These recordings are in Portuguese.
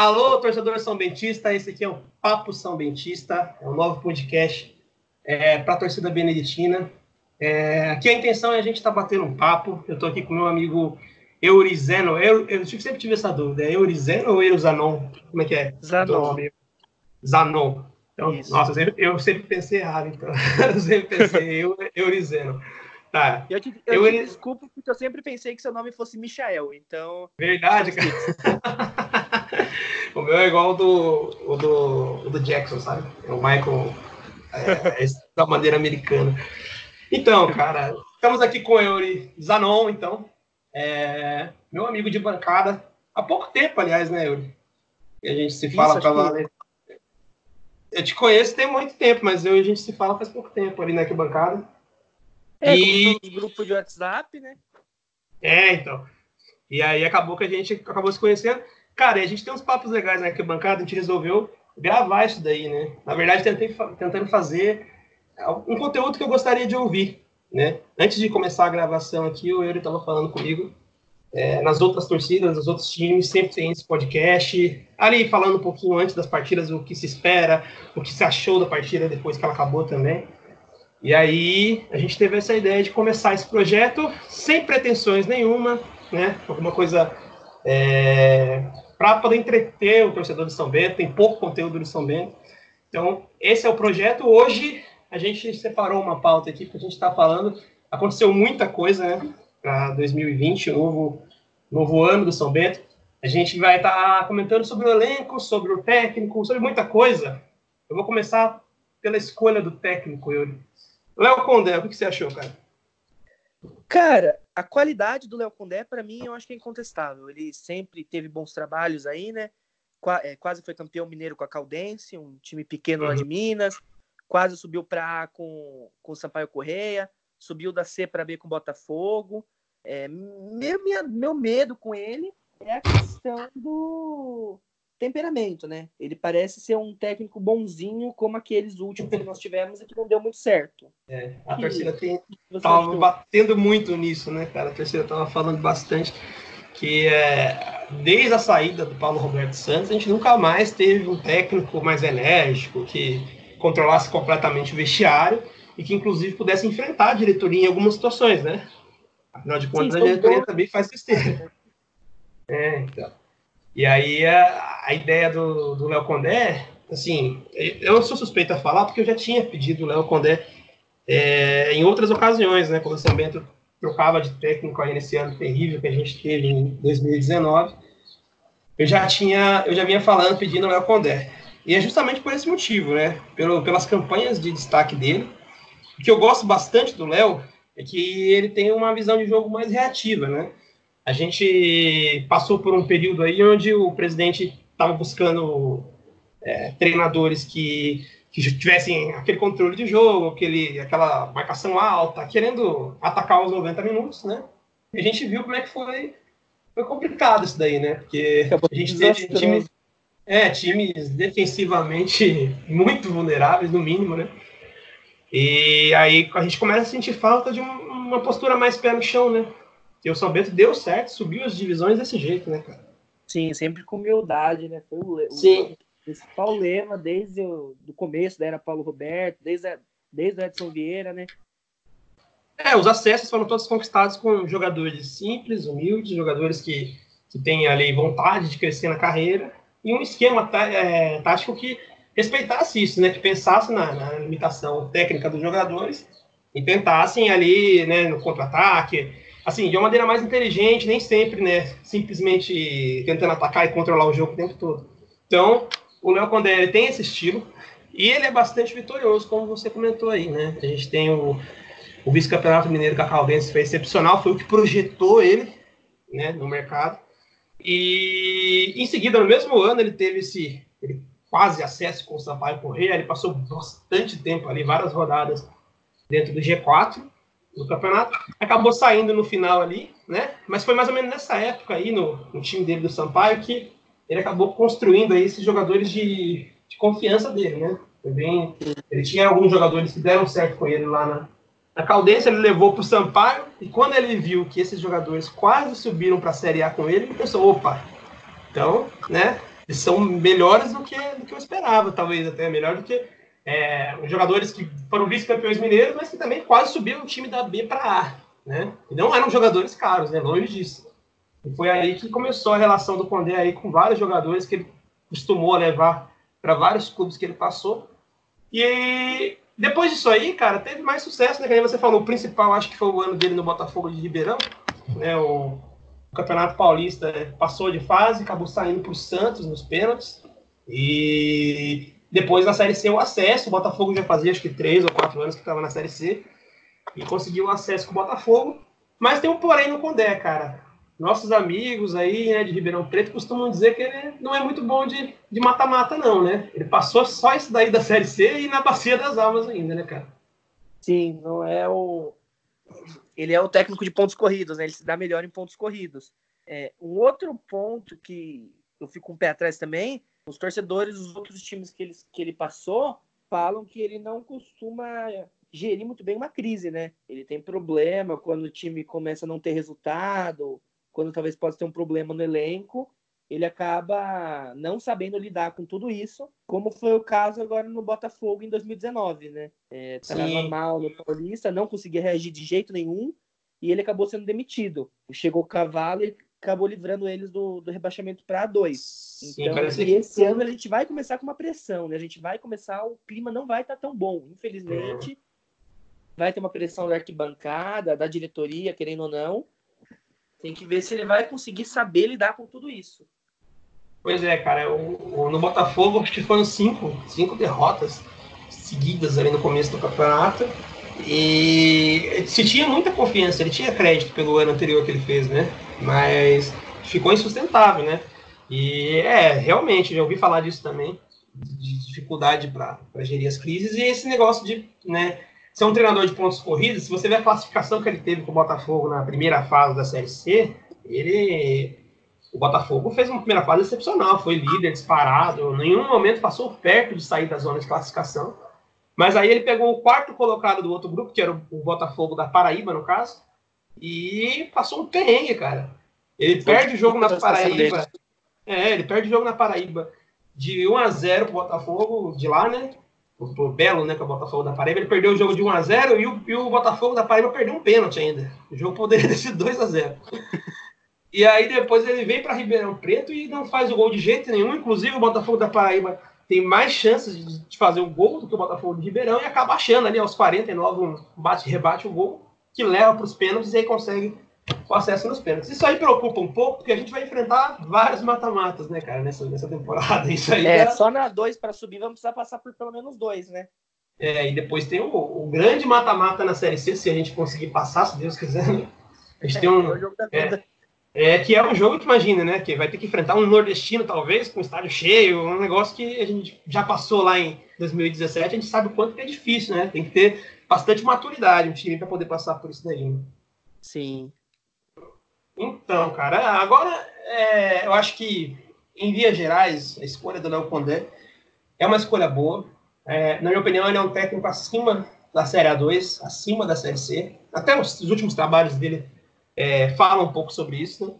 Alô, torcedor São Bentista, esse aqui é o Papo São Bentista, é um novo podcast é, para a torcida beneditina. É, aqui a intenção é a gente estar tá batendo um papo. Eu estou aqui com meu amigo Eurizeno. Eu, eu sempre tive essa dúvida, é Eurizeno ou Euzanon? Como é que é? Zanon. Zanon. Então, nossa, eu, eu, sempre pensei errado, então. eu sempre pensei Eurizeno. Tá. Eu te, eu eu... te desculpo porque eu sempre pensei que seu nome fosse Michael, então. Verdade, cara. o meu é igual o do, o do, o do Jackson, sabe? É o Michael é, é da maneira americana. Então, cara, estamos aqui com o Eury Zanon, então. É, meu amigo de bancada. Há pouco tempo, aliás, né, Eury? A gente se fala Isso, pra valer. Que... Eu te conheço tem muito tempo, mas eu, a gente se fala faz pouco tempo ali na né, bancada. É, e... grupo de WhatsApp, né? É, então. E aí acabou que a gente acabou se conhecendo. Cara, e a gente tem uns papos legais na arquibancada, a gente resolveu gravar isso daí, né? Na verdade, tentei, tentando fazer um conteúdo que eu gostaria de ouvir, né? Antes de começar a gravação aqui, o Euro estava falando comigo. É, nas outras torcidas, nos outros times, sempre tem esse podcast. Ali falando um pouquinho antes das partidas, o que se espera, o que se achou da partida depois que ela acabou também. E aí a gente teve essa ideia de começar esse projeto sem pretensões nenhuma, né? Alguma coisa é, para poder entreter o torcedor de São Bento. Tem pouco conteúdo de São Bento. Então esse é o projeto. Hoje a gente separou uma pauta aqui que a gente está falando. Aconteceu muita coisa, né? Para 2020, o novo novo ano do São Bento. A gente vai estar tá comentando sobre o elenco, sobre o técnico, sobre muita coisa. Eu vou começar pela escolha do técnico, Yuri. Léo Condé, o que você achou, cara? Cara, a qualidade do Léo Condé, para mim, eu acho que é incontestável. Ele sempre teve bons trabalhos aí, né? Qua, é, quase foi campeão mineiro com a Caldense, um time pequeno lá de uhum. Minas. Quase subiu para A com, com o Sampaio Correia. Subiu da C para B com o Botafogo. É, meu, minha, meu medo com ele é a questão do, temperamento, né? Ele parece ser um técnico bonzinho, como aqueles últimos que nós tivemos e que não deu muito certo. É, a e, torcida tem, tava batendo muito nisso, né, cara? A torcida tava falando bastante que é, desde a saída do Paulo Roberto Santos, a gente nunca mais teve um técnico mais enérgico, que controlasse completamente o vestiário e que, inclusive, pudesse enfrentar a diretoria em algumas situações, né? Afinal de contas, Sim, a diretoria também faz besteira. É, então. E aí a, a ideia do Léo Condé, assim, eu sou suspeito a falar porque eu já tinha pedido o Léo Condé é, em outras ocasiões, né? Quando o São Bento trocava de técnico aí nesse ano terrível que a gente teve em 2019, eu já tinha, eu já vinha falando pedindo o Léo Condé. E é justamente por esse motivo, né? Pelo, pelas campanhas de destaque dele. O que eu gosto bastante do Léo é que ele tem uma visão de jogo mais reativa, né? A gente passou por um período aí onde o presidente estava buscando é, treinadores que, que tivessem aquele controle de jogo, aquele, aquela marcação alta, querendo atacar os 90 minutos, né? E a gente viu como é que foi, foi complicado isso daí, né? Porque a gente teve times, é, times defensivamente muito vulneráveis, no mínimo, né? E aí a gente começa a sentir falta de uma postura mais pé no chão, né? E o São Bento deu certo, subiu as divisões desse jeito, né, cara? Sim, sempre com humildade, né? Foi o, Sim. o principal lema desde o do começo, da era Paulo Roberto, desde, a, desde o Edson Vieira, né? É, os acessos foram todos conquistados com jogadores simples, humildes, jogadores que, que têm ali vontade de crescer na carreira e um esquema tá, é, tático que respeitasse isso, né? Que pensasse na, na limitação técnica dos jogadores e tentassem ali, né, no contra-ataque, assim, de uma maneira mais inteligente, nem sempre, né, simplesmente tentando atacar e controlar o jogo o tempo todo. Então, o Léo Condé tem esse estilo e ele é bastante vitorioso, como você comentou aí, né? A gente tem o, o vice-campeonato mineiro a Caldense, foi excepcional, foi o que projetou ele, né, no mercado. E em seguida, no mesmo ano, ele teve esse ele quase acesso com o Sampaio Correia, ele passou bastante tempo ali, várias rodadas dentro do G4 do campeonato. Acabou saindo no final ali, né? Mas foi mais ou menos nessa época aí, no, no time dele do Sampaio, que ele acabou construindo aí esses jogadores de, de confiança dele, né? Bem, ele tinha alguns jogadores que deram certo com ele lá na, na Caldense, ele levou para o Sampaio, e quando ele viu que esses jogadores quase subiram para a Série A com ele, ele pensou, opa, então, né, eles são melhores do que, do que eu esperava, talvez até melhor do que é, jogadores que foram vice-campeões mineiros, mas que também quase subiram o time da B para A, né? E não eram jogadores caros, né? Longe disso. E foi aí que começou a relação do Condé aí com vários jogadores que ele costumou levar para vários clubes que ele passou. E depois disso aí, cara, teve mais sucesso, né? Como você falou, o principal acho que foi o ano dele no Botafogo de Ribeirão, né? O, o Campeonato Paulista passou de fase, acabou saindo para o Santos nos pênaltis. E depois na Série C o acesso, o Botafogo já fazia acho que três ou quatro anos que estava na Série C e conseguiu o acesso com o Botafogo. Mas tem um porém no Condé, cara. Nossos amigos aí, né, de Ribeirão Preto costumam dizer que ele não é muito bom de mata-mata, não, né? Ele passou só isso daí da Série C e na Bacia das Almas ainda, né, cara? Sim, não é o. Ele é o técnico de pontos corridos, né? Ele se dá melhor em pontos corridos. É, um outro ponto que eu fico um pé atrás também os torcedores dos outros times que ele, que ele passou falam que ele não costuma gerir muito bem uma crise, né? Ele tem problema quando o time começa a não ter resultado, quando talvez possa ter um problema no elenco, ele acaba não sabendo lidar com tudo isso, como foi o caso agora no Botafogo em 2019, né? É, tava mal no Paulista, não conseguia reagir de jeito nenhum, e ele acabou sendo demitido. Chegou o cavalo e acabou livrando eles do, do rebaixamento para dois. Então, e esse ano a gente vai começar com uma pressão, né? A gente vai começar, o clima não vai estar tá tão bom, infelizmente. Vai ter uma pressão da arquibancada, da diretoria, querendo ou não. Tem que ver se ele vai conseguir saber lidar com tudo isso. Pois é, cara. O, o, no Botafogo, acho que foram cinco, cinco derrotas seguidas ali no começo do campeonato. E se tinha muita confiança, ele tinha crédito pelo ano anterior que ele fez, né? Mas ficou insustentável, né? E é, realmente, já ouvi falar disso também, de dificuldade para gerir as crises, e esse negócio de né, ser um treinador de pontos corridos, se você ver a classificação que ele teve com o Botafogo na primeira fase da Série C, ele. O Botafogo fez uma primeira fase excepcional, foi líder, disparado, em nenhum momento passou perto de sair da zona de classificação. Mas aí ele pegou o quarto colocado do outro grupo, que era o Botafogo da Paraíba, no caso, e passou um perrengue, cara. Ele perde o jogo na Paraíba. É, ele perde o jogo na Paraíba de 1 a 0 pro Botafogo de lá, né? Pro Belo, né? Que é o Botafogo da Paraíba. Ele perdeu o jogo de 1 a 0 e o, e o Botafogo da Paraíba perdeu um pênalti ainda. O jogo poderia ter sido 2 a 0 E aí depois ele vem para Ribeirão Preto e não faz o gol de jeito nenhum. Inclusive o Botafogo da Paraíba tem mais chances de fazer o gol do que o Botafogo de Ribeirão e acaba achando ali aos 49 um bate-rebate o gol que leva para os pênaltis e aí consegue o acesso nos pênaltis. Isso aí preocupa um pouco, porque a gente vai enfrentar vários mata-matas, né, cara, nessa, nessa temporada. Isso aí é, só na dois para subir vamos precisar passar por pelo menos dois, né? É, e depois tem o, o grande mata-mata na Série C, se a gente conseguir passar, se Deus quiser. Né? A gente é, tem um. É, é, que é um jogo que imagina, né? Que vai ter que enfrentar um nordestino, talvez, com estádio cheio, um negócio que a gente já passou lá em 2017, a gente sabe o quanto que é difícil, né? Tem que ter bastante maturidade um time para poder passar por isso daí. Né? Sim. Então, cara, agora é, eu acho que, em vias gerais, a escolha do Léo Condé é uma escolha boa. É, na minha opinião, ele é um técnico acima da Série A2, acima da Série C. Até os, os últimos trabalhos dele é, falam um pouco sobre isso. Né?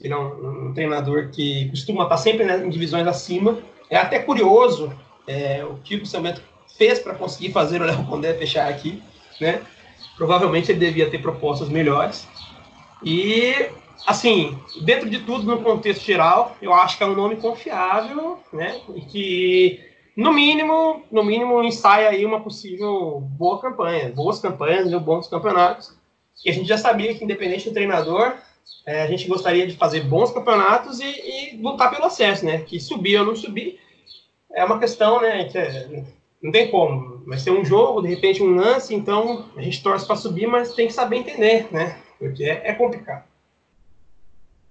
Ele é um, um, treinador que costuma estar sempre né, em divisões acima. É até curioso é, o que o Cimento fez para conseguir fazer o Léo Condé fechar aqui, né? Provavelmente ele devia ter propostas melhores. E, assim, dentro de tudo, no contexto geral, eu acho que é um nome confiável, né? E que, no mínimo, no mínimo, ensaia aí uma possível boa campanha, boas campanhas e bons campeonatos. E a gente já sabia que, independente do treinador, é, a gente gostaria de fazer bons campeonatos e, e lutar pelo acesso, né? Que subir ou não subir é uma questão, né? Que é, não tem como. Vai ser um jogo, de repente um lance, então a gente torce para subir, mas tem que saber entender, né? Porque é, é complicado.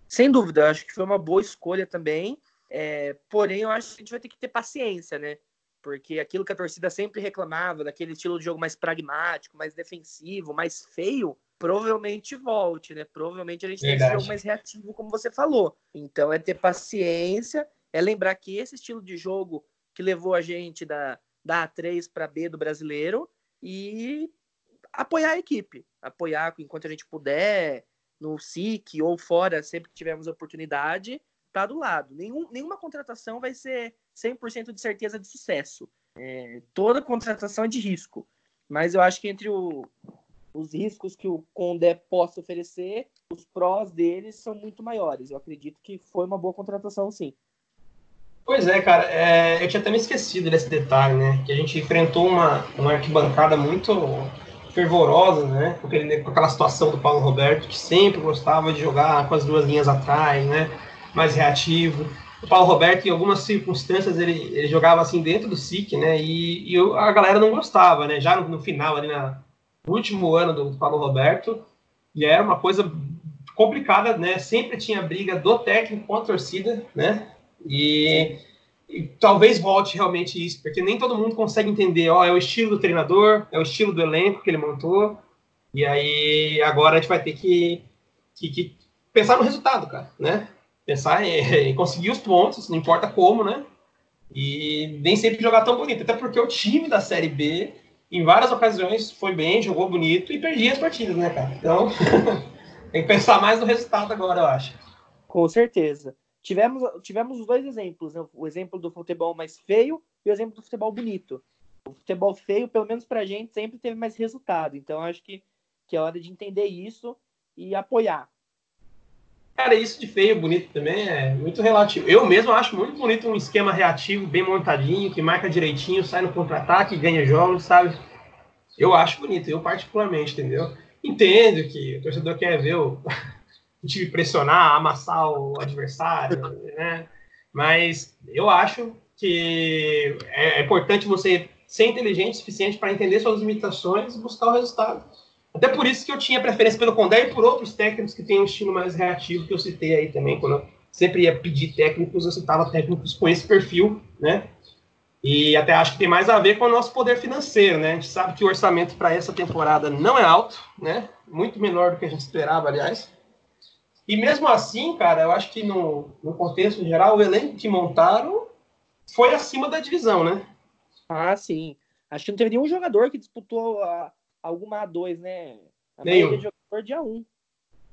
Sem dúvida, acho que foi uma boa escolha também. É, porém, eu acho que a gente vai ter que ter paciência, né? Porque aquilo que a torcida sempre reclamava, daquele estilo de jogo mais pragmático, mais defensivo, mais feio, provavelmente volte, né? Provavelmente a gente Verdade. tem esse jogo mais reativo, como você falou. Então é ter paciência, é lembrar que esse estilo de jogo que levou a gente da, da A3 para B do brasileiro e apoiar a equipe, apoiar enquanto a gente puder, no SIC ou fora, sempre que tivermos oportunidade, tá do lado. Nenhum, nenhuma contratação vai ser 100% de certeza de sucesso. É, toda contratação é de risco. Mas eu acho que entre o, os riscos que o Condé possa oferecer, os prós deles são muito maiores. Eu acredito que foi uma boa contratação, sim. Pois é, cara, é, eu tinha até me esquecido desse detalhe, né? Que a gente enfrentou uma, uma arquibancada muito fervorosa, né? Com, aquele, com aquela situação do Paulo Roberto, que sempre gostava de jogar com as duas linhas atrás, né? Mais reativo. O Paulo Roberto, em algumas circunstâncias, ele, ele jogava assim dentro do SIC, né? E, e a galera não gostava, né? Já no, no final, ali na, no último ano do Paulo Roberto, e era uma coisa complicada, né? Sempre tinha briga do técnico com a torcida, né? E, e, talvez volte realmente isso, porque nem todo mundo consegue entender, ó, é o estilo do treinador, é o estilo do elenco que ele montou, e aí agora a gente vai ter que, que, que pensar no resultado, cara, né? Pensar em, conseguir os pontos, não importa como, né? E nem sempre jogar tão bonito, até porque o time da Série B, em várias ocasiões, foi bem, jogou bonito e perdia as partidas, né, cara? Então, tem que pensar mais no resultado agora, eu acho. Com certeza tivemos, tivemos os dois exemplos, né? o exemplo do futebol mais feio e o exemplo do futebol bonito. O futebol feio, pelo menos pra gente, sempre teve mais resultado. Então acho que, que é hora de entender isso e apoiar. Cara, isso de feio bonito também é muito relativo. Eu mesmo acho muito bonito um esquema reativo, bem montadinho, que marca direitinho, sai no contra-ataque, ganha jogos, sabe? Eu acho bonito, eu particularmente, entendeu? Entendo que o torcedor quer ver o, time pressionar, amassar o adversário, né? Mas eu acho que é importante você ser inteligente o suficiente para entender suas limitações e buscar o resultado. Até por isso que eu tinha preferência pelo Condé e por outros técnicos que têm um estilo mais reativo, que eu citei aí também, quando eu sempre ia pedir técnicos, eu citava técnicos com esse perfil, né? E até acho que tem mais a ver com o nosso poder financeiro, né? A gente sabe que o orçamento para essa temporada não é alto, né? Muito menor do que a gente esperava, aliás. E mesmo assim, cara, eu acho que no, no contexto geral, o elenco que montaram foi acima da divisão, né? Ah, sim. Acho que não teve nenhum jogador que disputou a, alguma A2, né? A nenhum. de jogador de A1.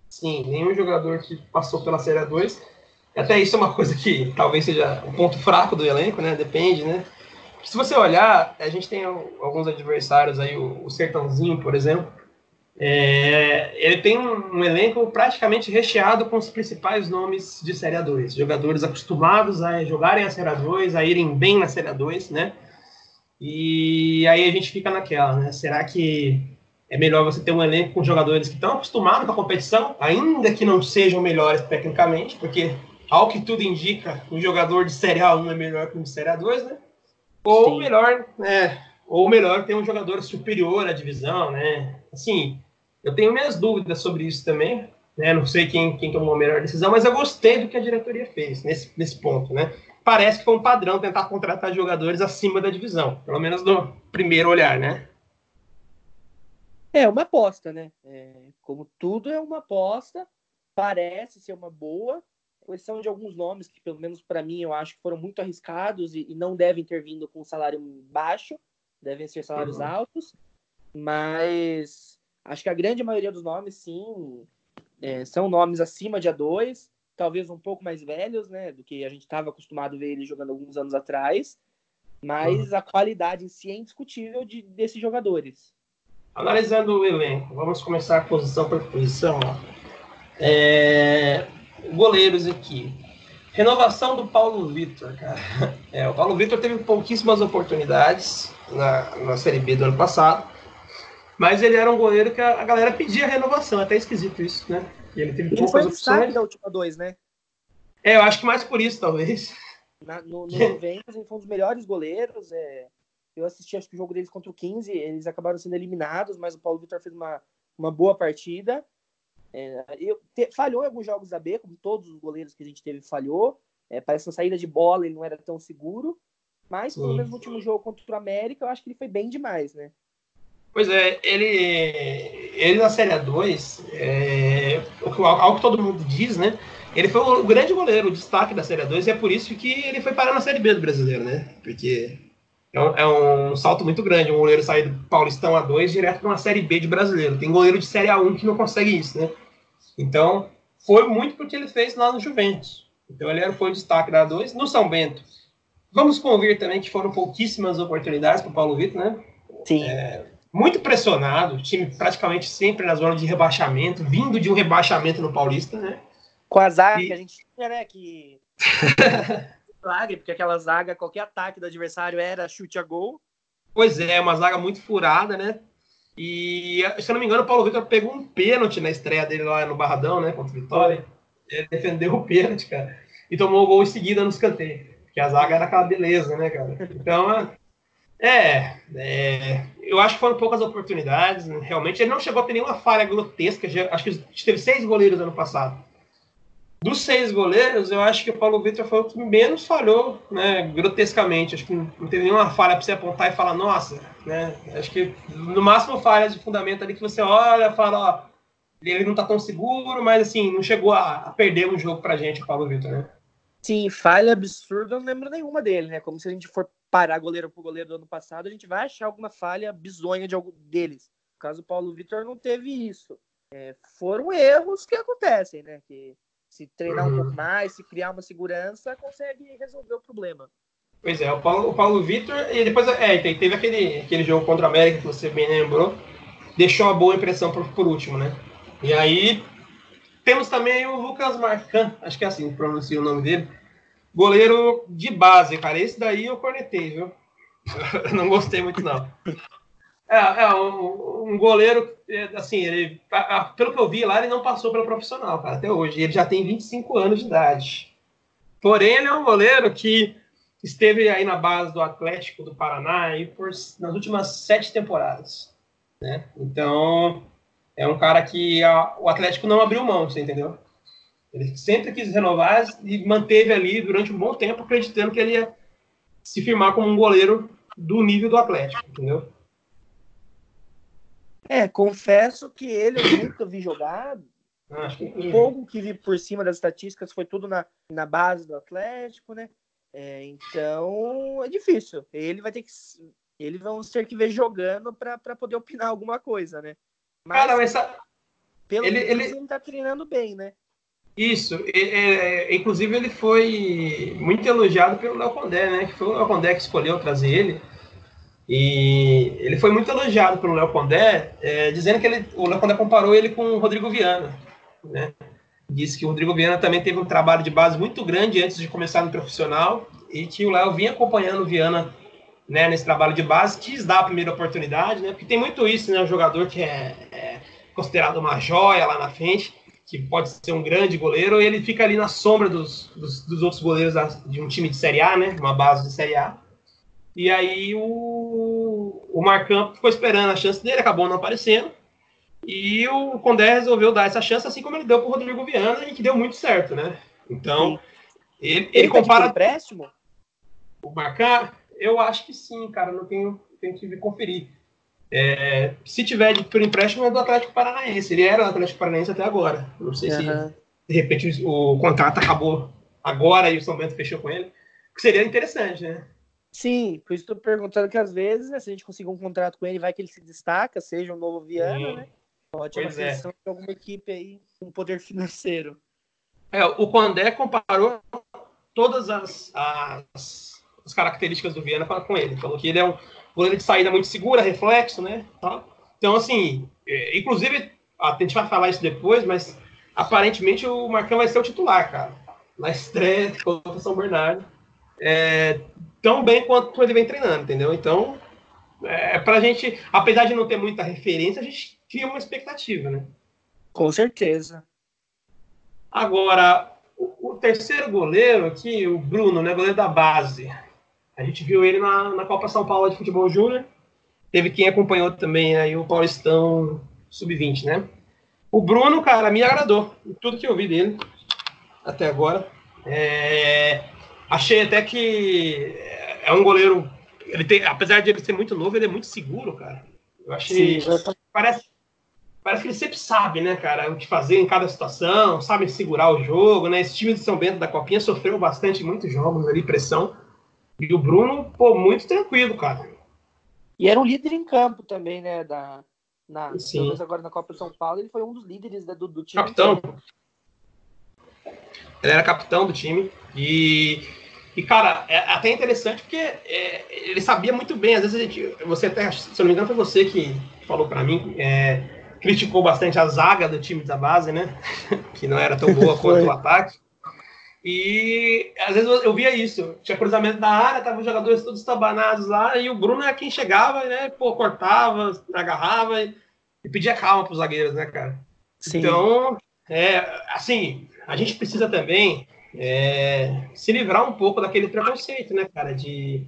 Sim, nenhum jogador que passou pela Série A2. Até isso é uma coisa que talvez seja um ponto fraco do elenco, né? Depende, né? Se você olhar, a gente tem alguns adversários aí, o Sertãozinho, por exemplo, é, ele tem um, um, elenco praticamente recheado com os principais nomes de Série A2. Jogadores acostumados a jogarem a Série A2, a irem bem na Série A2, né? E aí a gente fica naquela, né? Será que é melhor você ter um elenco com jogadores que estão acostumados com a competição, ainda que não sejam melhores tecnicamente, porque, ao que tudo indica, um jogador de Série A1 é melhor que um de Série A2, né? Ou Sim. melhor, é, ou melhor ter um jogador superior à divisão, né? Assim, eu tenho minhas dúvidas sobre isso também, né? Não sei quem, quem tomou a melhor decisão, mas eu gostei do que a diretoria fez nesse, nesse ponto, né? Parece que foi um padrão tentar contratar jogadores acima da divisão, pelo menos no primeiro olhar, né? É uma aposta, né? É, como tudo é uma aposta, parece ser uma boa, exceção de alguns nomes que, pelo menos para mim, eu acho que foram muito arriscados e, e, não devem ter vindo com salário baixo, devem ser salários uhum. altos, mas Acho que a grande maioria dos nomes, sim, é, são nomes acima de A2, talvez um pouco mais velhos, né, do que a gente estava acostumado a ver ele jogando alguns anos atrás, mas a qualidade em si é indiscutível de, desses jogadores. Analisando o elenco, vamos começar posição por posição. É, goleiros aqui. Renovação do Paulo Vitor, cara. É, o Paulo Vitor teve pouquíssimas oportunidades na, na Série B do ano passado. Mas ele era um goleiro que a, a galera pedia renovação, é até esquisito isso, né? E ele teve ele poucas foi opções. da última dois, né? É, eu acho que mais por isso, talvez. Na, no, no Juventus, ele foi um dos melhores goleiros. É... Eu assisti acho que o jogo deles contra o 15, eles acabaram sendo eliminados, mas o Paulo Vitor fez uma, uma boa partida. É, eu, te, falhou em alguns jogos da B, como todos os goleiros que a gente teve falhou. É, parece que a saída de bola ele não era tão seguro. Mas, pelo menos no último jogo contra o América, eu acho que ele foi bem demais, né? Pois é, ele, ele na Série 2, é, algo que todo mundo diz, né? Ele foi o grande goleiro, o destaque da Série 2, e é por isso que ele foi parar na Série B do brasileiro, né? Porque é um, é um salto muito grande, um goleiro sair do Paulistão A2 direto para uma Série B de brasileiro. Tem goleiro de Série A1 que não consegue isso, né? Então, foi muito porque ele fez lá no Juventus. Então ele foi o destaque da dois. No São Bento, vamos convir também que foram pouquíssimas oportunidades para o Paulo Vitor, né? Sim. É, muito pressionado, time praticamente sempre na zona de rebaixamento, vindo de um rebaixamento no Paulista, né? Com a zaga e... que a gente tinha, né? Que. milagre, porque aquela zaga, qualquer ataque do adversário era chute a gol. Pois é, uma zaga muito furada, né? E, se eu não me engano, o Paulo Vitor pegou um pênalti na estreia dele lá no Barradão, né? Contra o Vitória. Ele defendeu o pênalti, cara. E tomou o gol em seguida no escanteio. Porque a zaga era aquela beleza, né, cara? Então, é, é, eu acho que foram poucas oportunidades, né? realmente. Ele não chegou a ter nenhuma falha grotesca. Já, acho que teve seis goleiros ano passado. Dos seis goleiros, eu acho que o Paulo Vitor foi o que menos falhou, né, grotescamente. Acho que não teve nenhuma falha para você apontar e falar, nossa, né? Acho que no máximo falhas de fundamento ali que você olha, fala, ó, ele não tá tão seguro, mas assim, não chegou a, a perder um jogo pra gente, o Paulo Vitor, né? Sim, falha absurda, eu não lembro nenhuma dele, né? Como se a gente for parar goleiro por goleiro do ano passado, a gente vai achar alguma falha bizonha de algum deles. No caso, o Paulo Vitor não teve isso. É, foram erros que acontecem, né? Que se treinar um pouco uhum. mais, se criar uma segurança, consegue resolver o problema. Pois é, o Paulo, o Paulo Vitor, e depois é, teve aquele, aquele jogo contra o América que você bem lembrou, deixou uma boa impressão por, por último, né? E aí temos também o Lucas Marcan, acho que é assim que pronuncia o nome dele, Goleiro de base, cara. Esse daí eu cornetei, viu? não gostei muito, não. É, é um, um, goleiro, é, assim, ele, pelo que eu vi lá, ele não passou pelo profissional, cara, até hoje. Ele já tem 25 anos de idade. Porém, ele é um goleiro que esteve aí na base do Atlético do Paraná aí por, nas últimas sete temporadas. Né? Então, é um cara que a, o Atlético não abriu mão, você entendeu? Ele sempre quis renovar e manteve ali durante um bom tempo, acreditando que ele ia se firmar como um goleiro do nível do Atlético, entendeu? É, confesso que ele eu nunca vi jogar. Acho que... O pouco que vi por cima das estatísticas foi tudo na, na base do Atlético, né? É, então é difícil. Ele vai ter que. Eles vão ter que ver jogando para poder opinar alguma coisa, né? Mas, Cara, essa... pelo ele, menos ele... ele tá treinando bem, né? Isso, é, é, inclusive ele foi muito elogiado pelo Léo Condé, né? Que foi o Léo Condé que escolheu trazer ele. E ele foi muito elogiado pelo Léo Condé, é, dizendo que ele, o Léo Condé comparou ele com o Rodrigo Viana, né? Disse que o Rodrigo Viana também teve um trabalho de base muito grande antes de começar no profissional e que o Léo vinha acompanhando o Viana né, nesse trabalho de base, quis dar a primeira oportunidade, né? Porque tem muito isso, né? O jogador que é, é considerado uma joia lá na frente que pode ser um grande goleiro, ele fica ali na sombra dos, dos, dos, outros goleiros de um time de Série A, né? Uma base de Série A. E aí o, o Marcampo ficou esperando a chance dele, acabou não aparecendo. E o Condé resolveu dar essa chance, assim como ele deu para o Rodrigo Viana, e que deu muito certo, né? Então, ele, ele, ele tá compara. Empréstimo? O Marcampo, eu acho que sim, cara, não tenho, tenho que conferir. É, se tiver de, por empréstimo, é do Atlético Paranaense. Ele era do Atlético Paranaense até agora. Não sei uhum. se de repente o contrato acabou agora e o São Bento fechou com ele. Que seria interessante, né? Sim, por isso estou perguntando que às vezes, né, se a gente conseguir um contrato com ele, vai que ele se destaca, seja um novo Viana, Sim. né? Pode uma é. de alguma equipe aí com poder financeiro. É, o Condé comparou todas as, as, as características do Viana com ele. Falou que ele é um goleiro de saída muito segura, reflexo, né? Então, assim, é, inclusive, a gente vai falar isso depois, mas aparentemente o Marcão vai ser o titular, cara. Na estreia contra o São Bernardo. É, tão bem quanto ele vem treinando, entendeu? Então, é, pra gente, apesar de não ter muita referência, a gente cria uma expectativa, né? Com certeza. Agora, o, o terceiro goleiro aqui, o Bruno, né? Goleiro da base. A gente viu ele na, na Copa São Paulo de Futebol Júnior. Teve quem acompanhou também aí o Paulistão Sub-20, né? O Bruno, cara, me agradou. Tudo que eu vi dele até agora. É... Achei até que é um goleiro. Ele tem, apesar de ele ser muito novo, ele é muito seguro, cara. Eu achei. Sim, parece, parece que ele sempre sabe, né, cara, o que fazer em cada situação, sabe segurar o jogo, né? Esse time de São Bento da Copinha sofreu bastante muitos jogos ali, pressão. E o Bruno, pô, muito tranquilo, cara. E era um líder em campo também, né? Da, na, Sim. agora na Copa de São Paulo, ele foi um dos líderes né, do, do time. Capitão. Ele era capitão do time. E, e cara, é até interessante porque é, ele sabia muito bem. Às vezes, gente, você até, se eu não me engano, foi você que falou para mim, é, criticou bastante a zaga do time da base, né? que não era tão boa quanto o ataque. E às vezes eu, via isso. Tinha cruzamento da área, tava os jogadores todos estabanados lá, e o Bruno era quem chegava, né? Pô, cortava, agarrava e, e pedia calma para os zagueiros, né, cara? Sim. Então, é, assim, a gente precisa também é, se livrar um pouco daquele preconceito, né, cara? De,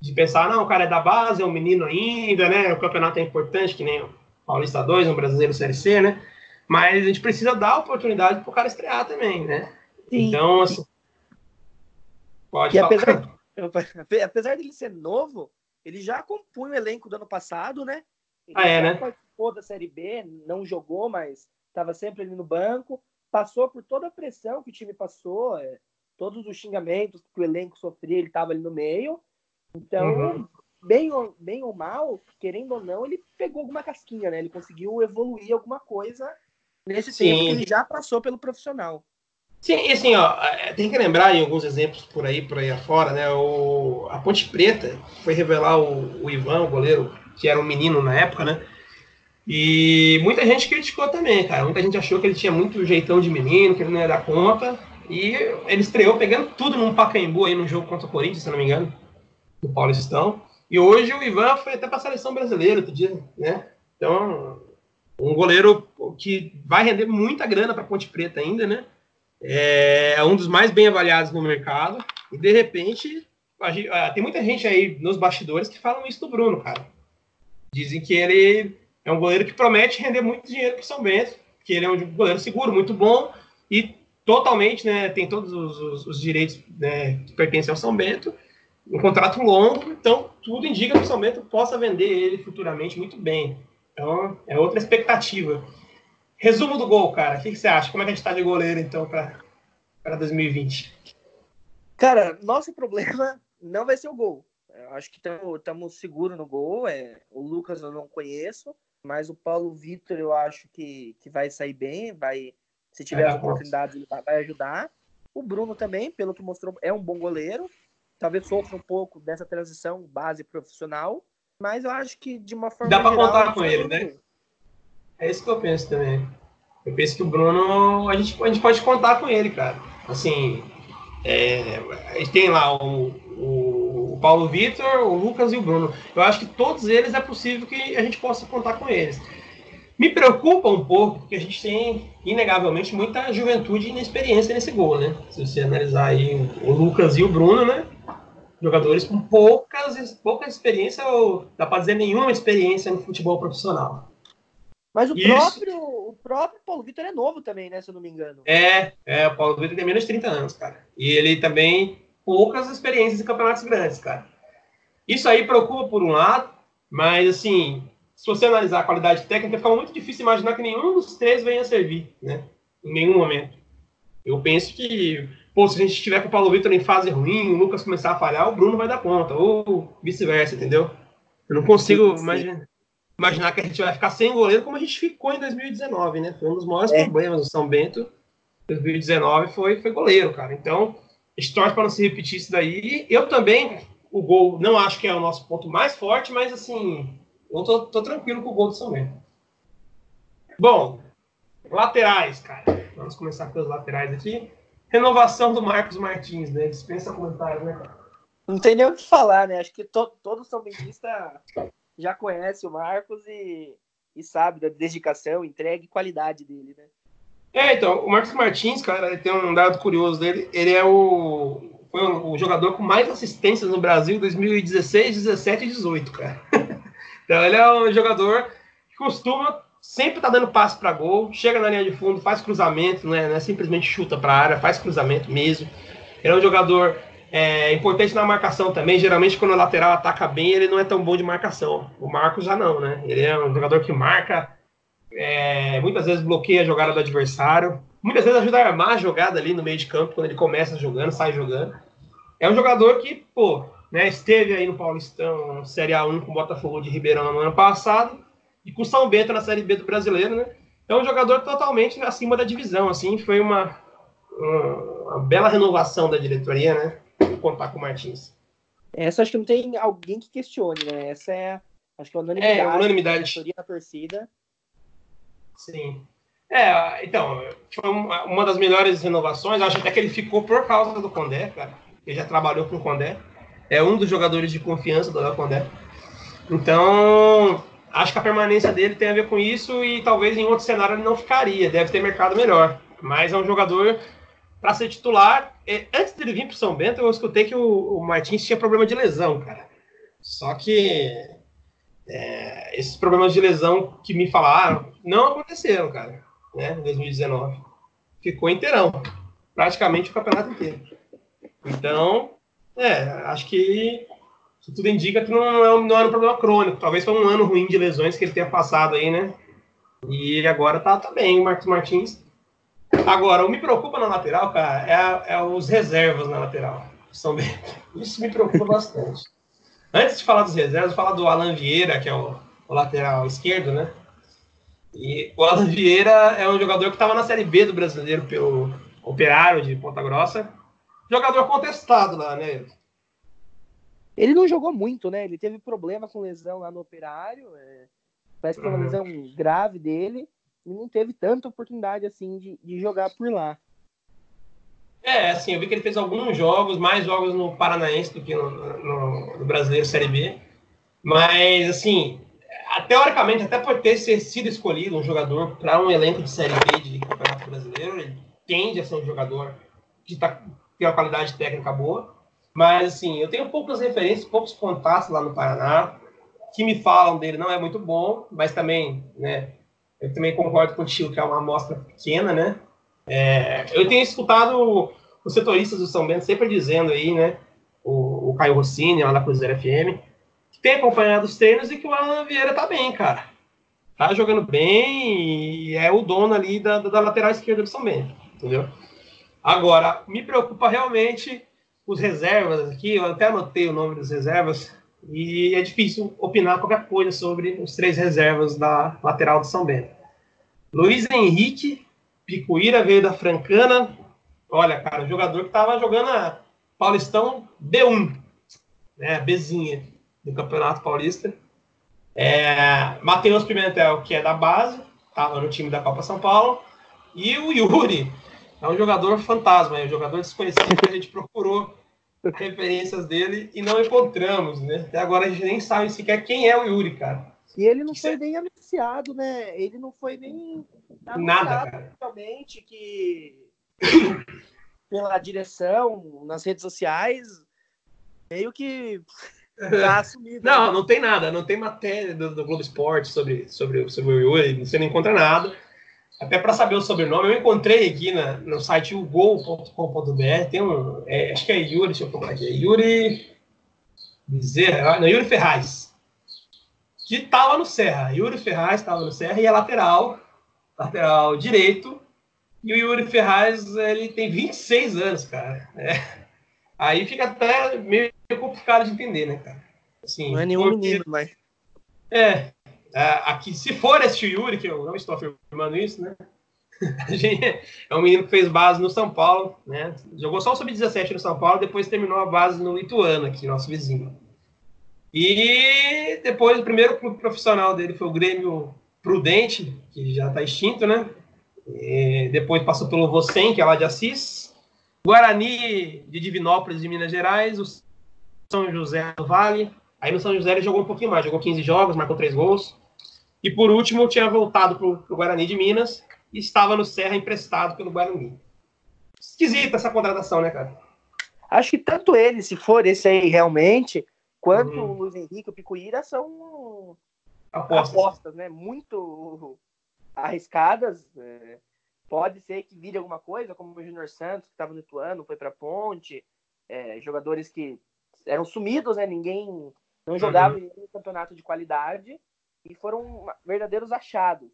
de pensar, não, o cara é da base, é um menino ainda, né? O campeonato é importante, que nem o Paulista 2, um brasileiro Série C, né? Mas a gente precisa dar oportunidade para o cara estrear também, né? Sim. Então, assim. Pode e falar. Apesar, apesar dele ser novo, ele já compunha o elenco do ano passado, né? Ele ah, é, né? participou da Série B, não jogou, mas estava sempre ali no banco. Passou por toda a pressão que o time passou, é, todos os xingamentos que o elenco sofria, ele estava ali no meio. Então, uhum. bem, ou, bem ou mal, querendo ou não, ele pegou alguma casquinha, né? Ele conseguiu evoluir alguma coisa nesse Sim. tempo que ele já passou pelo profissional. Sim, e assim, ó, é, tem que lembrar em alguns exemplos por aí, por aí afora, né? O, a Ponte Preta foi revelar o, o Ivan, o goleiro, que era um menino na época, né? E muita gente criticou também, cara. Muita gente achou que ele tinha muito jeitão de menino, que ele não ia dar conta. E ele estreou pegando tudo num Pacaembu aí no jogo contra o Corinthians, se não me engano, do Paulistão. E hoje o Ivan foi até para seleção brasileira outro dia, né? Então, um goleiro que vai render muita grana para Ponte Preta ainda, né? É um dos mais bem avaliados no mercado. E de repente, gente, ah, tem muita gente aí nos bastidores que falam isso do Bruno, cara. Dizem que ele é um goleiro que promete render muito dinheiro para São Bento, que ele é um goleiro seguro, muito bom e totalmente, né, tem todos os, os, os direitos né, que pertencem ao São Bento, um contrato longo, então tudo indica que o São Bento possa vender ele futuramente muito bem. Então é outra expectativa. Resumo do gol, cara. O que, que você acha? Como é que a gente tá de goleiro, então, para 2020? Cara, nosso problema não vai ser o gol. Eu acho que estamos seguros no gol. É, o Lucas eu não conheço, mas o Paulo Vitor eu acho que, que vai sair bem. Vai, se tiver as oportunidades, ele vai ajudar. O Bruno também, pelo que mostrou, é um bom goleiro. Talvez sofra um pouco dessa transição base profissional, mas eu acho que de uma forma. Dá para contar com ele, né? É isso que eu penso também. Eu penso que o Bruno, a gente, a gente pode contar com ele, cara. Assim, é, tem lá o, o, o, Paulo Vitor, o Lucas e o Bruno. Eu acho que todos eles é possível que a gente possa contar com eles. Me preocupa um pouco, porque a gente tem, inegavelmente, muita juventude e inexperiência nesse gol, né? Se você analisar aí o Lucas e o Bruno, né? Jogadores com poucas, pouca experiência, ou dá para dizer nenhuma experiência no futebol profissional. Mas o próprio, o próprio Paulo Vitor é novo também, né? Se eu não me engano. É, é, o Paulo Vitor tem menos de 30 anos, cara. E ele também poucas experiências em campeonatos grandes, cara. Isso aí preocupa por um lado, mas assim, se você analisar a qualidade técnica, fica muito difícil imaginar que nenhum dos três venha a servir, né? Em nenhum momento. Eu penso que, pô, se a gente estiver com o Paulo Vitor em fase ruim, o Lucas começar a falhar, o Bruno vai dar conta, ou vice-versa, entendeu? Eu não consigo imaginar imaginar que a gente vai ficar sem goleiro como a gente ficou em 2019, né? Foi um dos maiores é. problemas do São Bento. 2019 foi, foi goleiro, cara. Então, a gente torce para não se repetir isso daí. Eu também, o gol, não acho que é o nosso ponto mais forte, mas assim, eu tô, tô tranquilo com o gol do São Bento. Bom, laterais, cara. Vamos começar pelos laterais aqui. Renovação do Marcos Martins, né? Dispensa comentários, né, cara? Não tem nem o que falar, né? Acho que to, todo São Bentista já conhece o Marcos e, e sabe da dedicação, entrega e qualidade dele, né? É, então, o Marcos Martins, cara, ele tem um dado curioso dele, ele é o foi o jogador com mais assistências no Brasil em 2016, 17 e 18, cara. então ele é um jogador que costuma sempre tá dando passe para gol, chega na linha de fundo, faz cruzamento, não é, não é simplesmente chuta para a área, faz cruzamento mesmo. Ele é um jogador é importante na marcação também. Geralmente, quando o lateral ataca bem, ele não é tão bom de marcação. O Marcos já não, né? Ele é um jogador que marca, é, muitas vezes bloqueia a jogada do adversário, muitas vezes ajuda a armar a jogada ali no meio de campo, quando ele começa jogando, sai jogando. É um jogador que, pô, né, esteve aí no Paulistão, Série A1 com o Botafogo de Ribeirão no ano passado, e com o São Bento na Série B do Brasileiro, né? É um jogador totalmente acima da divisão, assim, foi uma, uma uma bela renovação da diretoria, né? Contar com o Martins. Essa acho que não tem alguém que questione, né? Essa é, acho que é a unanimidade. É, unanimidade. Da torcida. Sim. É, então, foi uma das melhores renovações. Acho até que ele ficou por causa do Condé, cara. Ele já trabalhou com o Condé. É um dos jogadores de confiança do Léo Condé. Então, acho que a permanência dele tem a ver com isso e talvez em outro cenário ele não ficaria. Deve ter mercado melhor. Mas é um jogador para ser titular. É, antes dele vir para São Bento, eu escutei que o, o Martins tinha problema de lesão, cara. Só que é, esses problemas de lesão que me falaram não aconteceram, cara né, em 2019. Ficou inteirão, praticamente o campeonato inteiro. Então, é, acho que tudo indica que não, é, não era um problema crônico. Talvez foi um ano ruim de lesões que ele tenha passado aí, né? E agora tá, tá bem o Marcos Martins. Agora, o que me preocupa na lateral, cara, é, a, é os reservas na lateral. São bem... Isso me preocupa bastante. Antes de falar dos reservas, falar do Alan Vieira, que é o, o lateral esquerdo, né? E o Alan Vieira é um jogador que estava na Série B do brasileiro pelo Operário de Ponta Grossa. Jogador contestado lá, né? Ele não jogou muito, né? Ele teve problema com lesão lá no Operário. É... Parece que foi uma uhum. lesão grave dele. E não teve tanta oportunidade assim de, de jogar por lá. É, assim, eu vi que ele fez alguns jogos, mais jogos no Paranaense do que no, no, no Brasileiro Série B. Mas, assim, teoricamente, até por ter sido escolhido um jogador para um elenco de Série B de Campeonato Brasileiro, ele tende a ser um jogador que tá, tem uma qualidade técnica boa. Mas, assim, eu tenho poucas referências, poucos contatos lá no Paraná que me falam dele. Não é muito bom, mas também, né, eu também concordo contigo que é uma amostra pequena, né? É, eu tenho escutado os setoristas do São Bento sempre dizendo aí, né, o, o Caio Rossini, lá da Cruzeiro FM, tem acompanhado os treinos e que o Alan Vieira tá bem, cara. Tá jogando bem e é o dono ali da, da lateral esquerda do São Bento, entendeu? Agora, me preocupa realmente os reservas aqui, eu até anotei o nome das reservas, e é difícil opinar qualquer coisa sobre os três reservas da lateral do São Bento. Luiz Henrique, Picuíra veio da Francana. Olha, cara, jogador que tava jogando a Paulistão B1, né, Bzinha do Campeonato Paulista. É, Matheus Pimentel, que é da base, estava no time da Copa São Paulo. E o Yuri, é um jogador fantasma, é um jogador desconhecido que a gente procurou referências dele e não encontramos, né? Até agora a gente nem sabe sequer quem é o Yuri, cara. E ele não foi nem anunciado, né? Ele não foi nem nada. Realmente que pela direção nas redes sociais meio que Tá assumido. Não, né? não tem nada, não tem matéria do, do Globo Esporte sobre, sobre, sobre o Yuri, você não encontra nada. Até para saber o sobrenome, eu encontrei aqui na, no site ugol.com.br, tem um, é, acho que é Yuri, deixa eu procurar aqui, é Yuri Bezerra, não, Yuri Ferraz, que estava no Serra. Yuri Ferraz estava no Serra e é lateral, lateral direito, e o Yuri Ferraz, ele tem 26 anos, cara. É. Aí fica até meio complicado de entender, né, cara? Assim, não é nenhum porque... menino, mas. É, é, aqui, se for esse Yuri, que eu não estou afirmando isso, né? é um menino que fez base no São Paulo, né? Jogou só o sub-17 no São Paulo, depois terminou a base no Ituano, aqui, nosso vizinho. E depois o primeiro clube profissional dele foi o Grêmio Prudente, que já está extinto, né? E depois passou pelo Vocem, que é lá de Assis, Guarani de Divinópolis, de Minas Gerais, o São José do Vale. Aí no São José ele jogou um pouquinho mais, jogou 15 jogos, marcou 3 gols. E por último, tinha voltado para o Guarani de Minas e estava no Serra emprestado pelo Guarani. Esquisita essa contratação, né, cara? Acho que tanto ele, se for esse aí realmente, quanto uhum. o Luiz Henrique, o Picuíra são apostas, apostas né? Muito arriscadas. É Pode ser que vire alguma coisa, como o Júnior Santos, que estava no Ituano, foi para Ponte, é, jogadores que eram sumidos, né? Ninguém não jogava uhum. em campeonato de qualidade e foram verdadeiros achados.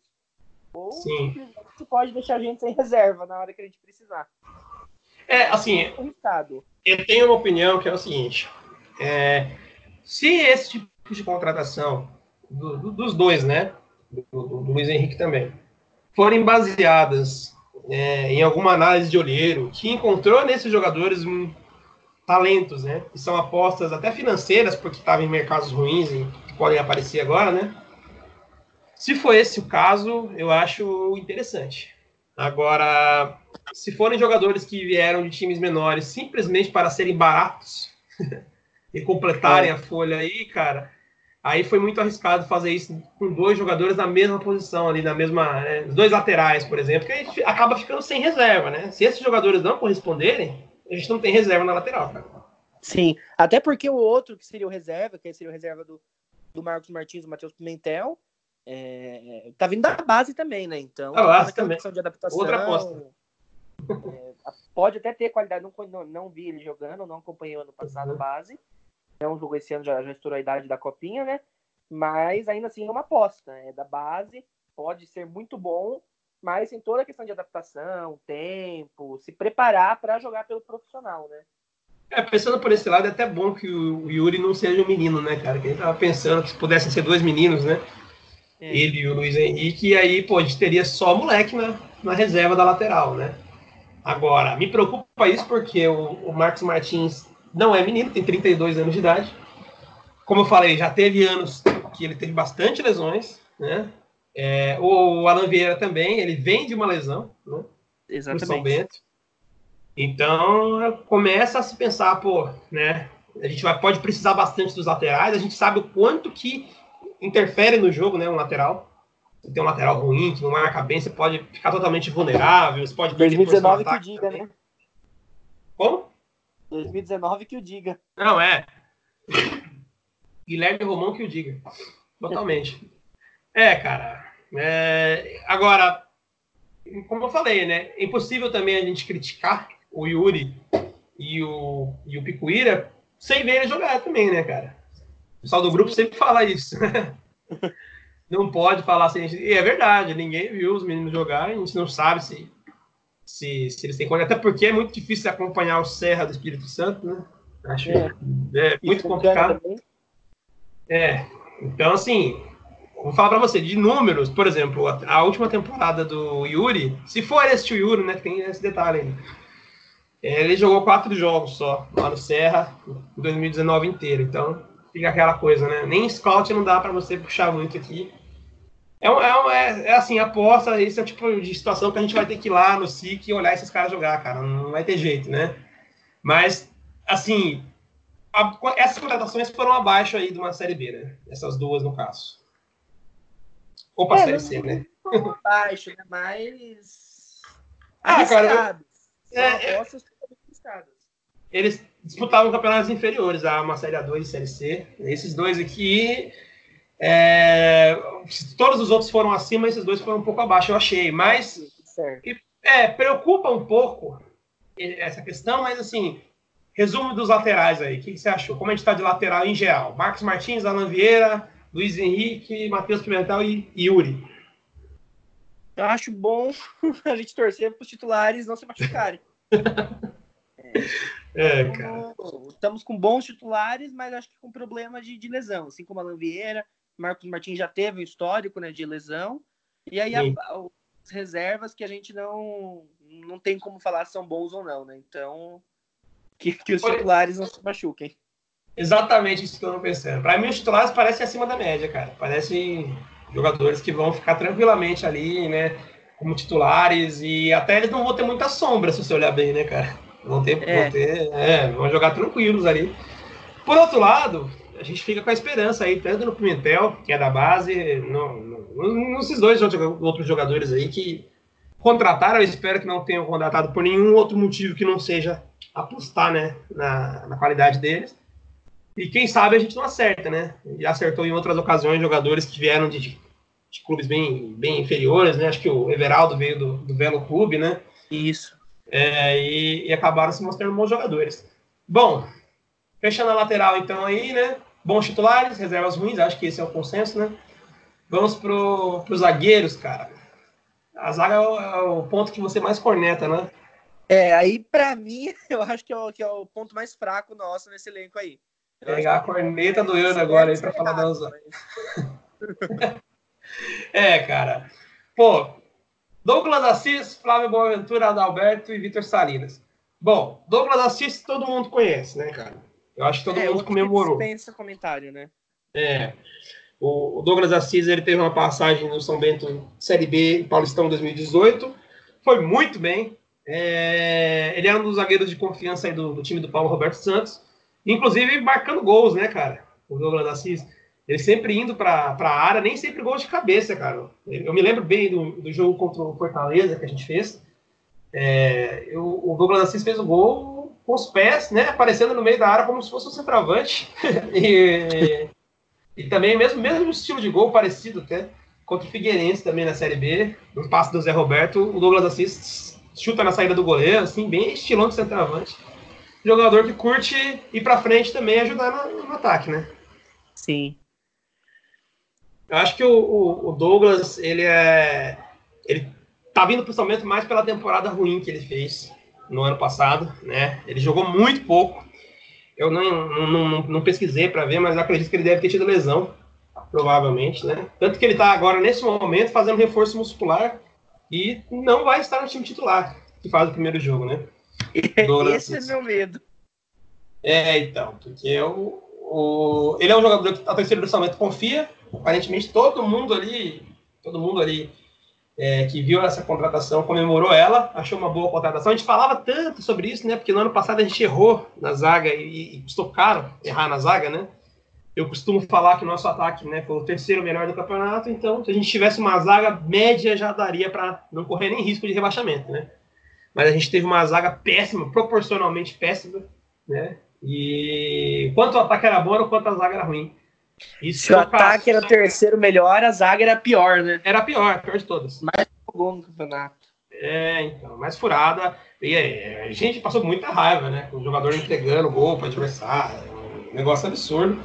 Ou Sim. simplesmente pode deixar a gente sem reserva na hora que a gente precisar. É, assim, eu tenho uma opinião que é o seguinte: é, se esse tipo de contratação do, do, dos dois, né, do, do, Luiz Henrique também, forem baseadas é, em alguma análise de olheiro, que encontrou nesses jogadores um, talentos, né? Que são apostas até financeiras, porque estavam em mercados ruins e podem aparecer agora, né? Se for esse o caso, eu acho interessante. Agora, se forem jogadores que vieram de times menores simplesmente para serem baratos e completarem é. a folha aí, cara, aí foi muito arriscado fazer isso com dois jogadores na mesma posição ali, na mesma, né, dois laterais, por exemplo, que a gente acaba ficando sem reserva, né? Se esses jogadores não corresponderem, a gente não tem reserva na lateral, cara. Sim, até porque o outro que seria o reserva, que seria o reserva do, do Marcos Martins, o Matheus Pimentel, é, tá vindo da base também, né? Então, a base também. questão de adaptação. Outra aposta. É, pode até ter qualidade, não, não, não, vi ele jogando, não acompanhei o ano passado a uhum. base. Não jogou esse ano, já, já estourou a idade da copinha, né? Mas ainda assim é uma aposta. É da base, pode ser muito bom, mas em toda a questão de adaptação, tempo, se preparar para jogar pelo profissional, né? É, pensando por esse lado, é até bom que o Yuri não seja um menino, né, cara? Que a gente tava pensando que pudessem ser dois meninos, né? É. Ele e o Luiz Henrique, e aí, pô, a gente teria só moleque na, na reserva da lateral, né? Agora, me preocupa isso porque o, o Marcos Martins não é menino, tem 32 anos de idade. Como eu falei, já teve anos que ele teve bastante lesões, né? É, o Alan Vieira também, ele vem de uma lesão, né? Exatamente. São Bento. Então, começa a se pensar, pô, né? A gente vai, pode precisar bastante dos laterais, a gente sabe o quanto que interfere no jogo, né? Um lateral. Se tem um lateral ruim, que não marca bem, você pode ficar totalmente vulnerável, você pode 2019 que o diga, também. né? Como? 2019 que o diga. Não, é. Guilherme Romão que o diga. Totalmente. É, cara. É, agora, como eu falei, né? É impossível também a gente criticar o Yuri e o, e o Picuíra sem ver ele jogar também, né, cara? O pessoal do grupo sempre fala isso. não pode falar assim. E é verdade, ninguém viu os meninos jogar, a gente não sabe se, se, se eles têm condição. Até porque é muito difícil acompanhar o Serra do Espírito Santo, né? Acho é, é muito complicado. É, então assim, Vou falar para você, de números, por exemplo, a, a, última temporada do Yuri, se for esse o Yuri, né, tem esse detalhe ainda. É, ele jogou quatro jogos só lá no Serra, em 2019 inteiro. Então, fica aquela coisa, né? Nem scout não dá para você puxar muito aqui. É, é, é, é, assim, aposta, esse é o tipo de situação que a gente vai ter que ir lá no SIC e olhar esses caras jogar, cara. Não vai ter jeito, né? Mas, assim, a, essas contratações foram abaixo aí de uma Série B, né? Essas duas, no caso. Ou é, Série C, né? Baixo, né? Mas. Ah, cara. Eu... É, é... Eles disputavam campeonatos inferiores, a uma Série A2 e Série C. Esses dois aqui. É... Todos os outros foram acima, esses dois foram um pouco abaixo, eu achei. Mas. É, preocupa um pouco essa questão, mas assim. Resumo dos laterais aí. O que, que você achou? Como a gente está de lateral em geral? Marcos Martins, Alan Vieira, Luiz Henrique, Matheus Pimentel e Yuri. Eu acho bom a gente torcer para os titulares não se machucarem. é, é, cara. Estamos com bons titulares, mas acho que com problema de, de lesão. Assim como a Vieira, Marcos Martins já teve o histórico né, de lesão. E aí as reservas que a gente não, não tem como falar se são bons ou não, né? Então, que, que os titulares não se machuquem. Exatamente isso que eu não pensando. Para mim, os titulares parecem acima da média, cara. Parecem jogadores que vão ficar tranquilamente ali, né? Como titulares, e até eles não vão ter muita sombra, se você olhar bem, né, cara? Vão ter, é. vão, ter é, vão jogar tranquilos ali. Por outro lado, a gente fica com a esperança aí, tanto no Pimentel, que é da base, no, no, nesses dois outros jogadores aí que contrataram, eu espero que não tenham contratado por nenhum outro motivo que não seja apostar, né, na, na qualidade deles. E quem sabe a gente não acerta, né? E acertou em outras ocasiões jogadores que vieram de, de clubes bem, bem inferiores, né? Acho que o Everaldo veio do, do Velo Clube, né? Isso. É, e, e, acabaram se mostrando bons jogadores. Bom, fechando a lateral então aí, né? Bons titulares, reservas ruins, acho que esse é o consenso, né? Vamos pro, os zagueiros, cara. A zaga é o, é o, ponto que você mais corneta, né? É, aí para mim, eu acho que é, o, que é o ponto mais fraco nosso nesse elenco aí. Pegar a corneta do Ana agora aí para falar da Osasco. é, cara. Pô, Douglas Assis, Flávio Boaventura, Adalberto e Vitor Salinas. Bom, Douglas Assis todo mundo conhece, né, cara? Eu acho que todo é, mundo comemorou. Dispensa comentário, né? É. O Douglas Assis ele teve uma passagem no São Bento Série B Paulistão 2018. Foi muito bem. É, ele é um dos zagueiros de confiança do, do, time do Paulo Roberto Santos. Inclusive marcando gols, né, cara? O Douglas Assis. Ele sempre indo para a área, nem sempre gol de cabeça, cara. Eu me lembro bem do, do jogo contra o Fortaleza que a gente fez. É, eu, o Douglas Assis fez o gol com os pés, né? Aparecendo no meio da área como se fosse um centroavante. e, e também, mesmo, mesmo estilo de gol parecido até, contra o Figueirense também na Série B, no passe do Zé Roberto, o Douglas Assis chuta na saída do goleiro, assim, bem estilão de centroavante. Jogador que curte ir para frente também ajudar no, no, ataque, né? Sim. Eu acho que o, o, Douglas, ele é. Ele tá vindo principalmente mais pela temporada ruim que ele fez no ano passado, né? Ele jogou muito pouco. Eu não, não, não, não pesquisei para ver, mas acredito que ele deve ter tido lesão, provavelmente, né? Tanto que ele está agora, nesse momento, fazendo reforço muscular e não vai estar no time titular, que faz o primeiro jogo, né? Esse é meu medo. É, então, porque o, o, ele é um jogador que a terceira do confia, aparentemente todo mundo ali, todo mundo ali é, que viu essa contratação, comemorou ela, achou uma boa contratação. A gente falava tanto sobre isso, né? Porque no ano passado a gente errou na zaga e, e custou caro errar na zaga, né? Eu costumo falar que o nosso ataque né, foi o terceiro melhor do campeonato, então se a gente tivesse uma zaga média já daria para não correr nem risco de rebaixamento, né? Mas a gente teve uma zaga péssima, proporcionalmente péssima, né? E quanto o ataque era bom, quanto a zaga era ruim. Isso Se o ataque era o terceiro melhor, a zaga era pior, né? Era pior, a pior de todas. Mais gol no campeonato. É, então, mais furada. E a gente passou muita raiva, né? Com o jogador entregando gol para adversário. Um negócio absurdo.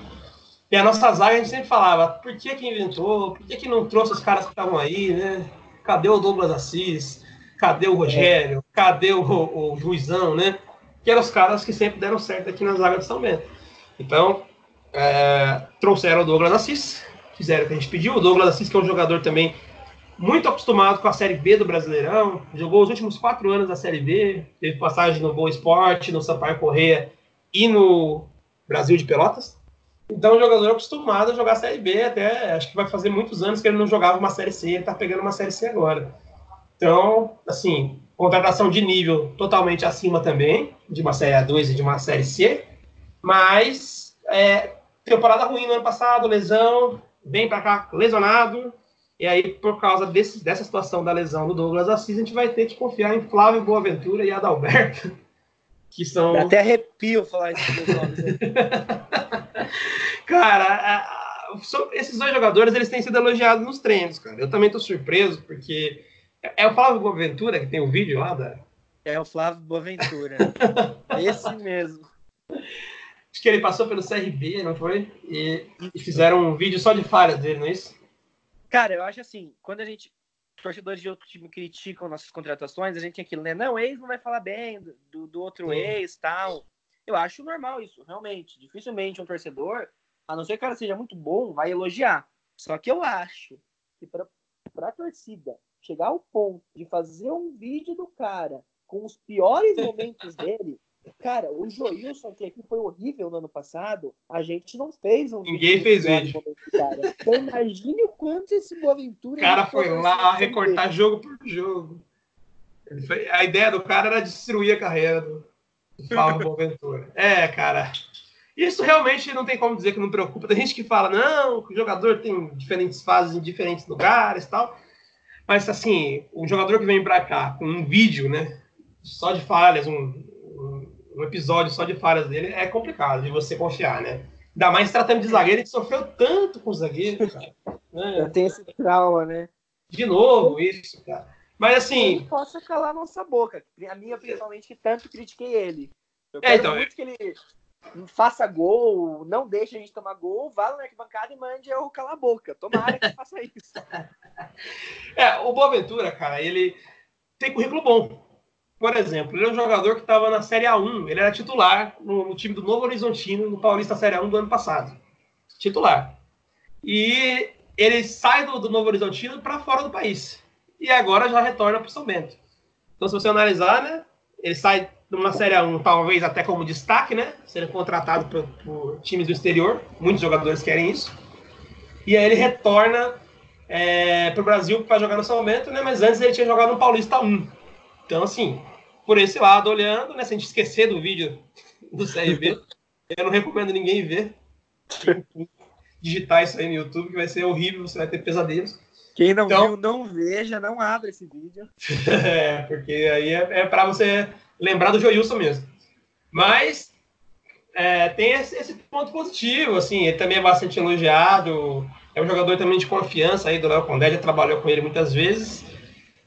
E a nossa zaga a gente sempre falava, por que que inventou? Por que que não trouxe os caras que estavam aí, né? Cadê o Douglas Assis? Cadê o Rogério? É. Cadê o, o Juizão, né? Que eram os caras que sempre deram certo aqui na zaga de São Bento. Então, é, trouxeram o Douglas Assis, fizeram o que a gente pediu. O Douglas Assis, que é um jogador também muito acostumado com a Série B do Brasileirão, jogou os últimos quatro anos da Série B, teve passagem no Boa Esporte, no Sampaio Correia e no Brasil de Pelotas. Então, um jogador acostumado a jogar a Série B, até acho que vai fazer muitos anos que ele não jogava uma Série C, ele está pegando uma Série C agora. Então, assim, contratação de nível totalmente acima também, de uma Série A2 e de uma Série C, mas é, temporada ruim no ano passado, lesão, vem para cá lesionado. E aí, por causa desse, dessa situação da lesão do Douglas Assis, a gente vai ter que confiar em Flávio Boaventura e Adalberto, que são. Até arrepio falar isso. cara, a, a, esses dois jogadores eles têm sido elogiados nos treinos, cara. Eu também tô surpreso, porque é, é o Flávio Boaventura que tem o um vídeo lá da. É o Flávio Boaventura. Esse mesmo. Acho que ele passou pelo CRB, não foi? E, e, fizeram um vídeo só de falhas dele, não é isso? Cara, eu acho assim, quando a gente. Torcedores de outro time criticam nossas contratações, a gente tem aquilo, né? Não, o ex não vai falar bem do, do outro Sim. ex tal. Eu acho normal isso, realmente. Dificilmente um torcedor, a não ser que o cara seja muito bom, vai elogiar. Só que eu acho que para a torcida chegar ao ponto de fazer um vídeo do cara com os piores momentos dele, Cara, o Joilson, que aqui foi horrível no ano passado, a gente não fez um Ninguém fez vídeo. cara. Então imagine o quanto esse Boaventura. O cara foi lá recortar dele. jogo por jogo. Foi... a ideia do cara era destruir a carreira do, do Paulo Boaventura. É, cara. Isso realmente não tem como dizer que não preocupa. Tem gente que fala, não, o jogador tem diferentes fases em diferentes lugares e tal. Mas, assim, um jogador que vem pra cá com um vídeo, né? Só de falhas, um, um episódio só de falhas dele é complicado de você confiar, né? Ainda mais tratando de zagueiro, ele sofreu tanto com o zagueiro, cara. Né? Já tem esse trauma, né? De novo, isso, cara. Mas assim. Ele possa calar nossa boca. A minha, principalmente, que tanto critiquei ele. Eu é, quero então, muito que ele faça gol, não deixe a gente tomar gol, vá na arquibancada e mande eu calar a boca. Tomara que faça isso. É, o Boaventura, cara, ele tem currículo bom. Por exemplo, ele é um jogador que estava na Série A1, ele era titular no, no, time do Novo Horizontino, no Paulista Série A1 do ano passado. Titular. E ele sai do, do Novo Horizontino para fora do país. e agora já retorna para o São Bento. Então, se você analisar, né, ele sai de uma Série 1, talvez até como destaque, né, sendo contratado por, por times do exterior, muitos jogadores querem isso, e aí ele retorna é, para o Brasil para jogar no São Bento, né, mas antes ele tinha jogado no Paulista 1. Então, assim, por esse lado, olhando, né, se a gente esquecer do vídeo do CRB, eu não recomendo ninguém ver. Digitar isso aí no YouTube, que vai ser horrível, você vai ter pesadelos. Quem não então, viu, não veja, não abra esse vídeo. é, porque aí é, é para você lembrar do Joilson mesmo. Mas é, tem esse, esse, ponto positivo, assim, ele também é bastante elogiado, é um jogador também de confiança aí do Léo Condé, já trabalhou com ele muitas vezes.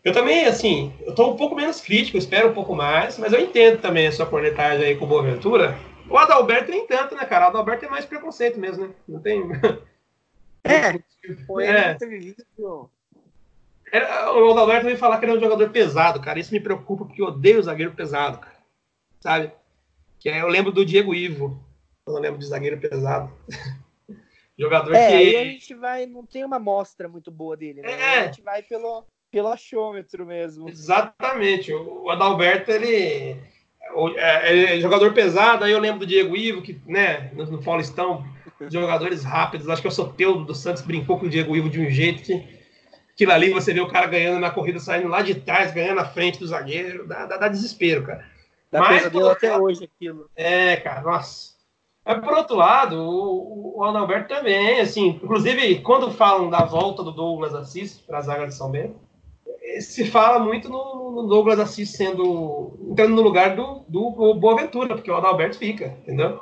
Eu também, assim, eu tô um pouco menos crítico, espero um pouco mais, mas eu entendo também a sua cornetagem aí com o Boaventura. O Adalberto nem tanto, né, cara? O Adalberto tem mais preconceito mesmo, né? Não tem... É, foi é. Era, o Adalberto veio falar que ele é um jogador pesado, cara. Isso me preocupa porque eu odeio zagueiro pesado, cara. Sabe? Que é, eu lembro do Diego Ivo. Eu lembro de zagueiro pesado. jogador é, que. Aí a gente vai. Não tem uma amostra muito boa dele, né? É. A gente vai pelo, pelo achômetro mesmo. Exatamente. O Adalberto, ele. É, é jogador pesado, aí eu lembro do Diego Ivo, que, né, no, no Paulistão, jogadores rápidos. Acho que o Soteudo do Santos brincou com o Diego Ivo de um jeito que aquilo ali você vê o cara ganhando na corrida, saindo lá de trás, ganhando na frente do zagueiro, dá, dá, dá desespero, cara. Dá Mas, pesadelo até lado, hoje aquilo. É, cara, nossa. Mas por outro lado, o, o Adalberto também, assim, inclusive quando falam da volta do Douglas Assis para a zaga de São Bento, se fala muito no, no, Douglas Assis sendo entrando no lugar do, do Boaventura, porque o Adalberto fica, entendeu?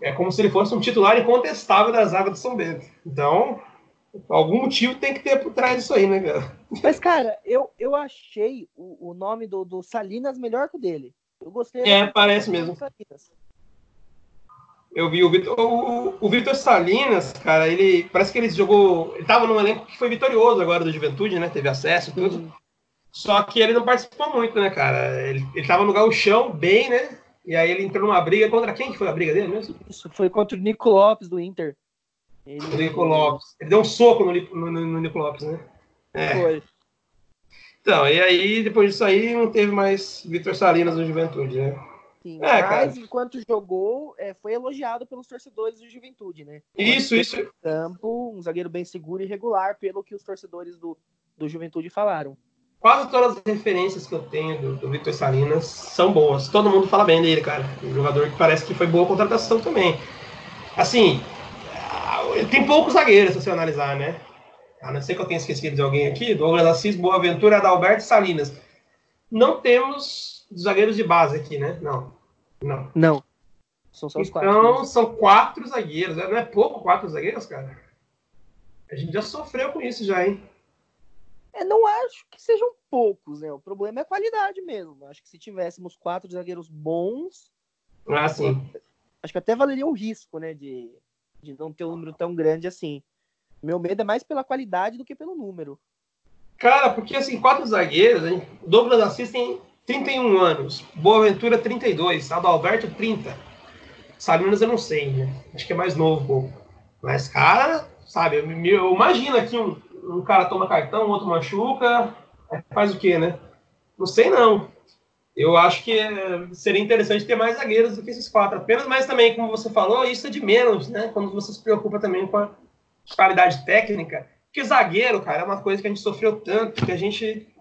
É como se ele fosse um titular incontestável da zaga do São Bento. Então, algum motivo tem que ter por trás disso aí, né, cara? Mas, cara, eu, eu achei o, o nome do, do Salinas melhor que o dele. Eu gostei. É, parece mesmo. Eu vi o Vitor. O, o Vitor Salinas, cara, ele. Parece que ele jogou. Ele tava num elenco que foi vitorioso agora do Juventude, né? Teve acesso e tudo. Uhum. Só que ele não participou muito, né, cara? Ele, ele tava no gauchão bem, né? E aí ele entrou numa briga contra quem que foi a briga dele mesmo? Isso foi contra o Nico Lopes do Inter. Ele... O Nico Lopes. Ele deu um soco no, no, no Nico Lopes, né? É. Foi. Então, e aí depois disso aí não teve mais Vitor Salinas no Juventude, né? Sim, é, mas cara. enquanto jogou, é, foi elogiado pelos torcedores do Juventude, né? Isso, isso. Campo, um zagueiro bem seguro e regular, pelo que os torcedores do, do Juventude falaram quase todas as referências que eu tenho do, do Victor Salinas são boas. Todo mundo fala bem dele, cara. Um jogador que parece que foi boa contratação também. Assim, tem poucos zagueiros, se você analisar, né? A não ser que eu tenha esquecido de alguém aqui, Douglas Assis, Boaventura, Adalberto e Salinas. Não temos zagueiros de base aqui, né? Não. Não. Não. São só os quatro. Então, são quatro zagueiros. Não é pouco quatro zagueiros, cara? A gente já sofreu com isso já, hein? É, não acho que sejam poucos, né? O problema é a qualidade mesmo. Acho que se tivéssemos quatro zagueiros bons. Ah, sim. Acho que até valeria o risco, né? De, de não ter um número tão grande assim. Meu medo é mais pela qualidade do que pelo número. Cara, porque assim, quatro zagueiros, hein? Douglas Assis tem 31 anos, Boaventura 32, Adalberto 30. Salinas eu não sei, né? Acho que é mais novo um. Mas, cara, sabe, eu, eu imagino aqui um, um cara toma cartão, outro machuca, faz o quê, né? Não sei não. Eu acho que seria interessante ter mais zagueiros do que esses quatro apenas, mas também, como você falou, isso é de menos, né? Quando você se preocupa também com a qualidade técnica. Que zagueiro, cara, é uma coisa que a gente sofreu tanto, que a gente é,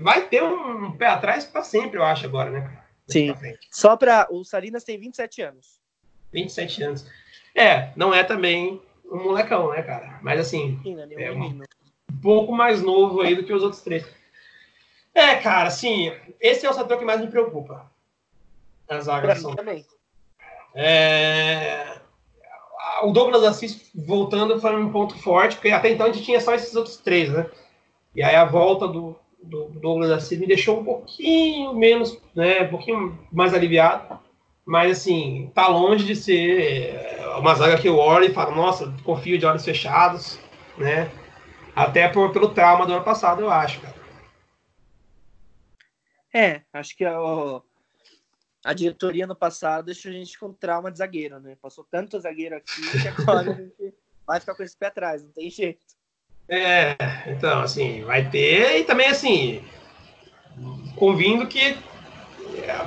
vai ter um pé atrás para sempre, eu acho, agora, né? Sim. Só para. O Salinas tem 27 anos. 27 anos. É, não é também um molecão, né, cara? Mas assim. Sim, é, é um, pouco mais novo aí do que os outros três. É, cara, assim, esse é o setor que mais me preocupa. As zagas são. Também. É... O Douglas Assis voltando foi um ponto forte, porque até então a gente tinha só esses outros três, né? E aí a volta do, do Douglas Assis me deixou um pouquinho menos, né? Um pouquinho mais aliviado. Mas assim, tá longe de ser uma zaga que eu olho e falo, nossa, confio de olhos fechados, né? Até por, pelo trauma do ano passado, eu acho, cara. É, acho que a, a diretoria no passado deixou a gente com trauma de zagueiro, né? Passou tanto zagueiro aqui que agora a gente vai ficar com esse pé atrás, não tem jeito. É, então, assim, vai ter, e também, assim, convindo que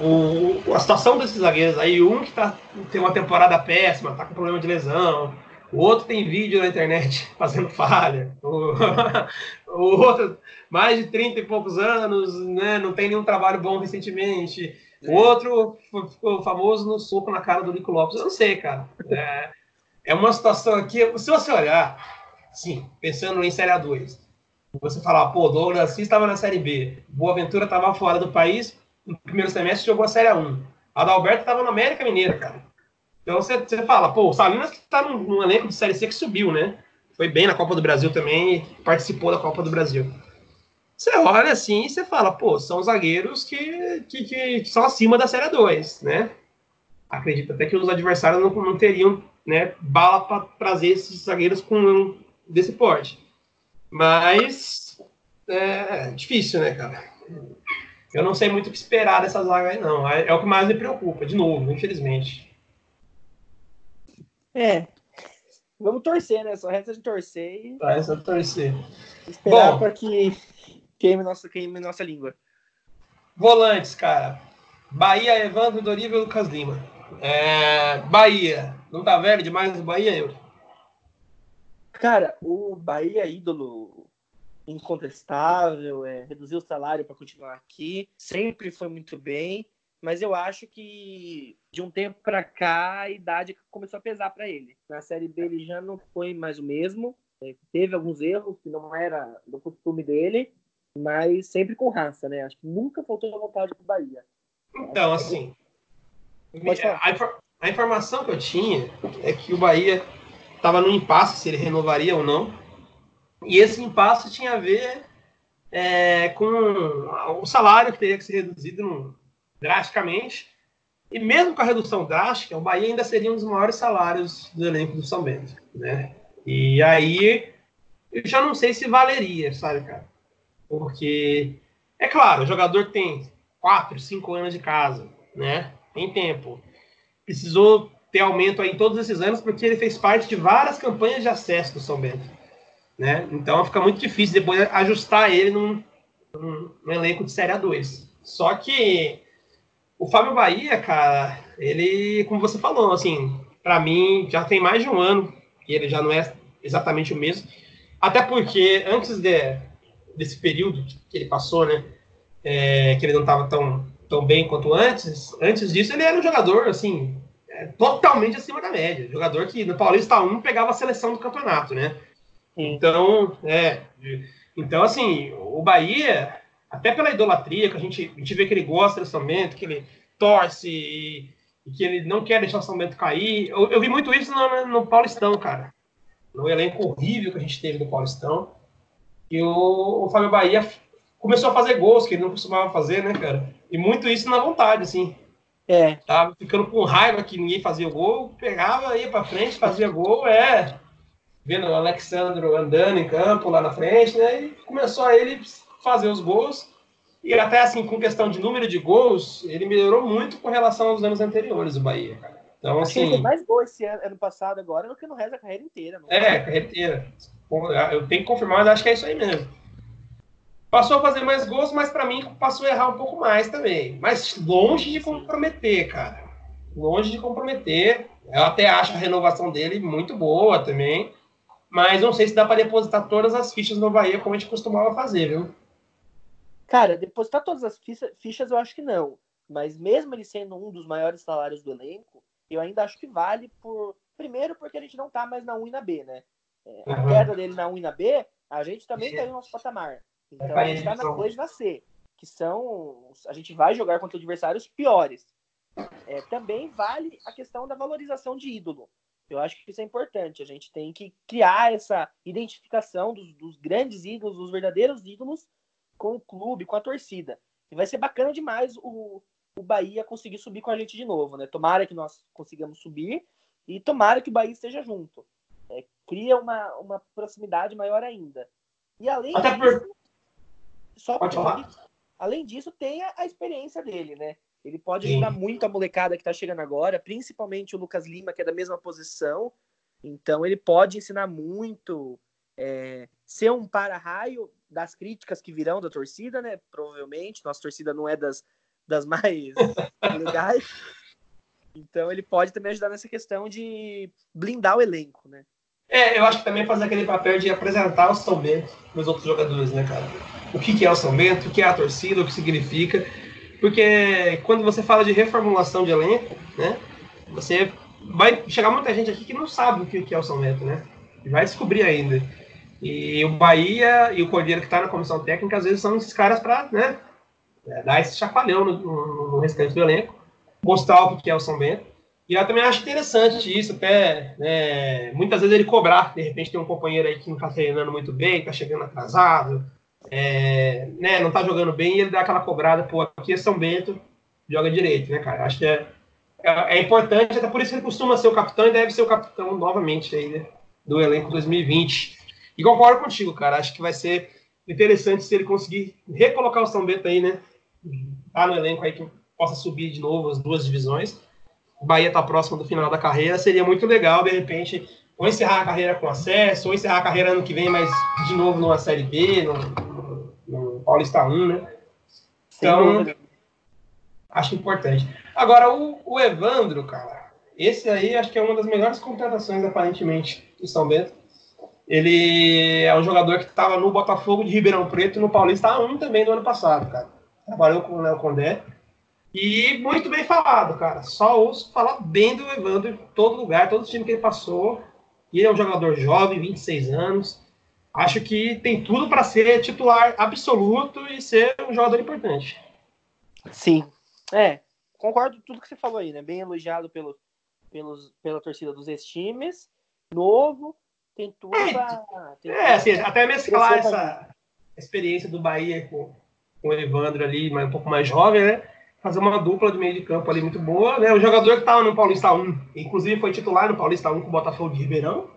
o, a situação desses zagueiros aí, um que tá, tem uma temporada péssima, tá com problema de lesão, o outro tem vídeo na internet fazendo falha, o, o outro, mais de 30 e poucos anos, né, não tem nenhum trabalho bom recentemente, o outro ficou famoso no soco na cara do Nico Lopes, eu não sei, cara. É, é uma situação aqui, se você olhar, sim, pensando em Série A2, você falar, pô, Douglas estava na Série B, Boa Ventura estava fora do país, no primeiro semestre jogou a Série A1. Adalberto estava na América Mineira, cara. Então você, você fala, pô, o Salinas que está num, num, elenco de Série C que subiu, né? Foi bem na Copa do Brasil também participou da Copa do Brasil. Você olha assim e você fala, pô, são zagueiros que, que, que são acima da Série 2, né? Acredito até que os adversários não, não teriam né, bala para trazer esses zagueiros com desse porte. Mas é difícil, né, cara? Eu não sei muito o que esperar dessa zaga aí, não. É, é o que mais me preocupa, de novo, infelizmente. É. Vamos torcer, né? Só resta de torcer e. Só resta de torcer. Esperar para que queime nossa, queime nossa língua. Volantes, cara. Bahia, Evandro, Dorival e Lucas Lima. É... Bahia. Não tá velho demais o Bahia, eu? Cara, o Bahia é ídolo incontestável, é, reduziu o salário para continuar aqui, sempre foi muito bem, mas eu acho que de um tempo para cá a idade começou a pesar para ele. Na Série B ele já não foi mais o mesmo, é, teve alguns erros que não era do costume dele, mas sempre com raça, né? Acho que nunca faltou vontade pro Bahia. Então, assim, a, a informação que eu tinha é que o Bahia estava no impasse se ele renovaria ou não. E esse impasse tinha a ver é, com o salário que teria que ser reduzido drasticamente. E mesmo com a redução drástica, o Bahia ainda seria um dos maiores salários do elenco do São Bento, né? E aí eu já não sei se valeria, sabe, cara? Porque é claro, o jogador tem quatro, cinco anos de casa, né? Tem tempo. Precisou ter aumento aí todos esses anos porque ele fez parte de várias campanhas de acesso do São Bento. Né? Então fica muito difícil depois ajustar ele num, num, num elenco de Série A2. Só que o Fábio Bahia, cara, ele, como você falou, assim, para mim já tem mais de um ano que ele já não é exatamente o mesmo. Até porque antes de, desse período que ele passou, né, é, que ele não estava tão, tão bem quanto antes, antes disso ele era um jogador, assim, é, totalmente acima da média. Jogador que no Paulista 1 pegava a seleção do campeonato, né? Então, é. Então, assim, o Bahia, até pela idolatria, que a gente, a gente vê que ele gosta do São Bento, que ele torce e, e que ele não quer deixar o São Bento cair. Eu, eu vi muito isso no, no, Paulistão, cara. No elenco horrível que a gente teve no Paulistão. E o, o Fábio Bahia começou a fazer gols que ele não costumava fazer, né, cara? E muito isso na vontade, assim. É. Tava ficando com raiva que ninguém fazia gol, pegava, ia pra frente, fazia gol, é vendo o Alexandro andando em campo lá na frente, né? E começou a ele fazer os gols. E até assim, com questão de número de gols, ele melhorou muito com relação aos anos anteriores do Bahia, cara. Então, assim. Ele mais gols esse ano, ano, passado agora do que no resto da carreira inteira. Mano. É, carreira inteira. Eu tenho que confirmar, mas acho que é isso aí mesmo. Passou a fazer mais gols, mas para mim passou a errar um pouco mais também. Mas longe de comprometer, cara. Longe de comprometer. Eu até acho a renovação dele muito boa também mas não sei se dá para depositar todas as fichas no Bahia como a gente costumava fazer, viu? Cara, depositar todas as fichas eu acho que não. Mas mesmo ele sendo um dos maiores salários do elenco, eu ainda acho que vale por. Primeiro, porque a gente não tá mais na 1 e na B, né? É, a uhum. queda dele na 1 e na B, a gente também caiu no nosso patamar. Então a gente tá na 2 e na C, que são. A gente vai jogar contra adversários piores. É, também vale a questão da valorização de ídolo. Eu acho que isso é importante. A gente tem que criar essa identificação dos, dos grandes ídolos, dos verdadeiros ídolos, com o clube, com a torcida. E vai ser bacana demais o, o Bahia conseguir subir com a gente de novo, né? Tomara que nós consigamos subir e tomara que o Bahia esteja junto. É, cria uma, uma proximidade maior ainda. E além Até disso, por... só Pode falar. além disso, tem a, a experiência dele, né? Ele pode Sim. ajudar muito a molecada que está chegando agora, principalmente o Lucas Lima, que é da mesma posição. Então ele pode ensinar muito é, ser um para-raio das críticas que virão da torcida, né? Provavelmente. Nossa torcida não é das, das mais legais. Então ele pode também ajudar nessa questão de blindar o elenco, né? É, eu acho que também fazer aquele papel de apresentar o São Bento para os outros jogadores, né, cara? O que, que é o São Bento, o que é a torcida, o que significa. Porque quando você fala de reformulação de elenco, né, você vai chegar muita gente aqui que não sabe o que, que é o São Bento, né? E vai descobrir ainda. E o Bahia e o Cordeiro que está na comissão técnica, às vezes são esses caras para né, dar esse chacoalhão no, no, no restante do elenco, mostrar o que é o São Bento. E eu também acho interessante isso, até né, muitas vezes ele cobrar, de repente tem um companheiro aí que não está treinando muito bem, está chegando atrasado, é, né, não está jogando bem, e ele dá aquela cobrada, pô, aqui é São Bento, joga direito, né, cara? Acho que é, é, é, importante, até por isso ele costuma ser o capitão e deve ser o capitão novamente aí, né, do elenco 2020. E concordo contigo, cara, acho que vai ser interessante se ele conseguir recolocar o São Bento aí, né, tá no elenco aí que possa subir de novo as duas divisões o Bahia está próximo do final da carreira, seria muito legal, de repente, ou encerrar a carreira com acesso, ou encerrar a carreira ano que vem, mas de novo numa Série B, no Paulista 1, né? Então, acho importante. Agora, o, o, Evandro, cara, esse aí acho que é uma das melhores contratações, aparentemente, do São Bento. Ele é um jogador que estava no Botafogo de Ribeirão Preto no Paulista 1 também do ano passado, cara. Trabalhou com o Léo Condé. E muito bem falado, cara. Só ouço falar bem do Evandro em todo lugar, todo time que ele passou. E ele é um jogador jovem, 26 anos. Acho que tem tudo para ser titular absoluto e ser um jogador importante. Sim. É, concordo com tudo que você falou aí, né? Bem elogiado pelo, pelos, pela torcida dos ex-times. Novo, tem tudo é, pra. Tem é, assim, até mesclar essa experiência do Bahia com, com o Evandro ali, mas um pouco mais jovem, né? fazer uma dupla de meio de campo ali muito boa. Né? O jogador que estava no Paulista 1, inclusive foi titular no Paulista 1 com o Botafogo de Ribeirão,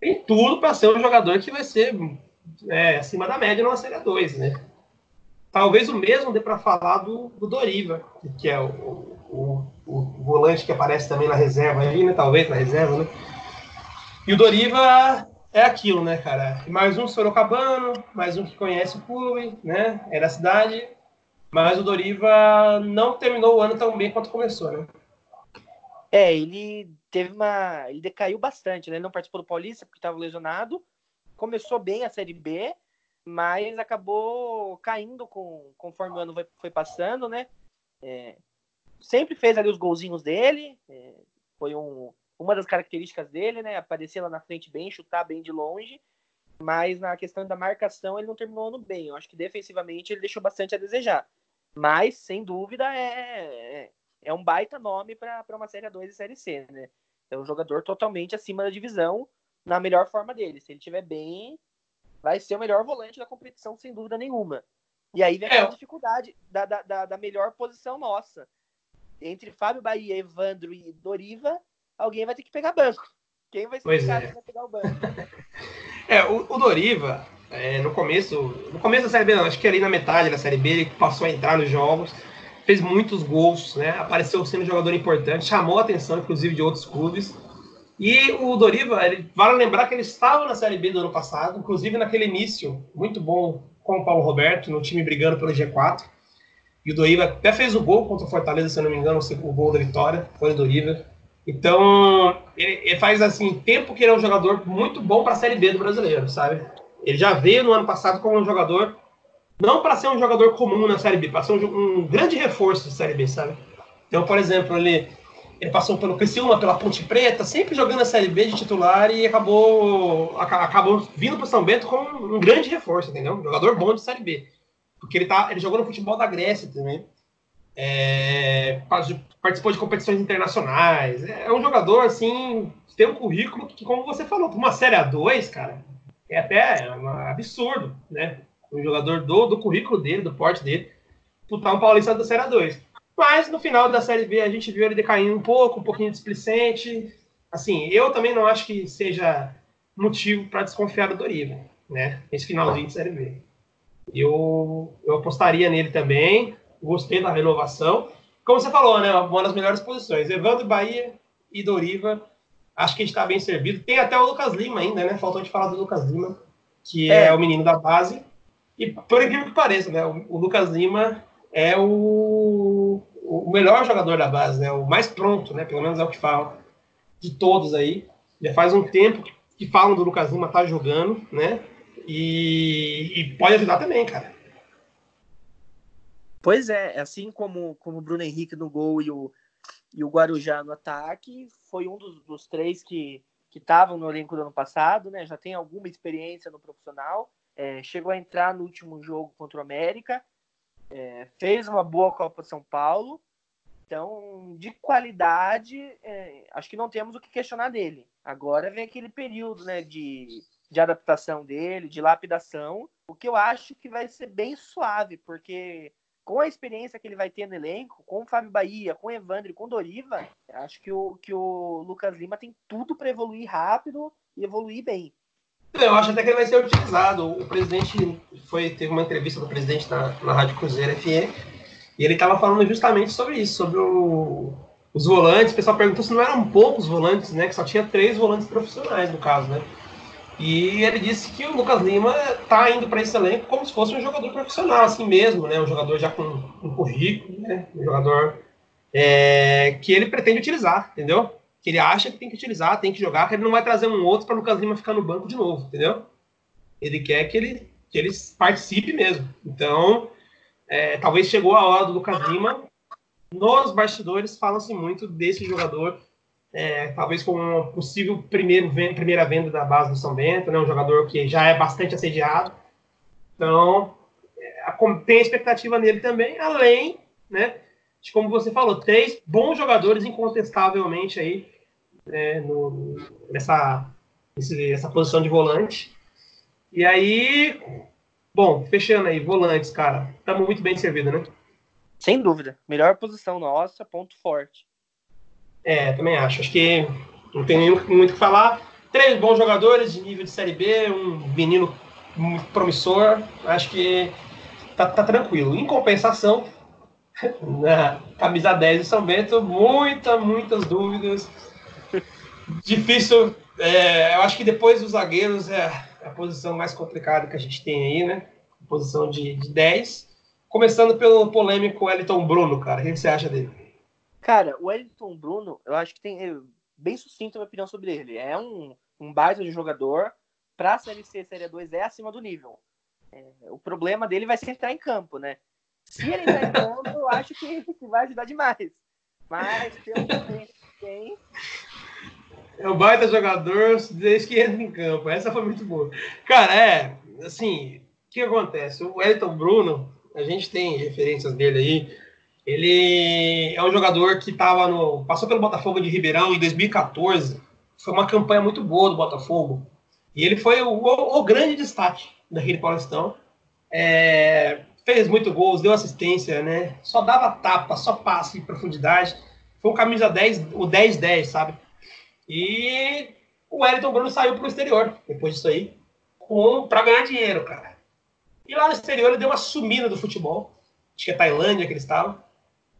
tem tudo para ser um jogador que vai ser é, acima da média numa Série 2, né? Talvez o mesmo dê para falar do, do, Doriva, que é o, o, o, volante que aparece também na reserva aí, né? Talvez na reserva, né? E o Doriva é aquilo, né, cara? Mais um sorocabano, mais um que conhece o clube, né? Da cidade, mas o Doriva não terminou o ano tão bem quanto começou, né? É, ele teve uma. Ele decaiu bastante, né? Ele não participou do Paulista porque estava lesionado. Começou bem a Série B, mas acabou caindo com, conforme o ano foi, passando, né? É, sempre fez ali os golzinhos dele. É, foi um, uma das características dele, né? Aparecer lá na frente bem, chutar bem de longe. Mas na questão da marcação, ele não terminou o ano bem. Eu acho que defensivamente ele deixou bastante a desejar. Mas, sem dúvida, é, é, é um baita nome para uma Série 2 e Série C, né? É um jogador totalmente acima da divisão, na melhor forma dele. Se ele estiver bem, vai ser o melhor volante da competição, sem dúvida nenhuma. E aí vem a dificuldade da, da, da, melhor posição nossa. Entre Fábio Bahia, Evandro e Doriva, alguém vai ter que pegar banco. Quem vai ser pois o cara é. que vai pegar o banco? é, o, o Doriva, é, no começo, no começo da Série B, não, acho que ali na metade da Série B, ele passou a entrar nos jogos, fez muitos gols, né? Apareceu sendo jogador importante, chamou a atenção, inclusive, de outros clubes. E o Doriva, ele, vale lembrar que ele estava na Série B do ano passado, inclusive naquele início muito bom com o Paulo Roberto, no time brigando pelo G4. E o Doriva até fez o gol contra o Fortaleza, se eu não me engano, o gol da vitória, foi o Doriva. Então, ele, ele, faz assim, tempo que ele é um jogador muito bom para a Série B do brasileiro, sabe? Ele já veio no ano passado como um jogador, não para ser um jogador comum na Série B, para ser um, um, grande reforço da Série B, sabe? Então, por exemplo, ele, ele passou pelo Criciúma, pela Ponte Preta, sempre jogando a Série B de titular e acabou, acabou vindo para o São Bento como um grande reforço, entendeu? Um jogador bom de Série B. Porque ele, tá, ele jogou no futebol da Grécia também. É, participou de competições internacionais. É um jogador, assim, tem um currículo que, como você falou, para uma Série A2, cara, é até um absurdo, né? Um jogador do, do currículo dele, do porte dele, putar um paulista da Série 2. Mas no final da Série B a gente viu ele decaindo um pouco, um pouquinho displicente. Assim, eu também não acho que seja motivo para desconfiar do Doriva, né? Esse finalzinho de Série B. Eu, eu apostaria nele também, gostei da renovação. Como você falou, né? Uma das melhores posições. Evandro Bahia e Doriva Acho que a gente está bem servido. Tem até o Lucas Lima ainda, né? Faltou de falar do Lucas Lima. que é. é. o menino da base. E por incrível que pareça, né, o, Lucas Lima é o, o melhor jogador da base, né, o mais pronto, né, pelo menos é o que fala, de todos aí. Já faz um tempo que falam do Lucas Lima tá jogando, né, e, e pode ajudar também, cara. Pois é, assim como, como o Bruno Henrique no gol e o, e o Guarujá no ataque, foi um dos, dos três que estavam no elenco do ano passado, né? Já tem alguma experiência no profissional. É, chegou a entrar no último jogo contra o América, é, fez uma boa Copa São Paulo. Então, de qualidade, é, acho que não temos o que questionar dele. Agora vem aquele período né, de, de adaptação dele, de lapidação, o que eu acho que vai ser bem suave, porque com a experiência que ele vai ter no elenco, com o Fábio Bahia, com o Evandro com o Doriva, acho que o, que o Lucas Lima tem tudo para evoluir rápido e evoluir bem. Eu acho até que ele vai ser utilizado. O presidente foi teve uma entrevista do presidente na, na Rádio Cruzeiro FM e ele estava falando justamente sobre isso, sobre o, os volantes. O pessoal perguntou se não eram poucos volantes, né? Que só tinha três volantes profissionais no caso, né? E ele disse que o Lucas Lima está indo para esse elenco como se fosse um jogador profissional, assim mesmo, né? Um jogador já com um currículo, né? Um jogador é, que ele pretende utilizar, entendeu? Que ele acha que tem que utilizar, tem que jogar, que ele não vai trazer um outro para o Lucas Lima ficar no banco de novo, entendeu? Ele quer que ele, que ele participe mesmo. Então, é, talvez chegou a hora do Lucas Lima. Nos bastidores falam-se muito desse jogador é, talvez como possível primeiro, primeira venda da base do São Bento, né, um jogador que já é bastante assediado. Então, é, tem expectativa nele também, além né, de, como você falou, três bons jogadores incontestavelmente aí né, no, nessa, essa posição de volante. E aí, bom, fechando aí, volantes, cara, estamos muito bem servidos, né? Sem dúvida. Melhor posição nossa, ponto forte. É, também acho. Acho que não tem muito o que falar. Três bons jogadores de nível de Série B, um menino muito promissor. Acho que tá, tá tranquilo. Em compensação, na camisa 10 de São Bento, muitas, muitas dúvidas. Difícil. É, eu acho que depois dos zagueiros é a posição mais complicada que a gente tem aí, né? Posição de, de 10. Começando pelo polêmico Wellington Bruno, cara. O que você acha dele? Cara, o Wellington Bruno, eu acho que tem bem sucinto a minha opinião sobre ele. É um, um baita de jogador. Para a Série C, Série 2 é acima do nível. É, o problema dele vai ser entrar em campo, né? Se ele entrar em campo, eu acho que, vai ajudar demais. Mas, pelo tem. É um baita jogador desde que entra em campo. Essa foi muito boa. Cara, é. Assim, o que acontece? O Wellington Bruno, a gente tem referências dele aí ele é um jogador que tava no, passou pelo Botafogo de Ribeirão em 2014. Foi uma campanha muito boa do Botafogo. E ele foi o, o, o grande destaque daquele Paulistão. É, fez muito gols, deu assistência, né? Só dava tapa, só passe em profundidade. Foi um camisa 10, o 10-10, sabe? E o Wellington Bruno saiu para o exterior depois disso aí, para ganhar dinheiro, cara. E lá no exterior ele deu uma sumida do futebol. Acho que é Tailândia que ele estava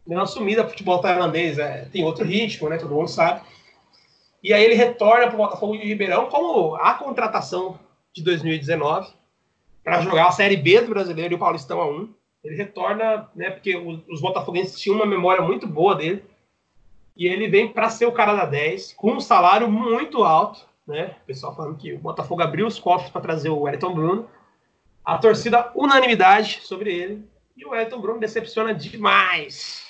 deu uma sumida futebol tailandês, é, tem outro ritmo, né? Todo mundo sabe. E aí ele retorna para o Botafogo de Ribeirão como a contratação de 2019 para jogar a Série B do Brasileiro e o Paulistão A1. Ele retorna, né? Porque os botafoguenses tinham uma memória muito boa dele. E ele vem para ser o cara da 10, com um salário muito alto, né? O pessoal falando que o Botafogo abriu os cofres para trazer o Wellington Bruno. A torcida, unanimidade sobre ele. E o Wellington Bruno decepciona demais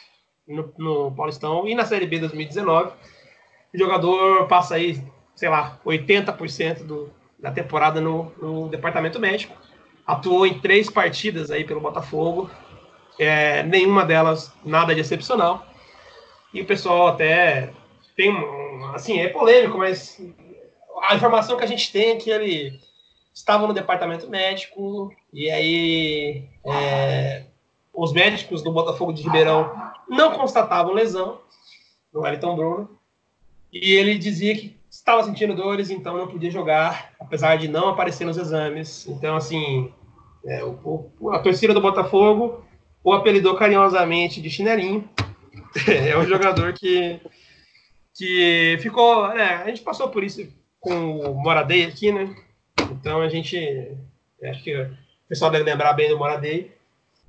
no, no Paulistão e na Série B 2019. O jogador passa aí, sei lá, 80% do, da temporada no, no, departamento médico. Atuou em três partidas aí pelo Botafogo, é, nenhuma delas nada de excepcional. E o pessoal até tem, assim, é polêmico, mas a informação que a gente tem é que ele estava no departamento médico e aí é, os médicos do Botafogo de Ribeirão não constatavam lesão no Wellington Bruno. E ele dizia que estava sentindo dores, então não podia jogar, apesar de não aparecer nos exames. Então, assim, é, o, a torcida do Botafogo o apelidou carinhosamente de chinelinho. é um jogador que, que ficou. Né, a gente passou por isso com o Moradei aqui, né? Então a gente. Acho que o pessoal deve lembrar bem do Moradei.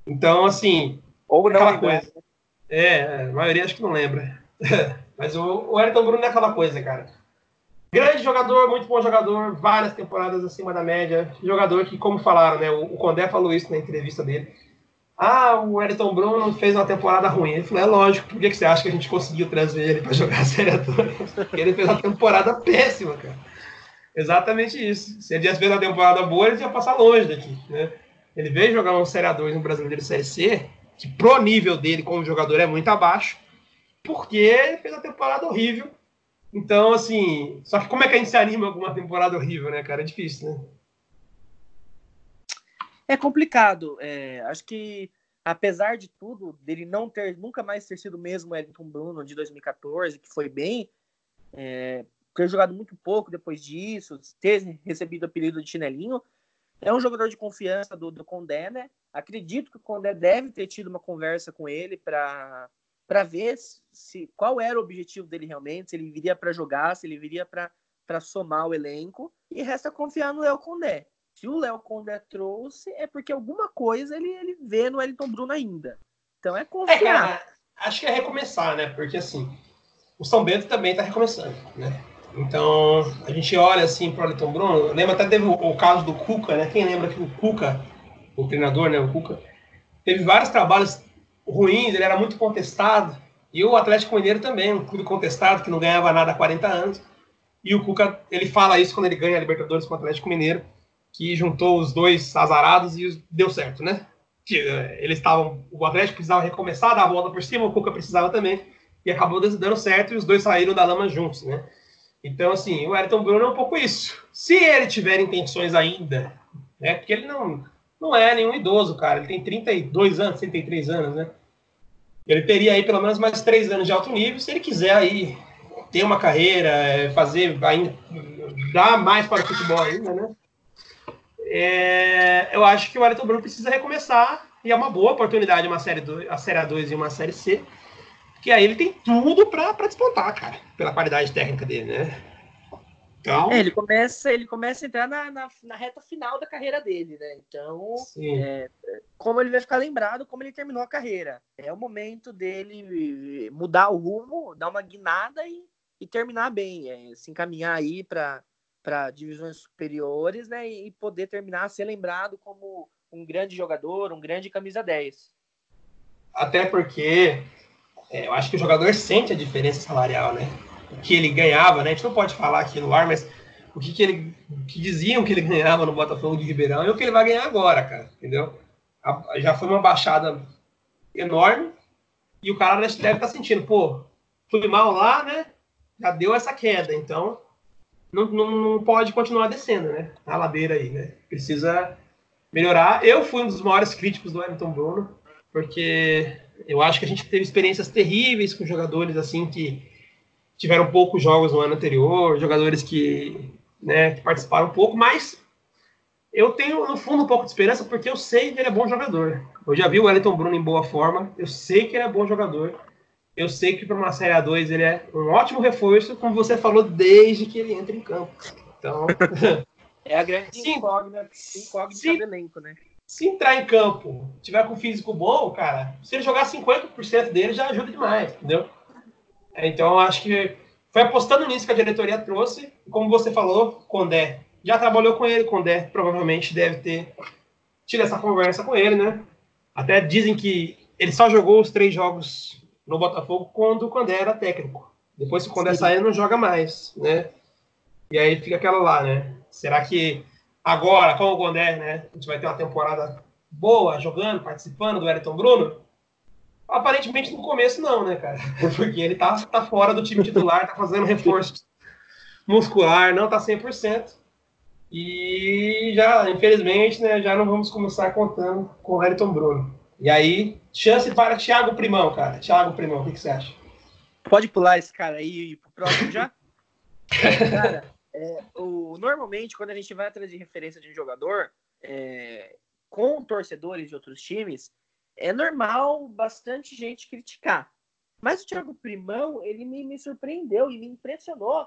Então, assim. Ou não, aquela coisa. É, a maioria acho que não lembra. Mas o, o Ayrton Bruno é aquela coisa, cara. Grande jogador, muito bom jogador, várias temporadas acima da média. Jogador que, como falaram, né? O, o Condé falou isso na entrevista dele. Ah, o Ayrton Bruno fez uma temporada ruim. Ele falou: é lógico, por que, você acha que a gente conseguiu trazer ele para jogar a Série A Porque ele fez uma temporada péssima, cara. Exatamente isso. Se ele tivesse feito uma temporada boa, ele ia passar longe daqui, né? Ele veio jogar um Série A2 no Brasileiro Série C, que pro nível dele como jogador é muito abaixo, porque ele fez uma temporada horrível então, assim, só que como é que a gente se anima com uma temporada horrível, né, cara? É difícil, né? É complicado. É, acho que, apesar de tudo, dele não ter nunca mais ter sido mesmo o Wellington Bruno de 2014, que foi bem, é, ter jogado muito pouco depois disso, ter recebido o apelido de chinelinho, é um jogador de confiança do, do Condé, né? Acredito que o Condé deve ter tido uma conversa com ele para para ver se qual era o objetivo dele realmente, se ele viria para jogar, se ele viria para somar o elenco. E resta confiar no Léo Condé. Se o Léo Condé trouxe, é porque alguma coisa ele, ele vê no Wellington Bruno ainda. Então é confiar. É, cara, acho que é recomeçar, né? Porque assim, o São Bento também está recomeçando, né? Então, a gente olha assim para o Wellington Bruno. Lembra até teve o, o, caso do Cuca, né? Quem lembra que o Cuca, o treinador, né? O Cuca, teve vários trabalhos ruins, ele era muito contestado. E o Atlético Mineiro também, um clube contestado, que não ganhava nada há 40 anos. E o Cuca, ele fala isso quando ele ganha a Libertadores com o Atlético Mineiro, que juntou os dois azarados e deu certo, né? Eh, eles estavam, o Atlético precisava recomeçar, dar a volta por cima, o Cuca precisava também, e acabou dando certo e os dois saíram da lama juntos, né? Então, assim, o Ayrton Bruno é um pouco isso. Se ele tiver intenções ainda, né? Porque ele não, não é nenhum idoso, cara. Ele tem 32 anos, 33 anos, né? Ele teria aí pelo menos mais três anos de alto nível, se ele quiser aí ter uma carreira, é, fazer ainda, dar mais para o futebol ainda, né? É, eu acho que o Wellington Bruno precisa recomeçar e é uma boa oportunidade uma série do, a série A2 e uma série C, que aí ele tem tudo para despontar, cara, pela qualidade técnica dele, né? Então... É, ele começa, ele começa a entrar na, na, na, reta final da carreira dele, né? Então, é, como ele vai ficar lembrado, como ele terminou a carreira. É o momento dele mudar o rumo, dar uma guinada e, e terminar bem, é, se encaminhar aí para para divisões superiores, né? E poder terminar ser lembrado como um grande jogador, um grande camisa 10. Até porque é, eu acho que o jogador sente a diferença salarial, né? que ele ganhava, né? A gente não pode falar aqui no ar, mas o que, que ele que diziam que ele ganhava no Botafogo de Ribeirão e o que ele vai ganhar agora, cara, entendeu? A, já foi uma baixada enorme e o cara deve estar tá sentindo, pô, fui mal lá, né? Já deu essa queda, então não, não, não pode continuar descendo, né? A ladeira aí, né? Precisa melhorar. Eu fui um dos maiores críticos do Everton Bruno, porque eu acho que a gente teve experiências terríveis com jogadores assim que tiveram poucos jogos no ano anterior, jogadores que, né, que participaram pouco, mas eu tenho, no fundo, um pouco de esperança, porque eu sei que ele é bom jogador. Eu já vi o Wellington Bruno em boa forma, eu sei que ele é bom jogador, eu sei que para uma Série A2 ele é um ótimo reforço, como você falou, desde que ele entra em campo. Então. é a grande sim, incógnita, incógnita do elenco, né? Se entrar em campo, tiver com físico bom, cara, se ele jogar 50% dele já ajuda demais, entendeu? Então, eu acho que foi apostando nisso que a diretoria trouxe. Como você falou, Condé já trabalhou com ele. Condé provavelmente deve ter tido essa conversa com ele, né? Até dizem que ele só jogou os três jogos no Botafogo quando o Condé era técnico. Depois, se o Condé sair, não joga mais, né? E aí fica aquela lá, né? Será que agora, com o Condé, né? A gente vai ter uma temporada boa, jogando, participando do Elton Bruno? Aparentemente no começo não, né, cara? Porque ele tá, tá fora do time titular, tá fazendo reforço muscular, não tá 100%. E já, infelizmente, né, já não vamos começar contando com o Wellington Bruno. E aí, chance para Thiago Primão, cara. Thiago Primão, o que, que você acha? Pode pular esse cara aí e ir pro próximo já? cara, é, o, normalmente, quando a gente vai atrás de referência de um jogador, é, com torcedores de outros times, é normal bastante gente criticar. Mas o Thiago Primão, ele me, me surpreendeu e me impressionou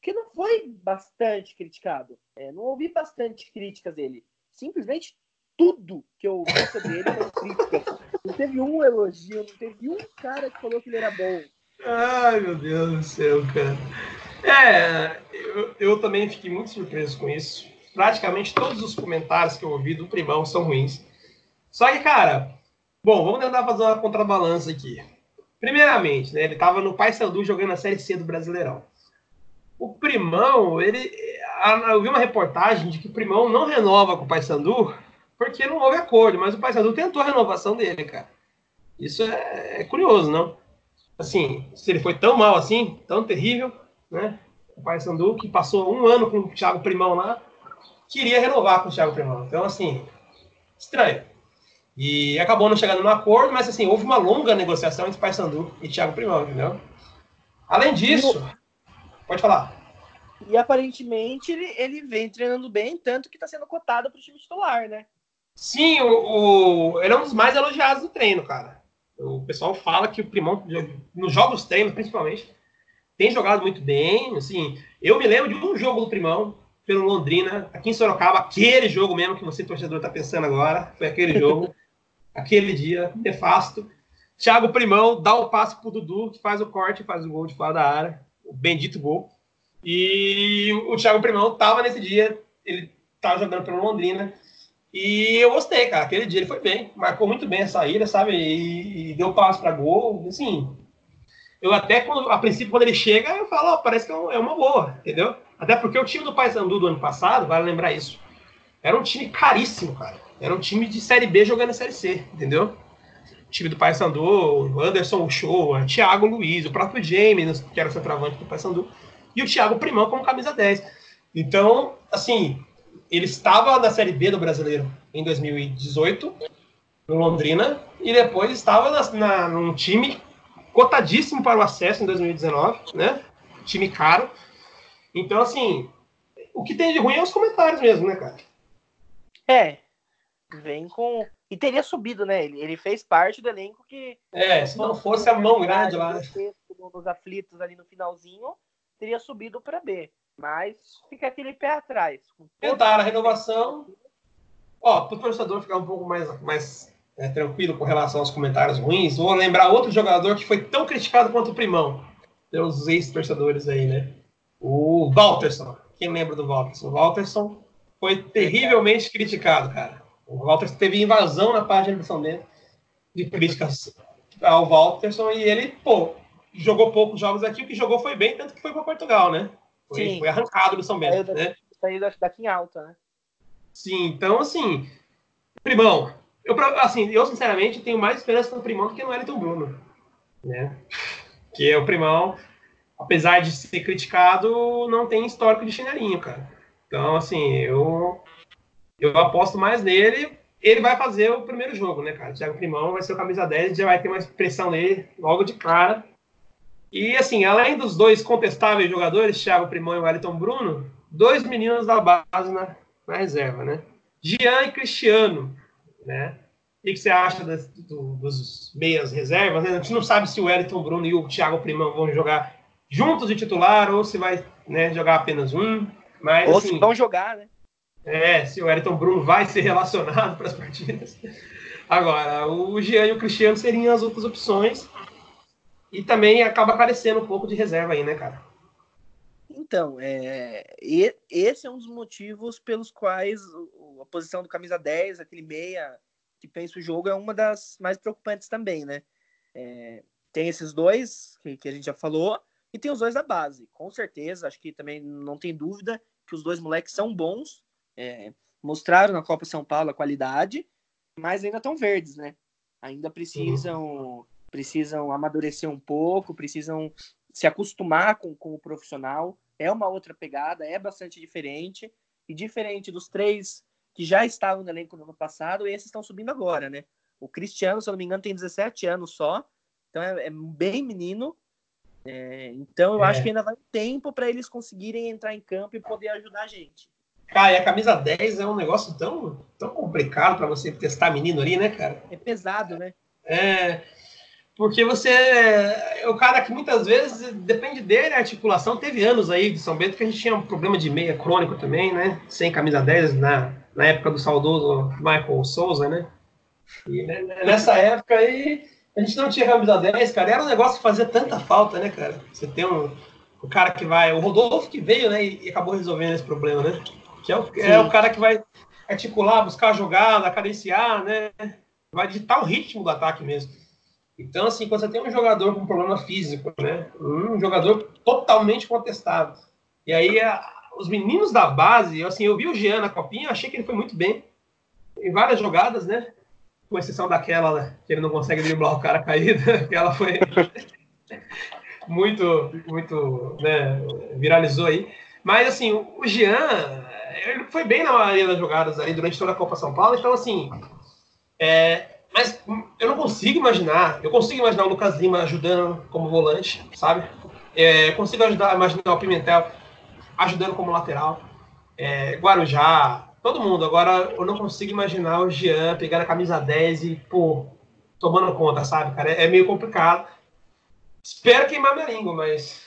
que não foi bastante criticado. É, não ouvi bastante críticas dele. Simplesmente tudo que eu ouvi sobre ele foi crítica. Não teve um elogio, não teve um cara que falou que ele era bom. Ai, meu Deus do céu, cara. É, eu, eu também fiquei muito surpreso com isso. Praticamente todos os comentários que eu ouvi do Primão são ruins. Só que, cara, bom, vamos tentar fazer uma contrabalança aqui. Primeiramente, né, ele estava no Paysandu jogando a Série C do Brasileirão. O Primão, ele, eu vi uma reportagem de que o Primão não renova com o Paysandu porque não houve acordo, mas o Paysandu tentou a renovação dele, cara. Isso é, é curioso, não? Assim, se ele foi tão mal assim, tão terrível, né? O Paysandu, que passou um ano com o Thiago Primão lá, queria renovar com o Thiago Primão. Então, assim, estranho. E acabou não chegando no acordo, mas assim, houve uma longa negociação entre Paysandu e Thiago Primão, entendeu? Além disso, pode falar. E aparentemente ele, ele vem treinando bem, tanto que está sendo cotado para o time titular, né? Sim, o, o, ele é um dos mais elogiados do treino, cara. O pessoal fala que o Primão, nos jogos treinos principalmente, tem jogado muito bem. Assim, eu me lembro de um jogo do Primão pelo Londrina, aqui em Sorocaba, aquele jogo mesmo que você, torcedor, está pensando agora. Foi aquele jogo, aquele dia, nefasto. Thiago Primão dá o passe pro Dudu, que faz o corte, faz o gol de fora da área. O bendito gol. E o Thiago Primão tava nesse dia, ele tava jogando pelo Londrina. E eu gostei, cara. Aquele dia ele foi bem, marcou muito bem a saída, sabe? E, e deu passo para gol. Assim, eu até, quando, a princípio, quando ele chega, eu falo, oh, parece que é, é uma boa, entendeu? Até porque o time do Paysandu do ano passado, vale lembrar isso, era um time caríssimo, cara. Era um time de Série B jogando Série C, entendeu? O time do Paysandu, Anderson Uchoa, Thiago Luiz, o próprio James, que era o centroavante do Paysandu, e o Thiago Primão como camisa 10. Então, assim, ele estava na Série B do Brasileiro em 2018, no Londrina, e depois estava na, na, num time cotadíssimo para o acesso em 2019, né? Time caro. Então, assim, o que tem de ruim é os comentários mesmo, né, cara? É, vem com. E teria subido, né? Ele, ele fez parte do elenco que. É, se não fosse a mão grande lá. Nos aflitos ali no finalzinho, teria subido para B. Mas fica aquele pé atrás. Tentaram a renovação. Ó, para o torcedor ficar um pouco mais, mais é, tranquilo com relação aos comentários ruins, vou lembrar outro jogador que foi tão criticado quanto o Primão. Os ex-torcedores aí, né? O Walterson. Quem lembra do Walterson? O Walterson foi terrivelmente criticado, cara. O Walterson teve invasão na página do São Bento de críticas ao Walterson e ele, pô, jogou poucos jogos aqui, o que jogou foi bem, tanto que foi para Portugal, né? Foi, foi arrancado do São Bento, saiu né? Saiu daqui em alta, né? Sim, então, assim, Primão, eu, assim, eu sinceramente tenho mais esperança no Primão do que no Wellington Bruno, né? Que é o Primão, apesar de ser criticado, não tem histórico de chinelinho, cara. Então, assim, eu, eu aposto mais nele. Ele vai fazer o primeiro jogo, né, cara? O Thiago Primão vai ser o camisa 10, já vai ter uma pressão nele logo de cara. E, assim, além dos dois contestáveis jogadores, Thiago Primão e Wellington Bruno, dois meninos da base na, na reserva, né? Jean e Cristiano, né? O que você acha das, do, dos meias reservas? Né? A gente não sabe se o Wellington Bruno e o Thiago Primão vão jogar juntos de titular ou se vai né, jogar apenas um. Mas, ou assim, se vão jogar, né? É, se o Wellington Bruno vai ser relacionado para as partidas. Agora, o Jean e o Cristiano seriam as outras opções. E também acaba carecendo um pouco de reserva aí, né, cara? Então, é, esse é um dos motivos pelos quais a posição do camisa 10, aquele meia que pensa o jogo, é uma das mais preocupantes também, né? É, tem esses dois que, que, a gente já falou, e tem os dois da base. Com certeza, acho que também não tem dúvida que os dois moleques são bons, é, mostraram na Copa São Paulo a qualidade, mas ainda estão verdes, né? Ainda precisam. Uhum precisam amadurecer um pouco, precisam se acostumar com, com o profissional. É uma outra pegada, é bastante diferente. E diferente dos três que já estavam no elenco no ano passado, esses estão subindo agora, né? O Cristiano, se eu não me engano, tem 17 anos só, então é, é bem menino. É, então eu é. acho que ainda vai tempo para eles conseguirem entrar em campo e poder ajudar a gente. Cara, e a camisa 10 é um negócio tão, tão complicado para você testar menino ali, né, cara? É pesado, né? É. porque você é o cara que muitas vezes depende dele, a articulação. Teve anos aí de São Bento que a gente tinha um problema de meia crônico também, né? Sem camisa 10 na, na época do saudoso Michael Souza, né? E né, nessa época aí a gente não tinha camisa 10, cara. Era um negócio que fazia tanta falta, né, cara? Você tem um, o cara que vai. O Rodolfo que veio, né? E, acabou resolvendo esse problema, né? Que é o, é o cara que vai articular, buscar a jogada, acariciar, né? Vai digitar o ritmo do ataque mesmo. Então, assim, quando você tem um jogador com problema físico, né? Um jogador totalmente contestado. E aí, a, os meninos da base, assim, eu vi o Jean na copinha, achei que ele foi muito bem. Em várias jogadas, né? Com exceção daquela né, que ele não consegue driblar o cara caído, que ela foi muito, muito, né? Viralizou aí. Mas, assim, o Jean, ele foi bem na maioria das jogadas aí durante toda a Copa São Paulo. Então, assim, é, mas eu não consigo imaginar. Eu consigo imaginar o Lucas Lima ajudando como volante, sabe? É, consigo ajudar, imaginar o Pimentel ajudando como lateral. É, Guarujá, todo mundo. Agora eu não consigo imaginar o Jean pegando a camisa 10 e, pô, tomando conta, sabe, cara? É, é meio complicado. Espero queimar minha língua, mas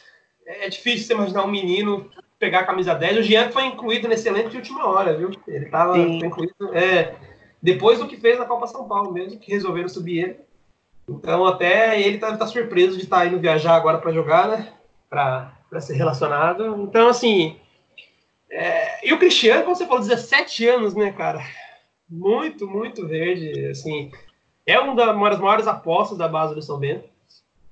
é, é difícil você imaginar um menino pegar a camisa 10. O Jean foi incluído nesse elenco de última hora, viu? Ele estava incluído. É, depois do que fez na Copa São Paulo mesmo, que resolveram subir ele. Então até ele tá, tá surpreso de estar tá indo viajar agora para jogar, né? Para ser relacionado. Então, assim. É... E o Cristiano, como você falou, 17 anos, né, cara? Muito, muito verde. Assim, é uma das maiores apostas da base do São Bento.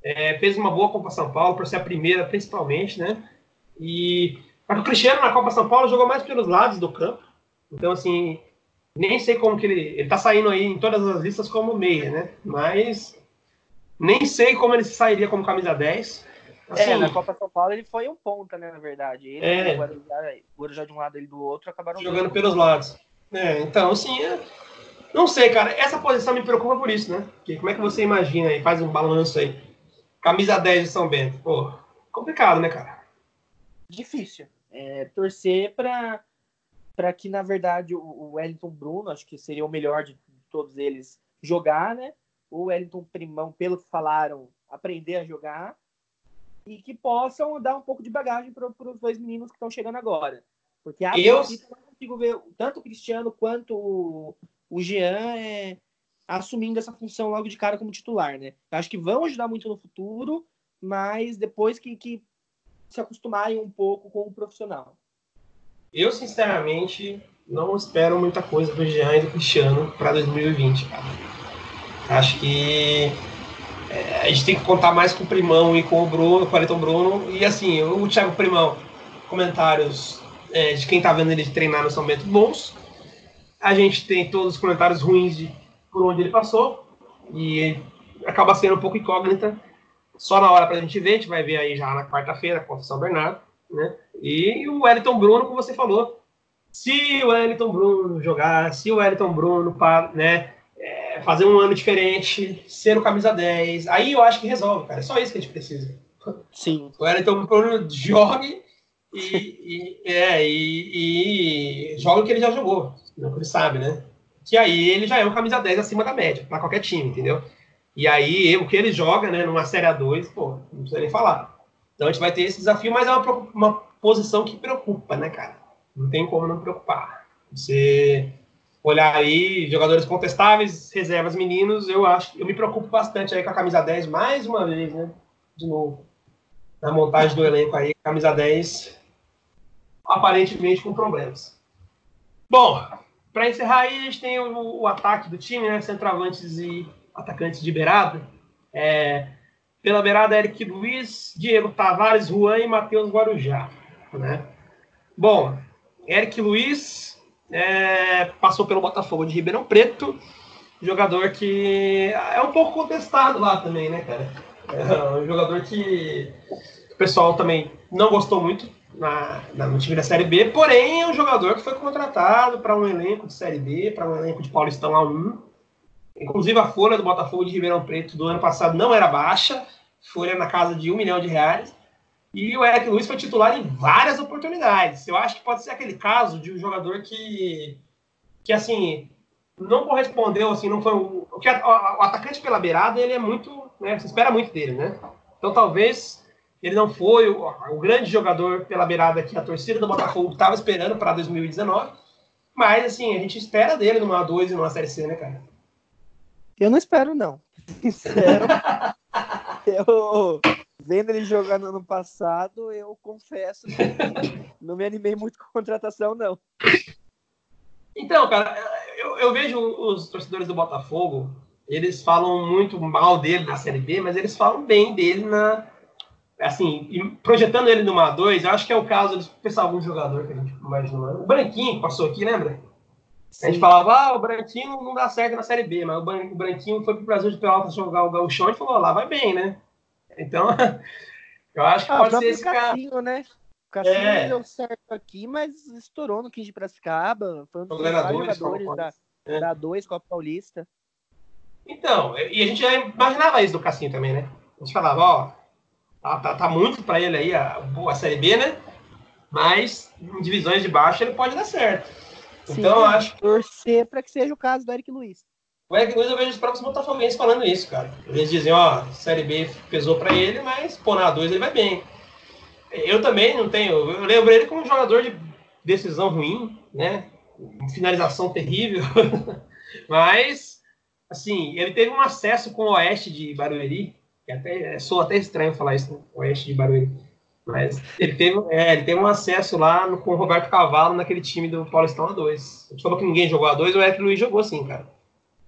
É, fez uma boa Copa São Paulo, por ser a primeira, principalmente, né? E o Cristiano na Copa São Paulo jogou mais pelos lados do campo. Então, assim, nem sei como que ele. Ele tá saindo aí em todas as listas como meia, né? Mas nem sei como ele sairia como camisa 10. É, assim, é, na Copa São Paulo ele foi um ponta, né? Na verdade. Ele é, o Guarujá de um lado e do outro acabaram jogando pelos lados. É, então, assim, é... não sei, cara. Essa posição me preocupa por isso, né? Porque como é que você imagina aí, faz um balanço aí? Camisa 10 de São Bento. Pô, complicado, né, cara? Difícil. É, torcer para para que, na verdade, o Wellington Bruno, acho que seria o melhor de todos eles, jogar, né? O Wellington Primão, pelo que falaram, aprender a jogar e que possam dar um pouco de bagagem para os dois meninos que estão chegando agora. Porque a eu não consigo ver tanto o Cristiano quanto o, o Jean é, assumindo essa função logo de cara como titular, né? Eu acho que vão ajudar muito no futuro, mas depois que, que se acostumarem um pouco com o profissional. Eu, sinceramente, não espero muita coisa do Jean e do Cristiano para 2020, cara. Acho que é, a gente tem que contar mais com o Primão e com o Bruno, com o Ayrton Bruno. E assim, o Thiago Primão, comentários é, de quem tá vendo ele treinar no São Bento bons. A gente tem todos os comentários ruins de por onde ele passou. E acaba sendo um pouco incógnita. Só na hora pra gente ver, a gente vai ver aí já na quarta-feira contra o São Bernardo. Né? E o Wellington Bruno, como você falou, se o Wellington Bruno jogar, se o Wellington Bruno né, é, fazer um ano diferente, ser o camisa 10, aí eu acho que resolve, cara. É só isso que a gente precisa. Sim. O Wellington Bruno jogue e, e, é, e, e joga o que ele já jogou, não que ele sabe, né? Que aí ele já é um camisa 10 acima da média, para qualquer time, entendeu? E aí, o que ele joga, né, numa Série A2, pô, não precisa nem falar. Então a gente vai ter esse desafio, mas é uma, uma posição que preocupa, né, cara? Não tem como não preocupar. Você olhar aí, jogadores contestáveis, reservas meninos, eu acho, eu me preocupo bastante aí com a camisa 10 mais uma vez, né? De novo. Na montagem do elenco aí, camisa 10 aparentemente com problemas. Bom, para encerrar aí, a gente tem o, o, ataque do time, né? Centroavantes e atacantes de beirada. É, pela beirada, Eric Luiz, Diego Tavares, Juan e Matheus Guarujá. Né? Bom, Eric Luiz é, passou pelo Botafogo de Ribeirão Preto, jogador que é um pouco contestado lá também, né, cara? É um jogador que o pessoal também não gostou muito na, na, no time da Série B, porém é um jogador que foi contratado para um elenco de Série B, para um elenco de Paulistão A1, Inclusive, a folha do Botafogo de Ribeirão Preto do ano passado não era baixa, folha na casa de um milhão de reais. E o Eric Luiz foi titular em várias oportunidades. Eu acho que pode ser aquele caso de um jogador que, que assim, não correspondeu, assim, não foi o, o, atacante pela beirada, ele é muito, né? Você espera muito dele, né? Então talvez ele não foi o, o grande jogador pela beirada que a torcida do Botafogo estava esperando para 2019. Mas, assim, a gente espera dele numa 2 e numa Série C, né, cara? Eu não espero, não. Sincero. eu, vendo ele jogar no ano passado, eu confesso que não me animei muito com a contratação, não. Então, cara, eu, eu vejo os torcedores do Botafogo, eles falam muito mal dele na Série B, mas eles falam bem dele na. Assim, projetando ele numa 2, eu acho que é o caso de pensar algum jogador que a gente imaginou. O Branquinho passou aqui, lembra? Sim. A gente falava, ah, o Branquinho não dá certo na Série B, mas o Branquinho foi pro Brasil de Pelotas jogar o Gauchão e falou, lá vai bem, né? Então, eu acho que ah, pode ser esse cara. né? O Cassinho é. deu certo aqui, mas estourou no 15 de Piracicaba. Foi um dos jogadores da, é. da 2 Copa Paulista. Então, e a gente já imaginava isso do Cassinho também, né? A gente falava, ó, tá, tá, tá muito para ele aí a, a Série B, né? Mas em divisões de baixo ele pode dar certo. Sim, então, eu acho. Torcer para que seja o caso do Eric Luiz. O Eric Luiz, eu vejo os próprios botafoguenses falando isso, cara. Eles dizem, ó, Série B pesou para ele, mas, pô, na 2 ele vai bem. Eu também não tenho. Eu lembro ele como um jogador de decisão ruim, né? Finalização terrível. mas, assim, ele teve um acesso com o Oeste de Barueri, que até sou até estranho falar isso, né? Oeste de Barueri. Mas ele teve, é, ele teve um acesso lá no, com o Roberto Cavalo naquele time do Paulistão A2. A gente falou que ninguém jogou A2, o Eric Luiz jogou sim, cara.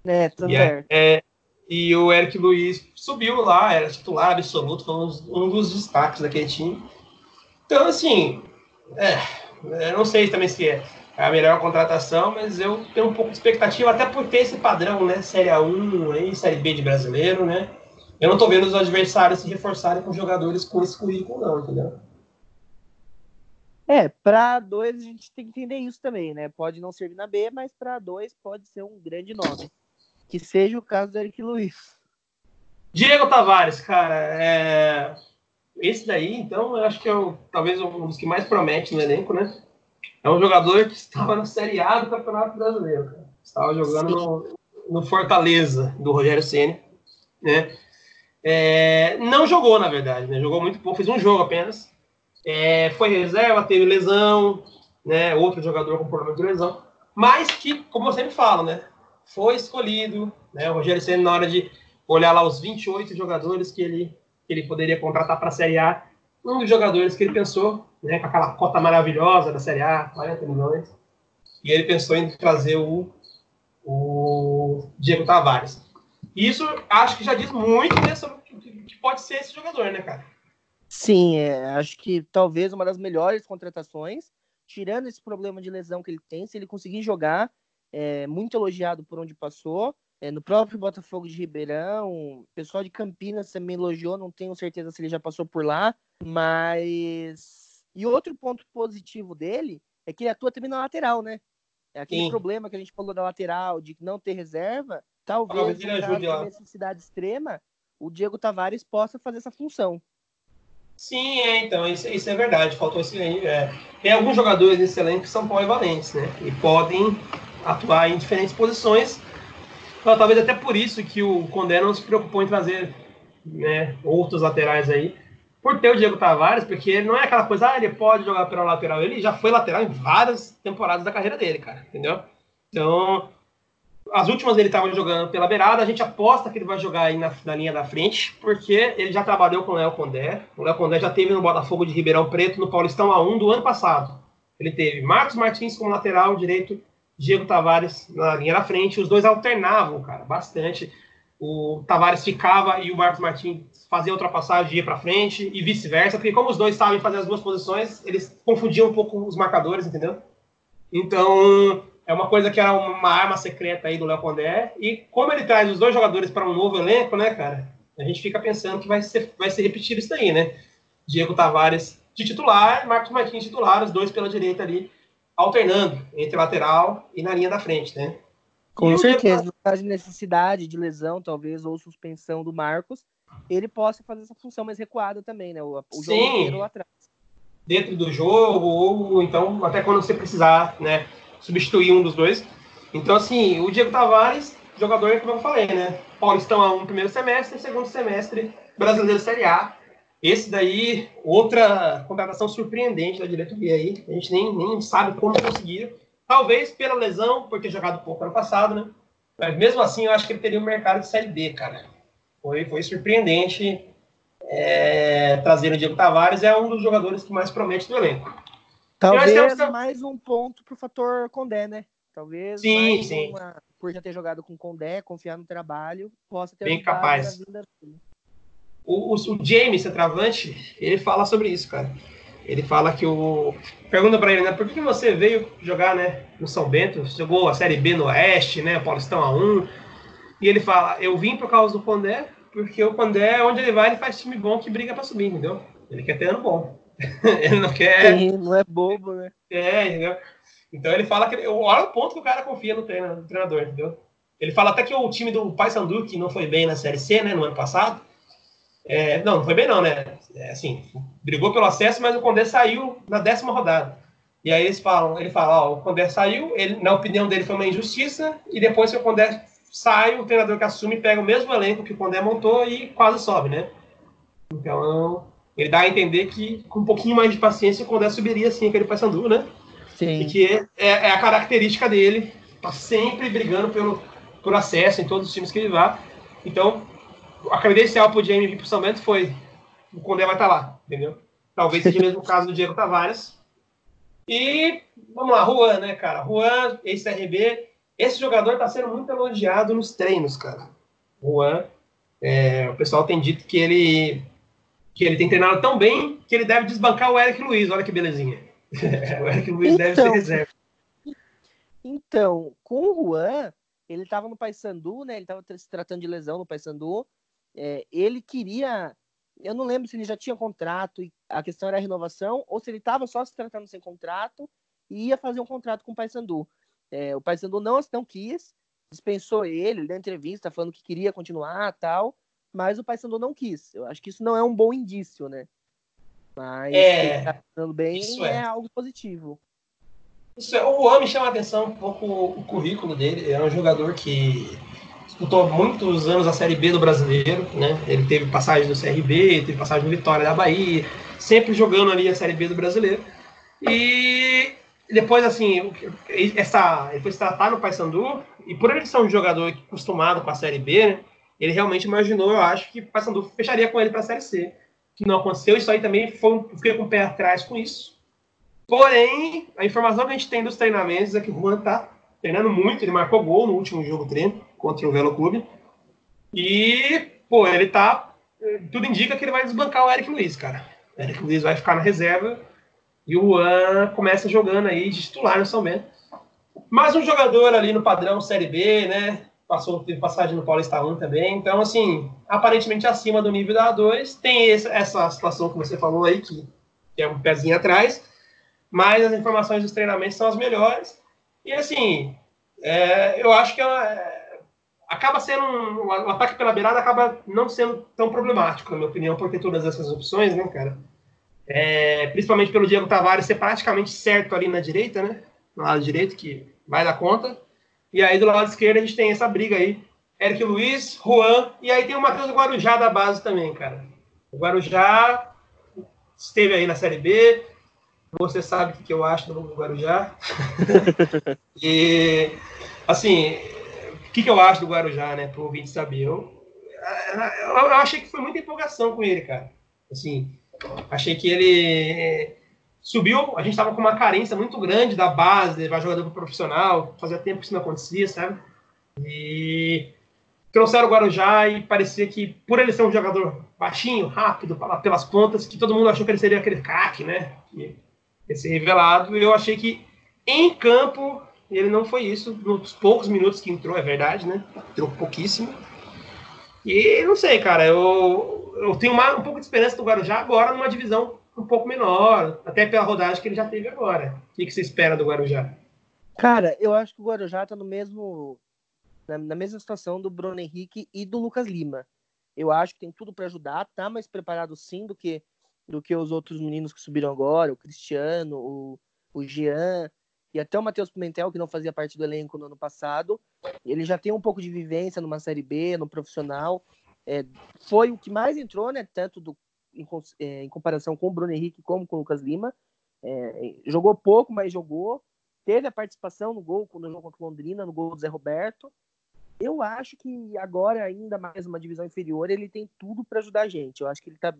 É, tudo e, é, é, e o Eric Luiz subiu lá, era titular absoluto, foi um, um dos destaques daquele time. Então, assim, é, eu não sei também se é a melhor contratação, mas eu tenho um pouco de expectativa, até por ter esse padrão, né? Série A1 aí, Série B de brasileiro, né? Eu não tô vendo os adversários se reforçarem com jogadores com esse currículo, não, entendeu? É, para dois a gente tem que entender isso também, né? Pode não servir na B, mas para dois pode ser um grande nome. Que seja o caso do Eric Luiz. Diego Tavares, cara, é... esse daí, então, eu acho que é o, talvez um dos que mais promete no elenco, né? É um jogador que estava na Série A do Campeonato Brasileiro, cara. Estava jogando no, no, Fortaleza, do Rogério Ceni, né? É... não jogou, na verdade, né? Jogou muito pouco, fez um jogo apenas. É... foi reserva, teve lesão, né? Outro jogador com problema de lesão. Mas que, como eu sempre falo, né? foi escolhido, né? O Rogério Senna, na hora de olhar lá os 28 jogadores que ele, que ele poderia contratar para a Série A, um dos jogadores que ele pensou, né, com aquela cota maravilhosa da Série A, 40 milhões, e ele pensou em trazer o, o Diego Tavares. Isso acho que já diz muito né, sobre o que pode ser esse jogador, né, cara? Sim, é, acho que talvez uma das melhores contratações, tirando esse problema de lesão que ele tem, se ele conseguir jogar, é, muito elogiado por onde passou. É, no próprio Botafogo de Ribeirão, o pessoal de Campinas também elogiou, não tenho certeza se ele já passou por lá, mas. E outro ponto positivo dele é que ele atua também na lateral, né? É aquele Sim. problema que a gente falou da lateral, de não ter reserva, talvez, caso de necessidade extrema, o Diego Tavares possa fazer essa função. Sim, é, então, isso, isso é verdade. Faltou esse. É, tem alguns jogadores nesse elenco que são polivalentes, né? E podem atuar em diferentes posições. Então, talvez até por isso que o Condé não se preocupou em trazer né, outros laterais aí, por ter o Diego Tavares, porque ele não é aquela coisa, ah, ele pode jogar pela lateral. Ele já foi lateral em várias temporadas da carreira dele, cara, entendeu? Então, as últimas ele estava jogando pela beirada, a gente aposta que ele vai jogar aí na, na linha da frente, porque ele já trabalhou com o Léo Condé. O Léo Condé já teve no Botafogo de Ribeirão Preto no Paulistão A1 do ano passado. Ele teve Marcos Martins como lateral direito Diego Tavares na linha da frente. Os dois alternavam, cara, bastante. O Tavares ficava e o Marcos Martins fazia ultrapassagem ia para frente e vice-versa, porque como os dois sabem fazer as duas posições, eles confundiam um pouco os marcadores, entendeu? Então, é uma coisa que era uma arma secreta aí do Léo Condé. E como ele traz os dois jogadores para um novo elenco, né, cara? A gente fica pensando que vai ser, vai ser repetido isso daí, né? Diego Tavares de titular, Marcos Martins titular, os dois pela direita ali alternando entre lateral e na linha da frente, né? Com e certeza, no caso de necessidade de lesão, talvez, ou suspensão do Marcos, ele possa fazer essa função mais recuada também, né? O, o jogo inteiro atrás. Dentro do jogo, ou então até quando você precisar, né? Substituir um dos dois. Então, assim, o Diego Tavares, jogador, como eu falei, né? Paulistão A1 primeiro semestre, segundo semestre Brasileiro Série A. Esse daí, outra contratação surpreendente da diretoria aí. A gente nem, nem sabe como conseguiram. Talvez pela lesão, por ter jogado pouco ano passado, né? Mas mesmo assim, eu acho que ele teria um mercado de Série B, cara. Foi, foi surpreendente é, trazer o Diego Tavares. É um dos jogadores que mais promete do elenco. Talvez temos... mais um ponto pro fator Condé, né? Talvez sim, sim. Uma, por já ter jogado com Condé, confiar no trabalho, possa ter Bem capaz. O, o, o James, centroavante, ele fala sobre isso, cara. Ele fala que o. Pergunta para ele, né? Por que você veio jogar, né? No São Bento? Jogou a Série B no Oeste, né? Paulistão A1. E ele fala: Eu vim por causa do Condé, porque o Condé, onde ele vai, ele faz time bom que briga para subir, entendeu? Ele quer ter ano bom. ele não quer. Sim, não é bobo, né? É, entendeu? Então ele fala que. Olha o ponto que o cara confia no, treino, no treinador, entendeu? Ele fala até que o time do Paysandu, que não foi bem na Série C, né, no ano passado. É, não, não foi bem não, né? É, assim, brigou pelo acesso, mas o Condé saiu na décima rodada. E aí eles falam, ele fala, ó, o Condé saiu, ele, na opinião dele foi uma injustiça, e depois que o Condé sai, o treinador que assume pega o mesmo elenco que o Condé montou e quase sobe, né? Então, ele dá a entender que com um pouquinho mais de paciência o Condé subiria sim aquele Paysandu, né? Sim. E que é, é, é, a característica dele, tá sempre brigando pelo, por acesso em todos os times que ele vá. Então, a credencial pro Jamie vir pro São Bento foi o Condé vai estar tá lá, entendeu? Talvez seja o mesmo caso do Diego Tavares. E vamos lá, Juan, né, cara? Juan, ex-CRB. Esse jogador está sendo muito elogiado nos treinos, cara. Juan, é, o pessoal tem dito que ele que ele tem treinado tão bem que ele deve desbancar o Eric Luiz. Olha que belezinha. o Eric Luiz então, deve ser então, reserva. Então, com o Juan, ele estava no Paysandu, né? Ele estava se tratando de lesão no Paysandu. É, ele queria. Eu não lembro se ele já tinha contrato e a questão era a renovação, ou se ele estava só se tratando sem contrato e ia fazer um contrato com o Paysandu. É, o Paysandu não, não quis, dispensou ele, ele deu entrevista falando que queria continuar tal, mas o Paysandu não quis. Eu acho que isso não é um bom indício, né? Mas é, tá bem é. é. algo positivo. Isso é, o homem chama a atenção um pouco o currículo dele. É um jogador que disputou muitos anos a Série B do Brasileiro, né? Ele teve passagem no CRB, teve passagem no Vitória da Bahia, sempre jogando ali a Série B do Brasileiro. E depois, assim, essa, depois de tratar no Paysandu, e por ele ser um jogador acostumado com a Série B, né? Ele realmente imaginou, eu acho, que o Paysandu fecharia com ele para a Série C que não aconteceu. Isso aí também foi, fiquei com o pé atrás com isso. Porém, a informação que a gente tem dos treinamentos é que o Juan tá treinando muito. Ele marcou gol no último jogo treino contra o Velo Clube. E, pô, ele tá. Tudo indica que ele vai desbancar o Eric Luiz, cara. O Eric Luiz vai ficar na reserva. E o Juan começa jogando aí de titular no São Bento. Mais um jogador ali no padrão Série B, né? Passou, teve passagem no Paulista 1 também. Então, assim, aparentemente acima do nível da A2. Tem esse, essa situação que você falou aí, que, que, é um pezinho atrás, mas as informações dos treinamentos são as melhores. E, assim, é, eu acho que é, acaba sendo um, o ataque pela beirada acaba não sendo tão problemático, na minha opinião, por ter todas essas opções, né, cara? É, principalmente pelo Diego Tavares ser praticamente certo ali na direita, né? No lado direito, que vai dar conta. E aí do lado esquerdo a gente tem essa briga aí. Eric Luiz, Juan, e aí tem o Matheus Guarujá da base também, cara. O Guarujá esteve aí na Série B. Você sabe o que eu acho do Guarujá. e, assim, o que, eu acho do Guarujá, né? Pro ouvinte saber. Eu, eu, eu achei que foi muita empolgação com ele, cara. Assim, achei que ele subiu, a gente estava com uma carência muito grande da base, levar jogador profissional, fazia tempo que isso não acontecia, sabe? E trouxeram o Guarujá e parecia que, por ele ser um jogador baixinho, rápido, pelas pontas, que todo mundo achou que ele seria aquele craque, né? Que ia ser revelado. E eu achei que em campo ele não foi isso, nos poucos minutos que entrou, é verdade, né? Entrou pouquíssimo. E não sei, cara, eu, eu tenho uma, um pouco de esperança do Guarujá agora numa divisão um pouco menor, até pela rodagem que ele já teve agora. O que, que você espera do Guarujá? Cara, eu acho que o Guarujá está no mesmo na, na, mesma situação do Bruno Henrique e do Lucas Lima. Eu acho que tem tudo para ajudar, tá mais preparado sim do que do que os outros meninos que subiram agora, o Cristiano, o, o Jean. e até o Matheus Pimentel, que não fazia parte do elenco no ano passado. Ele já tem um pouco de vivência numa Série B, no profissional. É, foi o que mais entrou, né? Tanto do, em, é, em, comparação com o Bruno Henrique como com o Lucas Lima. É, jogou pouco, mas jogou. Teve a participação no gol, no jogo contra Londrina, no gol do Zé Roberto. Eu acho que agora, ainda mais uma divisão inferior, ele tem tudo para ajudar a gente. Eu acho que ele está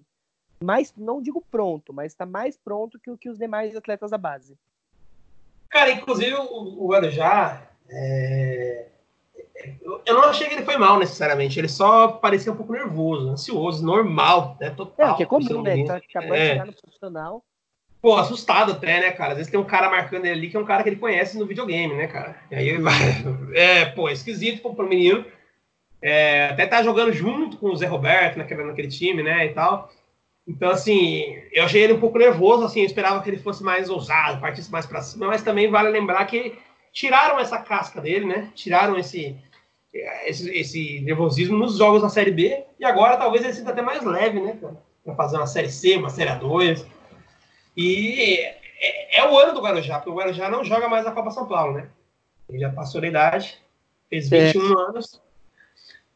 mais, não digo pronto, mas está mais pronto que, que os demais atletas da base. Cara, inclusive o, o Guarujá, é... eu não achei que ele foi mal necessariamente, ele só parecia um pouco nervoso, ansioso, normal, né? Total. É, que é comum, né? Tá acabando é. de chegar no profissional. Pô, assustado até, né, cara? Às vezes tem um cara marcando ele ali que é um cara que ele conhece no videogame, né, cara? E aí ele vai. É, pô, é esquisito pô, pro menino. É, até tá jogando junto com o Zé Roberto naquele, naquele time, né, e tal. Então, assim, eu achei ele um pouco nervoso, assim, eu esperava que ele fosse mais ousado, partisse mais para cima, mas também vale lembrar que tiraram essa casca dele, né? Tiraram esse, esse, esse nervosismo nos jogos da Série B, e agora talvez ele sinta até mais leve, né? Para fazer uma Série C, uma Série A2. E é, é, o ano do Guarujá, porque o Guarujá não joga mais a Copa São Paulo, né? Ele já passou da idade, fez 21 é. anos,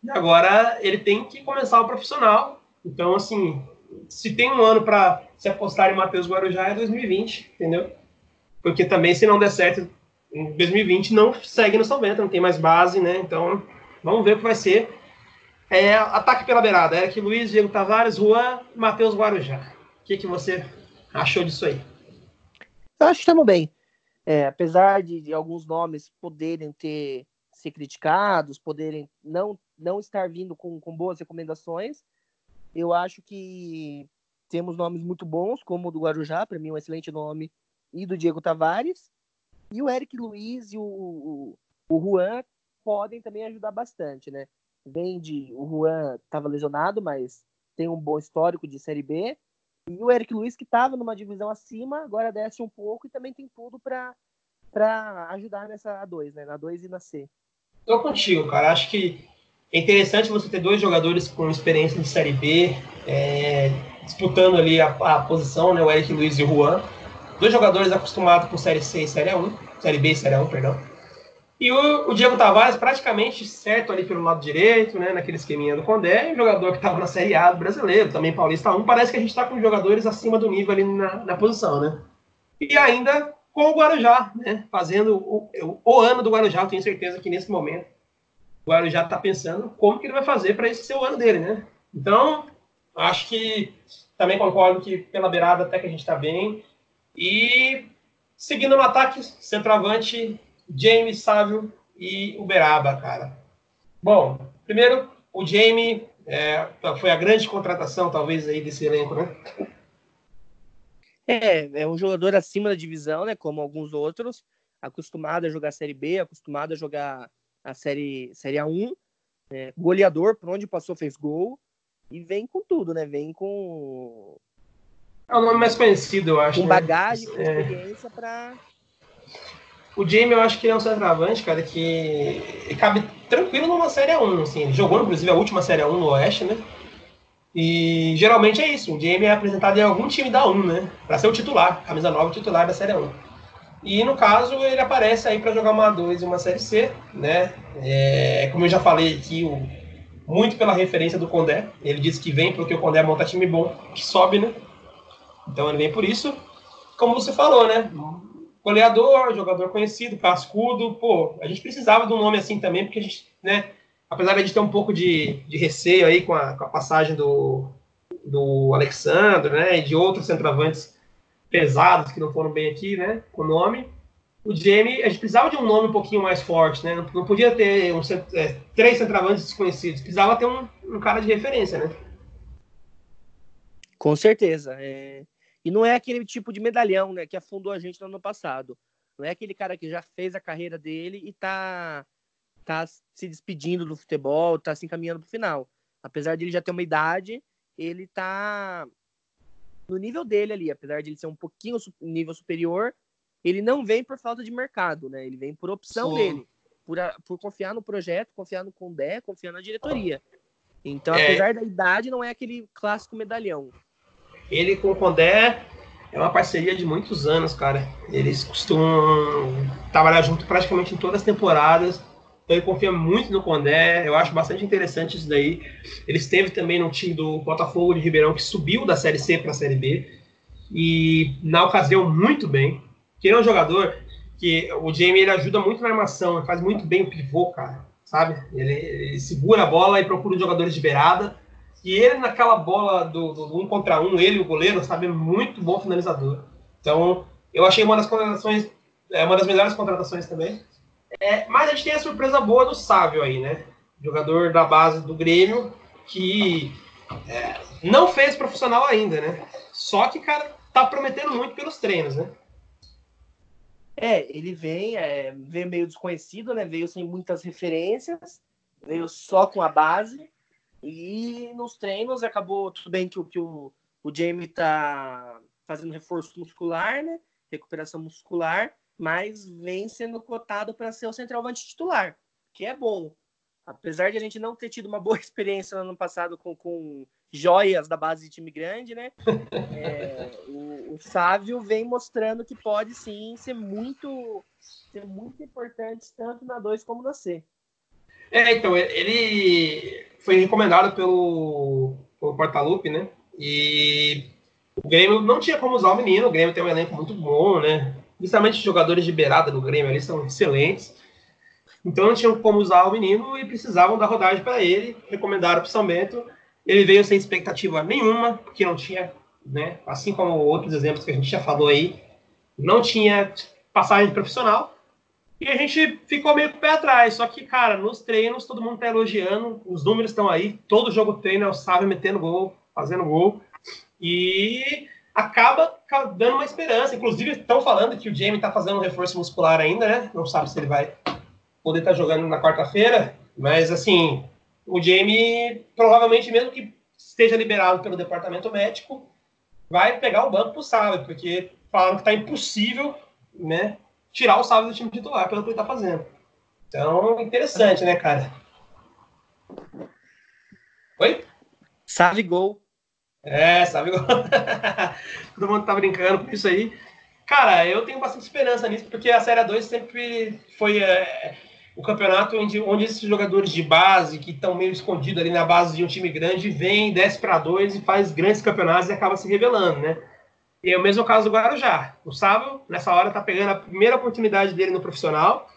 e agora ele tem que começar o profissional. Então, assim, se tem um ano para se apostar em Matheus Guarujá é 2020, entendeu? Porque também, se não der certo em 2020, não segue no São Bento, não tem mais base, né? Então, vamos ver o que vai ser. É, ataque pela beirada, Eric Luiz, Diego Tavares, Juan, Matheus Guarujá. O que, que você achou disso aí? Eu acho que estamos bem. É, apesar de, de, alguns nomes poderem ter ser criticados, poderem não, não estar vindo com, com boas recomendações, eu acho que temos nomes muito bons, como o do Guarujá, para mim um excelente nome, e do Diego Tavares. E o Eric Luiz e o, o, o Juan podem também ajudar bastante, né? Vem de. O Juan estava lesionado, mas tem um bom histórico de Série B. E o Eric Luiz, que estava numa divisão acima, agora desce um pouco e também tem tudo para ajudar nessa A2, né? Na 2 e na C. Tô contigo, cara. Acho que é interessante você ter dois jogadores com experiência de Série B, é, disputando ali a, a, posição, né, o Eric Luiz e o Juan. Dois jogadores acostumados com Série C e Série A1, Série B e Série A1, perdão. E o, o, Diego Tavares praticamente certo ali pelo lado direito, né, naquele esqueminha do Condé, o jogador que estava na Série A do brasileiro, também Paulista 1. Parece que a gente está com jogadores acima do nível ali na, na posição, né? E ainda com o Guarujá, né, fazendo o, o, o ano do Guarujá, eu tenho certeza que nesse momento o Guarujá está pensando como que ele vai fazer para esse ser o ano dele, né? Então, acho que também concordo que pela beirada até que a gente está bem. E seguindo no ataque, centroavante, James, Sávio e Uberaba, cara. Bom, primeiro, o Jamie é, foi a grande contratação, talvez, aí desse elenco, né? É, é um jogador acima da divisão, né? Como alguns outros, acostumado a jogar Série B, acostumado a jogar a série, série A1, né? goleador, por onde passou fez gol, e vem com tudo, né? Vem com. É o nome mais conhecido, eu acho. Com né? bagagem, com é. experiência para. O Jamie, eu acho que ele é um centroavante, cara, que cabe tranquilo numa Série 1, assim. Ele jogou, inclusive, a última Série 1 no Oeste, né? E geralmente é isso. O Jamie é apresentado em algum time da 1, né? Para ser o titular, camisa nova titular da Série 1. E no caso, ele aparece aí para jogar uma 2 e uma Série C, né? É, como eu já falei aqui, o, muito pela referência do Condé. Ele disse que vem porque o Condé monta time bom, que sobe, né? Então ele vem por isso. Como você falou, né? Goleador, jogador conhecido, cascudo. Pô, a gente precisava de um nome assim também, porque a gente, né? Apesar de a gente ter um pouco de, de receio aí com a, com a passagem do, do Alexandre, né? E de outros centroavantes pesados que não foram bem aqui, né? Com o nome. O Jamie, a gente precisava de um nome um pouquinho mais forte, né? Não, podia ter um, é, três centravantes desconhecidos, precisava ter um, um, cara de referência, né? Com certeza. É... E não é aquele tipo de medalhão, né? Que afundou a gente no ano passado. Não é aquele cara que já fez a carreira dele e tá, tá se despedindo do futebol, tá se encaminhando pro final. Apesar de ele já ter uma idade, ele tá no nível dele ali, apesar de ele ser um pouquinho nível superior, ele não vem por falta de mercado, né? Ele vem por opção Sim. dele, por, a, por confiar no projeto, confiar no Condé, confiar na diretoria. Então, é... apesar da idade, não é aquele clássico medalhão. Ele com o Condé é uma parceria de muitos anos, cara. Eles costumam trabalhar junto praticamente em todas as temporadas. Então ele confia muito no Condé. Eu acho bastante interessante isso daí. Ele esteve também no time do Botafogo de Ribeirão, que subiu da Série C para a Série B. E na ocasião, muito bem. Que ele é um jogador que o Jamie ele ajuda muito na armação, ele faz muito bem o pivô, cara. Sabe? Ele, ele segura a bola e procura os jogadores de beirada e ele, naquela bola do, do, um contra um, ele, o goleiro, sabe, muito bom finalizador. Então, eu achei uma das contratações, é, uma das melhores contratações também. É, mas a gente tem a surpresa boa do Sávio aí, né? Jogador da base do Grêmio, que é, não fez profissional ainda, né? Só que, cara, tá prometendo muito pelos treinos, né? É, ele vem, é, veio meio desconhecido, né? Veio sem muitas referências, veio só com a base e nos treinos acabou tudo bem que, o, que o, o Jamie tá fazendo reforço muscular, né? Recuperação muscular, mas vem sendo cotado para ser o centralmente titular, que é bom. Apesar de a gente não ter tido uma boa experiência no ano passado com, com joias da base de time grande, né? É, o, o Sávio vem mostrando que pode sim ser muito, ser muito importante tanto na 2 como na C. É, então, ele foi recomendado pelo, pelo Portalupe, né? E o Grêmio não tinha como usar o menino, o Grêmio tem um elenco muito bom, né? Principalmente os jogadores de beirada do Grêmio ali são excelentes. Então não tinham como usar o menino e precisavam dar rodagem para ele. Recomendaram para o São Bento. Ele veio sem expectativa nenhuma, porque não tinha, né? Assim como outros exemplos que a gente já falou aí, não tinha passagem profissional. E a gente ficou meio com o pé atrás. Só que, cara, nos treinos todo mundo tá elogiando, os números estão aí, todo jogo treino é o Sávio metendo gol, fazendo gol. E acaba dando uma esperança. Inclusive, estão falando que o Jamie tá fazendo um reforço muscular ainda, né? Não sabe se ele vai poder estar tá jogando na quarta-feira. Mas, assim, o Jamie, provavelmente, mesmo que esteja liberado pelo departamento médico, vai pegar o banco pro Sávio, porque falaram que tá impossível, né? Tirar o Salve do time titular pelo que ele tá fazendo. Então, interessante, né, cara? Oi? Sabe gol. É, sabe gol. Todo mundo tá brincando com isso aí. Cara, eu tenho bastante esperança nisso, porque a Série 2 sempre foi é, o campeonato onde, onde esses jogadores de base, que estão meio escondidos ali na base de um time grande, vem, desce para dois e faz grandes campeonatos e acaba se revelando, né? E é o mesmo caso do Guarujá. O Sábio, nessa hora, está pegando a primeira oportunidade dele no profissional,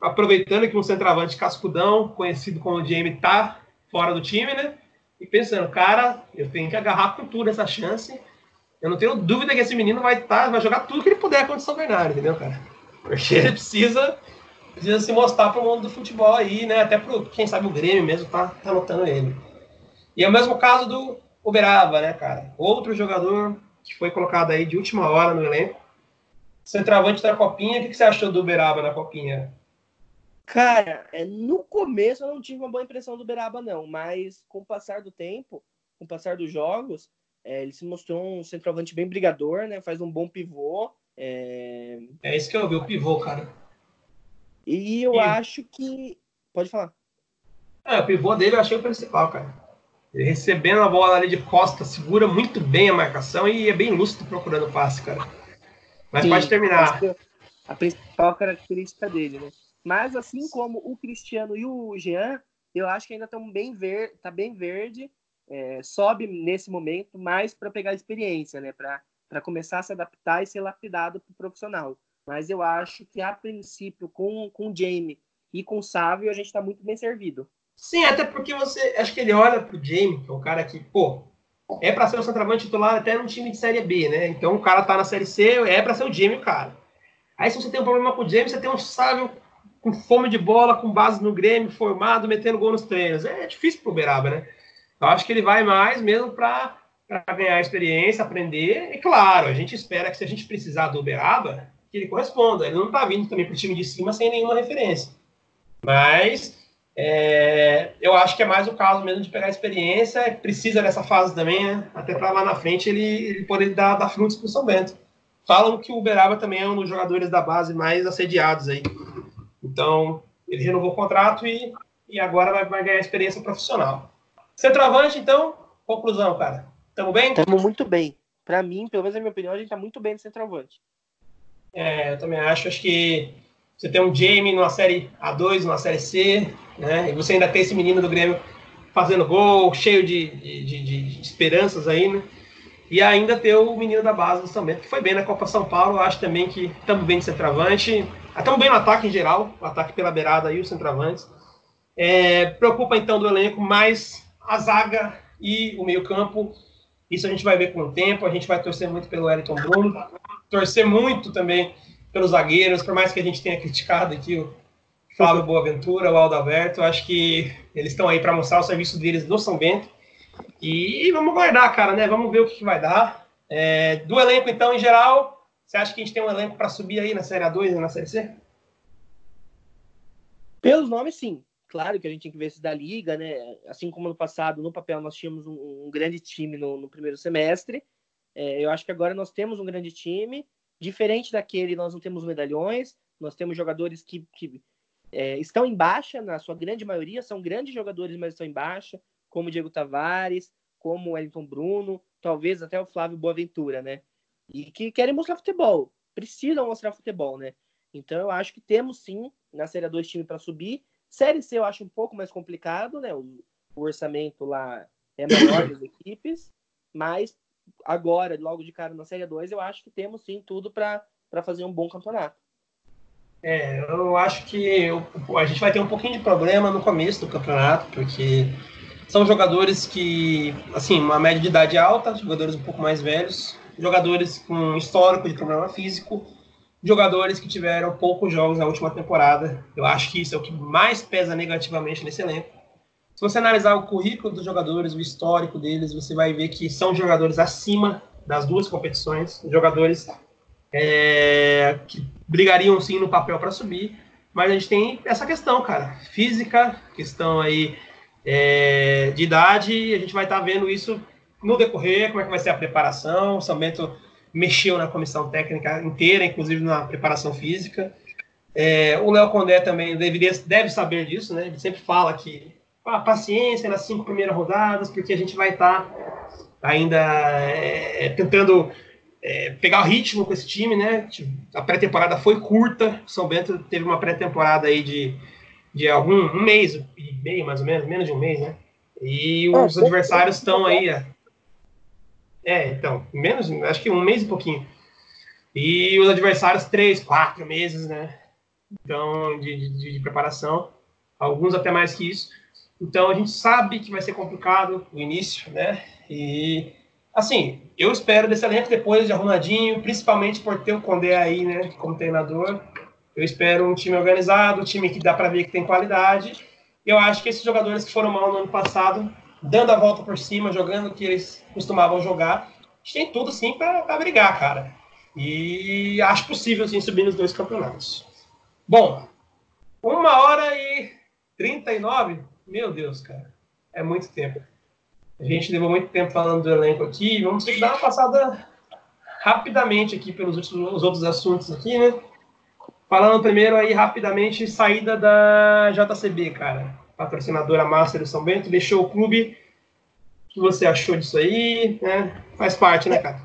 aproveitando que um centroavante cascudão, conhecido como Jamie, está fora do time, né? E pensando, cara, eu tenho que agarrar com tudo essa chance. Eu não tenho dúvida que esse menino vai, tá, vai jogar tudo que ele puder contra o São Bernardo, entendeu, cara? Porque ele precisa, precisa se mostrar para o mundo do futebol aí, né? Até para quem sabe, o Grêmio mesmo tá, tá anotando ele. E é o mesmo caso do Uberaba, né, cara? Outro jogador que foi colocado aí de última hora no elenco. Centroavante da Copinha, o que, você achou do Uberaba na Copinha? Cara, é, no começo eu não tive uma boa impressão do Uberaba, não, mas com o passar do tempo, com o passar dos jogos, é, ele se mostrou um centroavante bem brigador, né? Faz um bom pivô. É, é isso que eu vi, o pivô, cara. E eu e... acho que. Pode falar. É, o pivô dele eu achei o principal, cara. Ele recebendo a bola ali de costa, segura muito bem a marcação e é bem lúcido procurando o passe, cara. Mas Sim, pode terminar. A principal característica dele, né? Mas assim como o Cristiano e o Jean, eu acho que ainda estão bem verde, tá bem verde, é, sobe nesse momento mais para pegar experiência, né? Para começar a se adaptar e ser lapidado para o profissional. Mas eu acho que a princípio com, com o Jamie e com o Sávio a gente está muito bem servido. Sim, até porque você. Acho que ele olha pro Jamie, que é um cara que, pô, é para ser o centroavante titular até num time de Série B, né? Então o cara tá na Série C, é para ser o Jamie, cara. Aí se você tem um problema com o Jamie, você tem um sábio com fome de bola, com base no Grêmio, formado, metendo gol nos treinos. É difícil pro Beraba, né? Eu acho que ele vai mais mesmo para ganhar experiência, aprender. E claro, a gente espera que se a gente precisar do Beraba, que ele corresponda. Ele não tá vindo também pro time de cima sem nenhuma referência. Mas é, eu acho que é mais o caso mesmo de pegar experiência, precisa dessa fase também, né? Até para lá na frente ele, ele poder dar, dar frutos para o São Bento. Falam que o Uberaba também é um dos jogadores da base mais assediados aí. Então, ele renovou o contrato e, e agora vai, vai ganhar experiência profissional. Centroavante, então, conclusão, cara. Tamo bem? Tamo muito bem. para mim, pelo menos na minha opinião, a gente tá muito bem de centroavante. É, eu também acho. Acho que você tem um Jamie numa série A2, numa série C, né? E você ainda tem esse menino do Grêmio fazendo gol, cheio de, de, de, de esperanças aí, né? E ainda ter o menino da base do São Bento, que foi bem na Copa São Paulo. Acho também que estamos bem de centroavante. Estamos bem no ataque em geral, o ataque pela beirada e os centroavantes. É, preocupa então do elenco mais a zaga e o meio-campo. Isso a gente vai ver com o tempo. A gente vai torcer muito pelo Wellington Bruno, torcer muito também pelos zagueiros, por mais que a gente tenha criticado aqui o Flávio Boaventura, o Aldo Alberto. Acho que eles estão aí para mostrar o serviço deles no São Bento. E vamos guardar, cara, né? Vamos ver o que, que vai dar. É, do elenco, então, em geral, você acha que a gente tem um elenco para subir aí na Série A2 e na Série C? Pelos nomes, sim. Claro que a gente tem que ver se da liga, né? Assim como no passado, no papel, nós tínhamos um, um grande time no, no, primeiro semestre. É, eu acho que agora nós temos um grande time. Diferente daquele, nós não temos medalhões. Nós temos jogadores que, que é, estão em baixa, na sua grande maioria. São grandes jogadores, mas estão em baixa como o Diego Tavares, como o Wellington Bruno, talvez até o Flávio Boaventura, né? E que querem mostrar futebol, precisam mostrar futebol, né? Então eu acho que temos sim na Série 2 time para subir. Série C eu acho um pouco mais complicado, né? O, o orçamento lá é maior das equipes, mas agora, logo de cara na Série 2, eu acho que temos sim tudo para fazer um bom campeonato. É, eu acho que a gente vai ter um pouquinho de problema no começo do campeonato, porque são jogadores que, assim, uma média de idade alta, jogadores um pouco mais velhos, jogadores com histórico de problema físico, jogadores que tiveram poucos jogos na última temporada. Eu acho que isso é o que mais pesa negativamente nesse elenco. Se você analisar o currículo dos jogadores, o histórico deles, você vai ver que são jogadores acima das duas competições, jogadores é, que brigariam sim no papel para subir, mas a gente tem essa questão, cara, física, questão aí é, de idade, a gente vai estar tá vendo isso no decorrer, como é que vai ser a preparação. O São Bento mexeu na comissão técnica inteira, inclusive na preparação física. É, o Léo Condé também deveria, deve saber disso, né? Ele sempre fala que ah, paciência nas cinco primeiras rodadas, porque a gente vai estar tá ainda é, tentando é, pegar o ritmo com esse time, né? A pré-temporada foi curta, o São Bento teve uma pré-temporada aí de de algum um mês e meio, mais ou menos, menos de um mês, né? E é, os adversários estão aí. É, então, menos, acho que um mês e pouquinho. E os adversários, três, quatro meses, né? Então, de, de, de preparação, alguns até mais que isso. Então, a gente sabe que vai ser complicado o início, né? E, assim, eu espero desse elenco depois de arrumadinho, principalmente por ter o Condé aí, né, como treinador, eu espero um time organizado, um time que dá para ver que tem qualidade. Eu acho que esses jogadores que foram mal no ano passado, dando a volta por cima, jogando o que eles costumavam jogar, tem tudo sim para brigar, cara. E acho possível sim subir nos dois campeonatos. Bom, uma hora e 39, meu Deus, cara, é muito tempo. A gente levou muito tempo falando do elenco aqui, vamos ter que dar uma passada rapidamente aqui pelos outros, outros assuntos aqui, né? Falando primeiro aí rapidamente, saída da JCB, cara. Patrocinadora Master do São Bento, deixou o clube. O que você achou disso aí? Né? Faz parte, né, cara?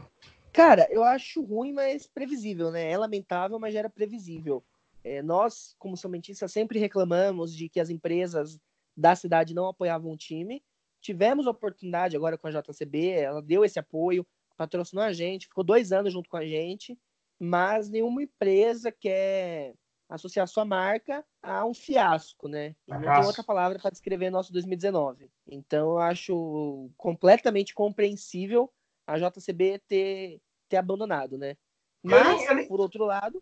Cara, eu acho ruim, mas previsível, né? É lamentável, mas era previsível. É, nós, como São Bentistas, sempre reclamamos de que as empresas da cidade não apoiavam o time. Tivemos a oportunidade agora com a JCB, ela deu esse apoio, patrocinou a gente, ficou dois anos junto com a gente mas nenhuma empresa quer associar sua marca a um fiasco, né? Não tem outra palavra para descrever nosso 2019. Então eu acho completamente compreensível a JCB ter, ter abandonado, né? Mas, por outro lado,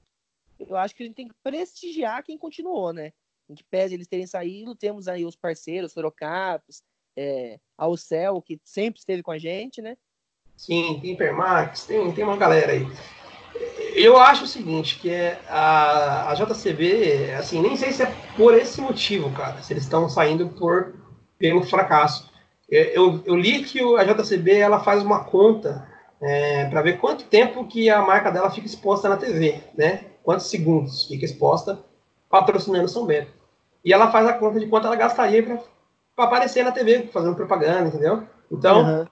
eu acho que a gente tem que prestigiar quem continuou, né? Em que pese eles terem saído, temos aí os parceiros, Sorocapos, é, Alcel, que sempre esteve com a gente, né? Sim, tem Permax, tem, tem uma galera aí. Eu acho o seguinte, que é a, a JCB, assim, nem sei se é por esse motivo, cara, se eles estão saindo por pelo fracasso. Eu, eu li que a JCB ela faz uma conta é, para ver quanto tempo que a marca dela fica exposta na TV, né? Quantos segundos fica exposta patrocinando São Bento. E ela faz a conta de quanto ela gastaria para aparecer na TV, fazendo propaganda, entendeu? Então, uhum.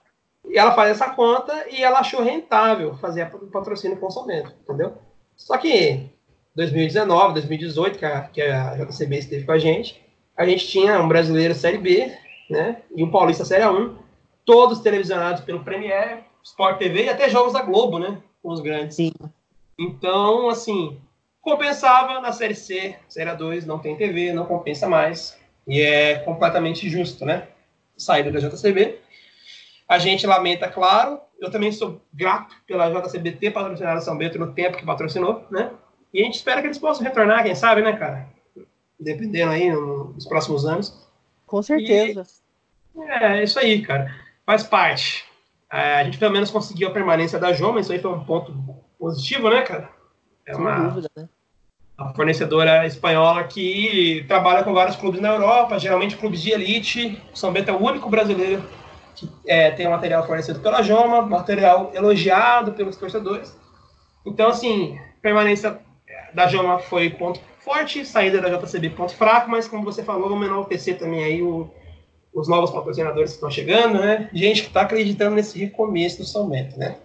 E ela faz essa conta e ela achou rentável fazer o patrocínio com o São Bento, entendeu? Só que 2019, 2018, que a, que a JCB esteve com a gente, a gente tinha um brasileiro Série B, né? E um paulista Série 1, todos televisionados pelo Premier, Sport TV e até jogos da Globo, né? Com os grandes. Sim. Então, assim, compensava na Série C, Série 2 não tem TV, não compensa mais. E é completamente justo, né? Saída da JCB. A gente lamenta, claro. Eu também sou grato pela JCB ter patrocinado São Bento no tempo que patrocinou, né? E a gente espera que eles possam retornar, quem sabe, né, cara? Dependendo aí nos próximos anos. Com certeza. E, é, isso aí, cara. Faz parte. É, a gente pelo menos conseguiu a permanência da Joma, isso aí foi um ponto positivo, né, cara? É uma, Sem dúvida, né? Uma fornecedora espanhola que trabalha com vários clubes na Europa, geralmente clubes de elite. O São Bento é o único brasileiro que é, tem material fornecido pela Joma, material elogiado pelos torcedores. Então, assim, permanência da Joma foi ponto forte, saída da JCB ponto fraco, mas como você falou, vamos enaltecer também aí o, os novos patrocinadores que estão chegando, né? Gente que está acreditando nesse recomeço do São Bento, né?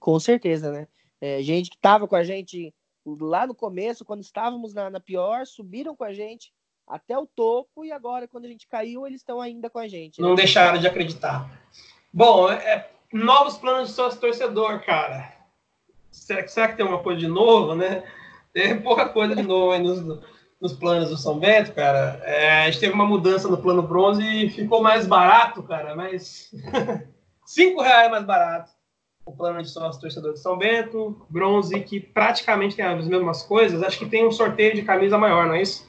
Com certeza, né? É, gente que estava com a gente lá no começo, quando estávamos na, na, pior, subiram com a gente até o topo e agora, quando a gente caiu, eles estão ainda com a gente. Né? Não deixaram de acreditar. Bom, é, novos planos de sócio torcedor, cara. Será, será que tem uma coisa de novo, né? Tem pouca coisa de novo aí nos, nos planos do São Bento, cara. É, a gente teve uma mudança no plano bronze e ficou mais barato, cara, mas cinco reais mais barato. O plano de sócio torcedor de São Bento, bronze, que praticamente tem as mesmas coisas. Acho que tem um sorteio de camisa maior, não é isso?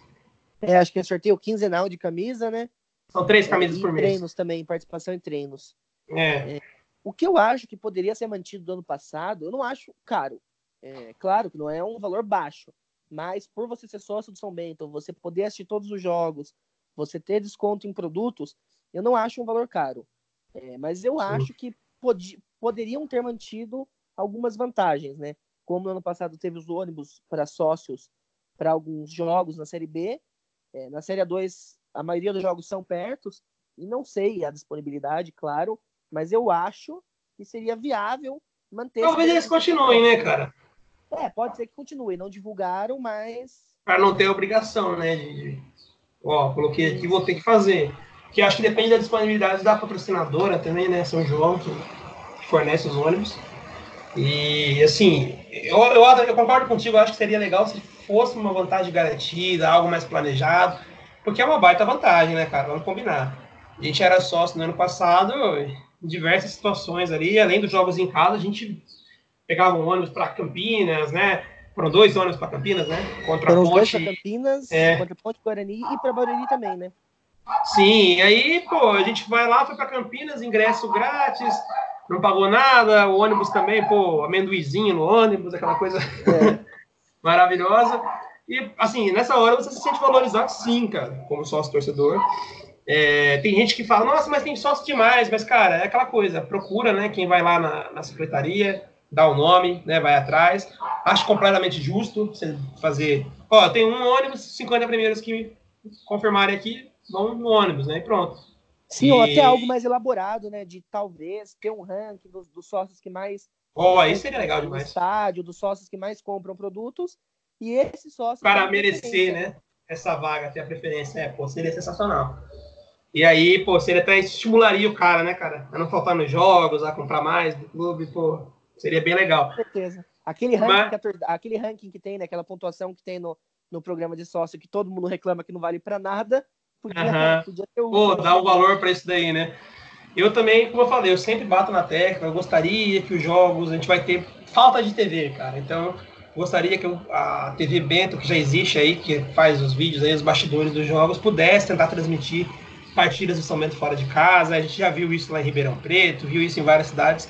É, acho que é sorteio quinzenal de camisa, né? São três camisas é, por mês. treinos também, participação em treinos. É. é. O que eu acho que poderia ser mantido do ano passado, eu não acho caro. É, claro que não é um valor baixo, mas por você ser sócio do São Bento, você poder assistir todos os jogos, você ter desconto em produtos, eu não acho um valor caro. É, mas eu acho que pod poderiam ter mantido algumas vantagens, né? Como no ano passado teve os ônibus para sócios para alguns jogos na Série B, é, na Série A2 a maioria dos jogos são perto, e não sei a disponibilidade, claro, mas eu acho que seria viável manter. Talvez eles continuem, né, cara? É, pode ser que continue. Não divulgaram, mas. Para não ter obrigação, né? De, ó, coloquei aqui, vou ter que fazer. Que acho que depende da disponibilidade da patrocinadora também, né? São João, que fornece os ônibus. E, assim, eu, eu, eu concordo contigo, eu acho que seria legal se fosse uma vantagem garantida, algo mais planejado, porque é uma baita vantagem, né, cara? Vamos combinar. A gente era sócio no ano passado, em diversas situações ali, além dos jogos em casa, a gente pegava um ônibus para Campinas, né? Foram dois ônibus para Campinas, né? Contra Foram a Ponte. Dois para Campinas, é. contra a Ponte Guarani e para Barueri também, né? Sim, aí, pô, a gente vai lá, foi para Campinas, ingresso grátis, não pagou nada, o ônibus também, pô, amendoizinho no ônibus, aquela coisa é. maravilhosa. E, assim, nessa hora você se sente valorizado sim, cara, como sócio torcedor. É, tem gente que fala, nossa, mas tem sócio demais, mas, cara, é aquela coisa, procura, né, quem vai lá na, na secretaria, dá o nome, né, vai atrás. Acho completamente justo você fazer. Ó, tem um ônibus, 50 primeiros que confirmarem aqui vão no ônibus, né? E pronto. Sim, e... ou até algo mais elaborado, né? De talvez ter um ranking dos, dos sócios que mais. Oh, isso seria legal demais. Estádio, dos sócios que mais compram produtos. E esses sócios. Para merecer, né? Essa vaga, ter a preferência. É, pô, seria sensacional. E aí, pô, seria até estimularia o cara, né, cara? A não faltar nos jogos, a comprar mais do clube, pô. Seria bem legal. Com certeza. Aquele ranking, Mas... que, aquele ranking que tem, né? Aquela pontuação que tem no, no programa de sócio que todo mundo reclama que não vale para nada. Podia, uhum. podia ter um. Pô, dá um valor para isso daí, né? Eu também, como eu falei, eu sempre bato na tecla. Eu gostaria que os jogos, a gente vai ter falta de TV, cara. Então, gostaria que a TV Bento, que já existe aí, que faz os vídeos aí, os bastidores dos jogos, pudesse tentar transmitir partidas do São Bento fora de casa. A gente já viu isso lá em Ribeirão Preto, viu isso em várias cidades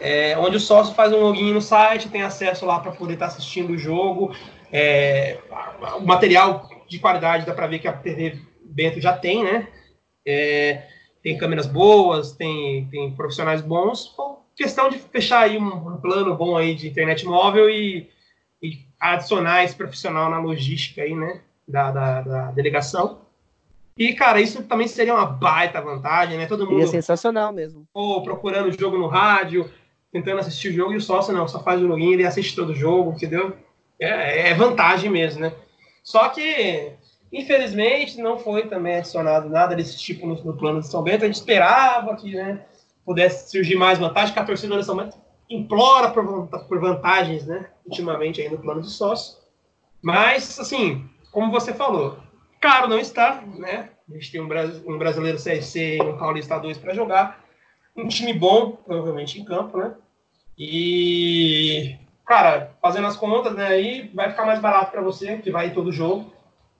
é, onde o sócio faz um login no site, tem acesso lá para poder estar tá assistindo o jogo. É, o material de qualidade dá para ver que a TV Bento já tem, né? É, tem câmeras boas, tem, tem profissionais bons. questão de fechar aí um, um, plano bom aí de internet móvel e, e, adicionar esse profissional na logística aí, né? Da, da, da delegação. E, cara, isso também seria uma baita vantagem, né? Todo mundo. Seria sensacional mesmo. Ou procurando o jogo no rádio, tentando assistir o jogo, e o sócio não, só faz o login, ele assiste todo o jogo, entendeu? É, é vantagem mesmo, né? Só que, infelizmente, não foi também adicionado nada desse tipo no, no plano de São Bento. A gente esperava que né, pudesse surgir mais vantagem, que a torcida de São Bento implora por, por vantagens, né? Ultimamente aí no plano de sócio. Mas, assim, como você falou, caro não está, né? A gente tem um, um brasileiro CSC e um Paulista 2 para jogar. Um time bom, provavelmente, em campo, né? E, cara, fazendo as contas, né? Aí vai ficar mais barato para você, que vai todo jogo.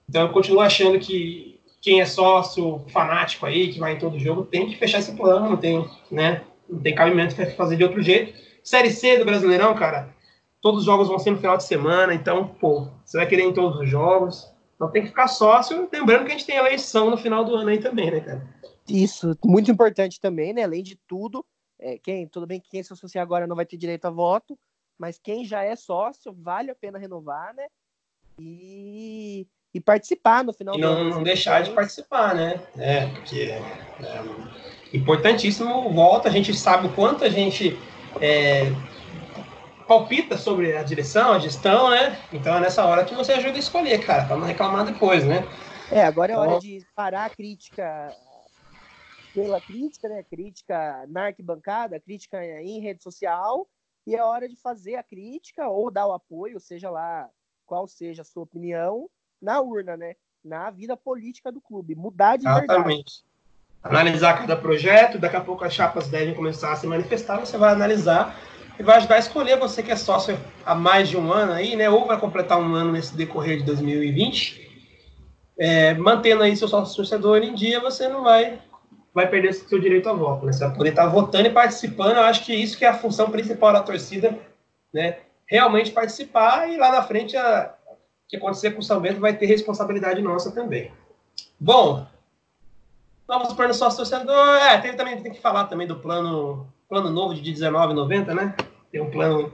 Então, eu continuo achando que quem é sócio fanático aí, que vai em todo jogo, tem que fechar esse plano, não tem, né? Não tem cabimento fazer de outro jeito. Série C do Brasileirão, cara, todos os jogos vão ser no final de semana, então, pô, você vai querer em todos os jogos. Então tem que ficar sócio, lembrando que a gente tem eleição no final do ano aí também, né, cara? Isso, muito importante também, né? Além de tudo, é, quem, tudo bem que quem se associar agora não vai ter direito a voto, mas quem já é sócio, vale a pena renovar, né? E, e participar no final e não, não deixar de participar, né? É, porque é, importantíssimo voto, a gente sabe o quanto a gente é, palpita sobre a direção, a gestão, né? Então é nessa hora que você ajuda a escolher, cara, para não reclamar depois, né? É, agora é hora então... de parar a crítica pela crítica, né? Crítica na arquibancada, crítica em rede social, e é hora de fazer a crítica ou dar o apoio, seja lá qual seja a sua opinião, na urna, né? Na vida política do clube, mudar de Exatamente. verdade. Analisar cada projeto, daqui a pouco as chapas devem começar a se manifestar, você vai analisar e vai ajudar a escolher você que é sócio há mais de um ano aí, né? Ou vai completar um ano nesse decorrer de 2020. É, mantendo aí seu sócio torcedor em dia, você não vai vai perder seu direito a voto, né? Você vai poder estar votando e participando. Eu acho que isso que é a função principal da torcida, né? Realmente participar e lá na frente a que acontecer com o São vai ter responsabilidade nossa também. Bom, vamos para o sócio torcedor. É, tem, também tem que falar também do plano plano novo de 19,90, né? Tem um plano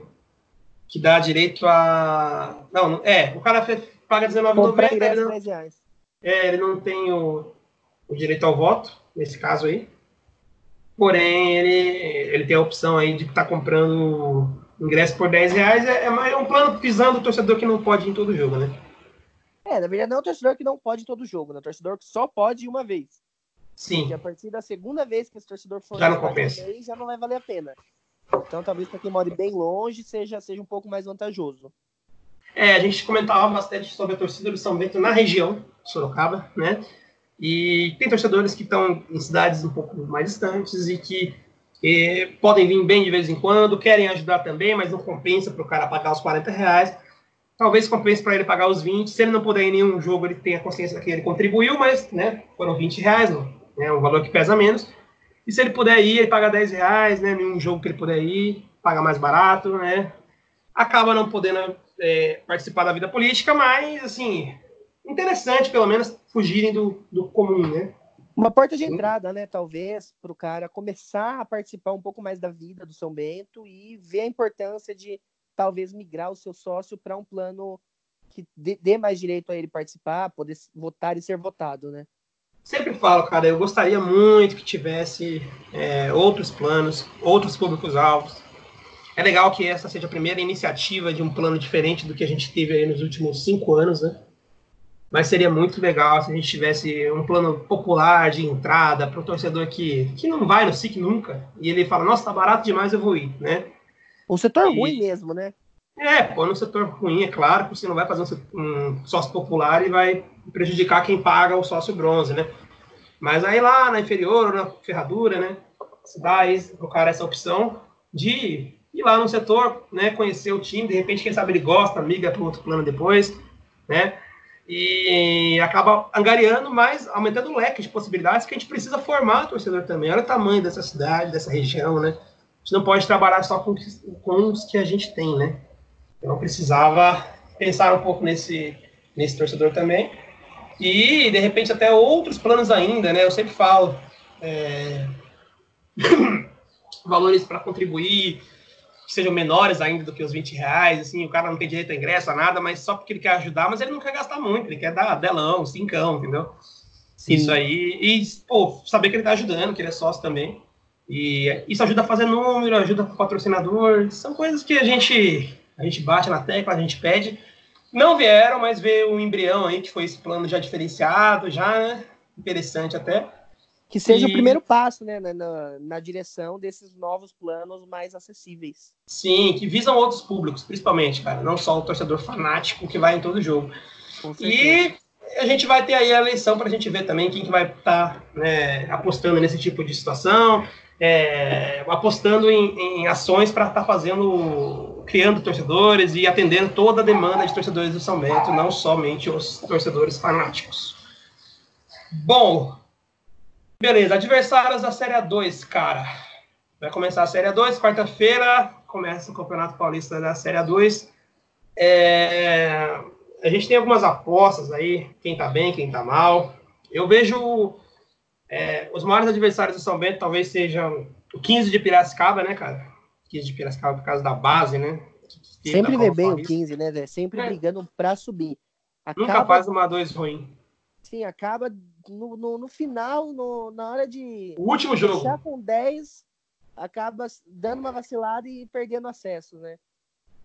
que dá direito a. Não, é, o cara paga 19,90. Ele, não... é, ele não tem o, o direito ao voto, nesse caso aí. Porém, ele, ele tem a opção aí de estar tá comprando ingresso por 10 reais. É, é um plano pisando o torcedor que não pode ir em todo jogo, né? É, na verdade, não é o torcedor que não pode em todo jogo, né? O torcedor que só pode uma vez. Sim. Porque a partir da segunda vez que esse torcedor for já não compensa. Vez, já não vai valer a pena. Então, talvez para quem mora bem longe seja, seja um pouco mais vantajoso. É, a gente comentava bastante sobre a torcida do São Bento na região, Sorocaba, né? E tem torcedores que estão em cidades um pouco mais distantes e que podem vir bem de vez em quando, querem ajudar também, mas não compensa para o cara pagar os 40 reais. Talvez compense para ele pagar os 20. Se ele não puder em nenhum jogo, ele tem a consciência que ele contribuiu, mas né, foram 20 reais, né, um valor que pesa menos. E se ele puder ir, ele paga 10 reais, né, em um jogo que ele puder ir, paga mais barato, né, acaba não podendo é, participar da vida política, mas, assim, interessante, pelo menos, fugirem do, do comum, né. Uma porta de entrada, né, talvez, para o cara começar a participar um pouco mais da vida do São Bento e ver a importância de talvez migrar o seu sócio para um plano que dê mais direito a ele participar, poder votar e ser votado, né? sempre falo, cara, eu gostaria muito que tivesse é, outros planos, outros públicos-alvos. É legal que essa seja a primeira iniciativa de um plano diferente do que a gente teve aí nos últimos cinco anos, né? Mas seria muito legal se a gente tivesse um plano popular de entrada para o torcedor que, que não vai no SIC nunca. E ele fala, nossa, tá barato demais, eu vou ir, né? Um setor e... ruim mesmo, né? É, pô, no setor ruim, é claro, porque você não vai fazer um, sócio popular e vai prejudicar quem paga o sócio bronze, né? Mas aí lá na inferior, na ferradura, né? Se dá aí pro cara essa opção de ir lá no setor, né? Conhecer o time, de repente, quem sabe ele gosta, miga para outro plano depois, né? E acaba angariando mais, aumentando o leque de possibilidades que a gente precisa formar o torcedor também. Olha o tamanho dessa cidade, dessa região, né? A gente não pode trabalhar só com, com os que a gente tem, né? Então precisava pensar um pouco nesse, nesse torcedor também. E, de repente, até outros planos ainda, né? Eu sempre falo. É... valores para contribuir que sejam menores ainda do que os 20 reais, assim, o cara não tem direito a ingresso, a nada, mas só porque ele quer ajudar, mas ele não quer gastar muito, ele quer dar delão, cincão, entendeu? Sim. Isso aí. E, pô, saber que ele tá ajudando, que ele é sócio também. E isso ajuda a fazer número, ajuda o patrocinador. São coisas que a gente, a gente bate na tecla, a gente pede. Não vieram, mas veio o embrião aí, que foi esse plano já diferenciado, já, né? Interessante até. Que seja e... o primeiro passo, né, na, na, na, direção desses novos planos mais acessíveis. Sim, que visam outros públicos, principalmente, cara. Não só o torcedor fanático que vai em todo jogo. E a gente vai ter aí a eleição para a gente ver também quem que vai estar tá, né, apostando nesse tipo de situação, é, apostando em, em ações para estar tá fazendo, criando torcedores e atendendo toda a demanda de torcedores do São Bento, não somente os torcedores fanáticos. Bom, Beleza, adversários da Série 2, cara. Vai começar a Série 2, quarta-feira, começa o Campeonato Paulista da Série 2. É... A gente tem algumas apostas aí, quem tá bem, quem tá mal. Eu vejo é, os maiores adversários do São Bento talvez sejam o 15 de Piracicaba, né, cara? 15 de Piracicaba por causa da base, né? Sempre vê bem o 15, né, Sempre é. brigando para subir. Acaba... Nunca faz uma 2 ruim. Sim, acaba no, no, no final, no, na hora de. O último jogo. Já com 10, acaba dando uma vacilada e perdendo acesso, né?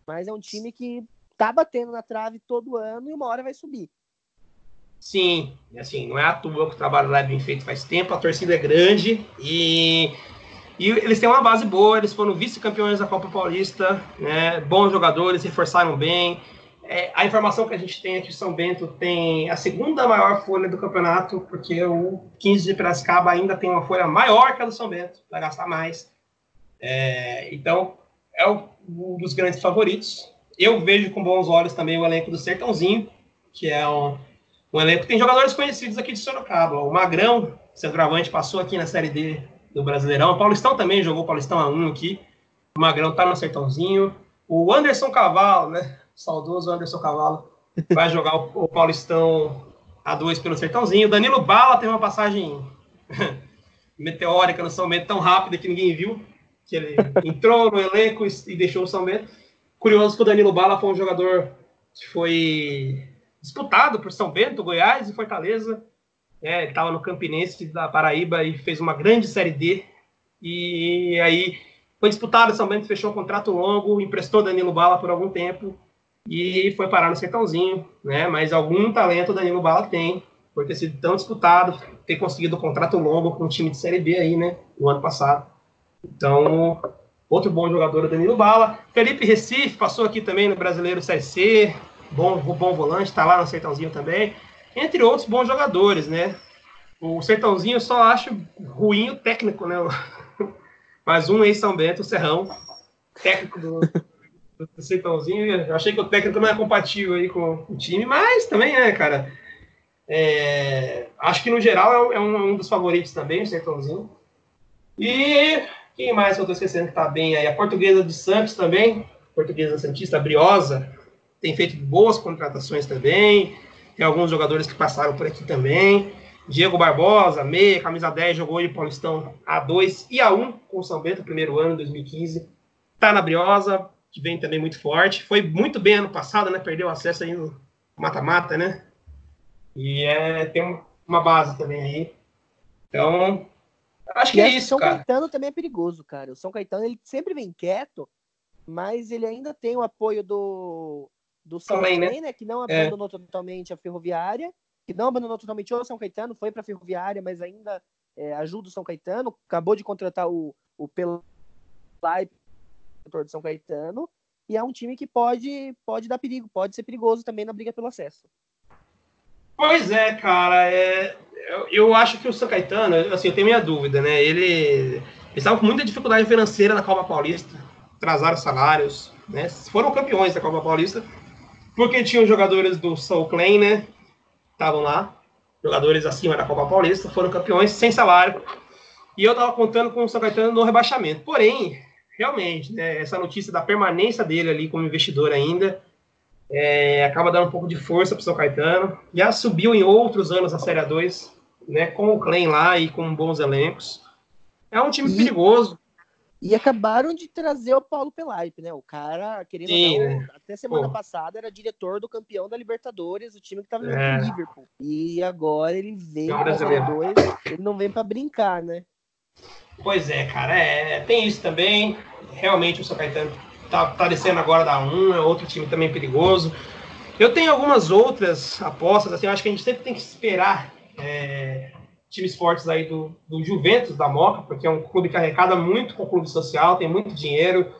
Mas é um time que tá batendo na trave todo ano e uma hora vai subir. Sim, assim, não é à toa que o trabalho lá é bem feito faz tempo, a torcida é grande e, e eles têm uma base boa, eles foram vice-campeões da Copa Paulista, né? Bons jogadores, reforçaram bem, é, a informação que a gente tem é que o São Bento tem a segunda maior folha do campeonato, porque o 15 de Piracicaba ainda tem uma folha maior que a do São Bento, vai gastar mais. É, então, é um dos grandes favoritos. Eu vejo com bons olhos também o elenco do Sertãozinho, que é um, um elenco que tem jogadores conhecidos aqui de Sorocaba. O Magrão, centroavante, passou aqui na Série D do Brasileirão. O Paulistão também jogou Paulistão A1 aqui. O Magrão tá no Sertãozinho. O Anderson Cavalo, né? Saudoso Anderson Cavalo, vai jogar o, o Paulistão A2 pelo Sertãozinho. Danilo Bala tem uma passagem meteórica no São Bento, tão rápida que ninguém viu, que ele entrou no elenco e, e deixou o São Bento. Curioso que o Danilo Bala foi um jogador que foi disputado por São Bento, Goiás e Fortaleza. É, ele estava no Campinense da Paraíba e fez uma grande Série D. E aí foi disputado, São Bento fechou um contrato longo, emprestou Danilo Bala por algum tempo e foi parar no Sertãozinho, né? Mas algum talento o Danilo Bala tem, por ter sido tão disputado, ter conseguido um contrato longo com um time de Série B aí, né? No ano passado. Então, outro bom jogador o Danilo Bala. Felipe Recife passou aqui também no Brasileiro Série bom, bom volante, tá lá no Sertãozinho também. Entre outros bons jogadores, né? O Sertãozinho eu só acho ruim o técnico, né? Mas um ex-São Bento, o Serrão, técnico do, do achei que o técnico não é compatível aí com o time, mas também, né, cara? É, acho que no geral é um, é um, dos favoritos também, o Sertãozinho. E quem mais que eu tô esquecendo que tá bem aí? A portuguesa de Santos também, portuguesa Santista Briosa, tem feito boas contratações também. Tem alguns jogadores que passaram por aqui também. Diego Barbosa, meia, camisa 10, jogou em Paulistão A2 e A1 com o São Bento, primeiro ano, 2015. Tá na Briosa, que vem também muito forte. Foi muito bem ano passado, né? Perdeu acesso aí no mata-mata, né? E é, tem uma base também aí. Então, acho que e é isso, São cara. Caetano também é perigoso, cara. O São Caetano, ele sempre vem quieto, mas ele ainda tem o apoio do, do São também, né? né? Que não é. abandonou é. totalmente a Ferroviária, que não abandonou totalmente o São Caetano, foi para a Ferroviária, mas ainda é, ajuda o São Caetano. Acabou de contratar o, o Pelai setor de São Caetano, e é um time que pode, pode dar perigo, pode ser perigoso também na briga pelo acesso. Pois é, cara, é, eu, eu, acho que o São Caetano, assim, eu tenho minha dúvida, né? Ele, eles estavam com muita dificuldade financeira na Copa Paulista, atrasaram salários, né? Foram campeões da Copa Paulista, porque tinham jogadores do Soul Clan, né? Estavam lá, jogadores acima da Copa Paulista, foram campeões sem salário. E eu tava contando com o São Caetano no rebaixamento. Porém, realmente, né, essa notícia da permanência dele ali como investidor ainda é, acaba dando um pouco de força para o São Caetano. Já subiu em outros anos a Série 2, né, com o Clem lá e com bons elencos. É um time e, perigoso. E acabaram de trazer o Paulo Pelaipe, né? O cara, querendo Sim, não, né? até semana Pô. passada era diretor do campeão da Libertadores, o time que tava jogando é. Liverpool. E agora ele veio para dois, ele não vem para brincar, né? Pois é, cara, é, tem isso também. Realmente o São Caetano tá, tá descendo agora da 1, é outro time também perigoso. Eu tenho algumas outras apostas, assim, eu acho que a gente sempre tem que esperar é, times fortes aí do, do Juventus da Moca, porque é um clube que arrecada muito com o clube social, tem muito dinheiro.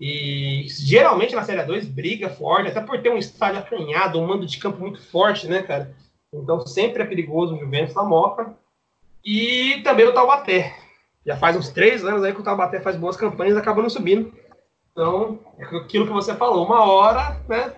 E geralmente na Série 2 briga forte, até por ter um estádio acanhado, um mando de campo muito forte, né, cara? Então sempre é perigoso o Juventus da Moca. E também o Taubaté. Já faz uns três anos aí que o Taubaté faz boas campanhas acabando subindo. Então, é aquilo que você falou, uma hora, né?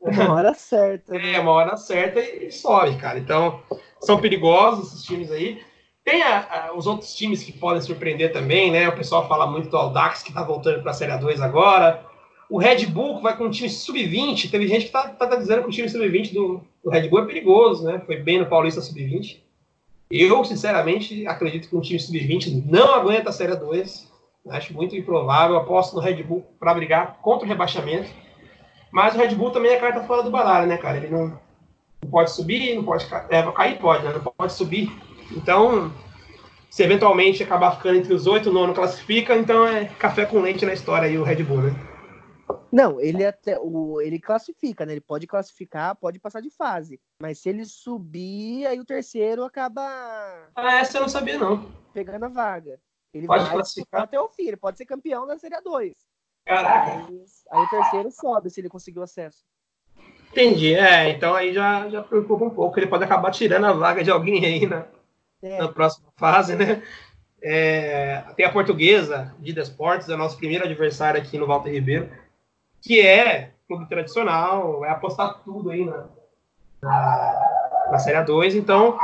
Uma hora certa. Né? É, uma hora certa e sobe, cara. Então, são perigosos esses times aí. Tem a, a, os outros times que podem surpreender também, né? O pessoal fala muito do Aldax, que tá voltando para a Série 2 agora. O Red Bull vai com um time sub-20. Teve gente que tá, tá, tá, dizendo que o time sub-20 do, do, Red Bull é perigoso, né? Foi bem no Paulista sub-20. Eu, sinceramente, acredito que um time sub-20 não aguenta a Série 2. Acho muito improvável. Aposto no Red Bull para brigar contra o rebaixamento. Mas o Red Bull também é carta fora do baralho, né, cara? Ele não, não pode subir, não pode é, cair, pode, né? Não pode subir. Então, se eventualmente acabar ficando entre os oito, o nono classifica, então é café com leite na história aí o Red Bull, né? Não, ele até o ele classifica, né? Ele pode classificar, pode passar de fase, mas se ele subir, aí o terceiro acaba. Ah, essa eu não sabia não. Pegando a vaga. Ele pode vai classificar até o fim, ele pode ser campeão da Série 2. Caraca. Aí, aí, o terceiro sobe se ele conseguiu acesso. Entendi, é, então aí já, já preocupa um pouco, ele pode acabar tirando a vaga de alguém aí na, é. na próxima fase, né? É, tem a portuguesa, de Desportes, é o nosso primeiro adversário aqui no Walter Ribeiro, que é clube tradicional, é apostar tudo aí na, na, na Série 2, então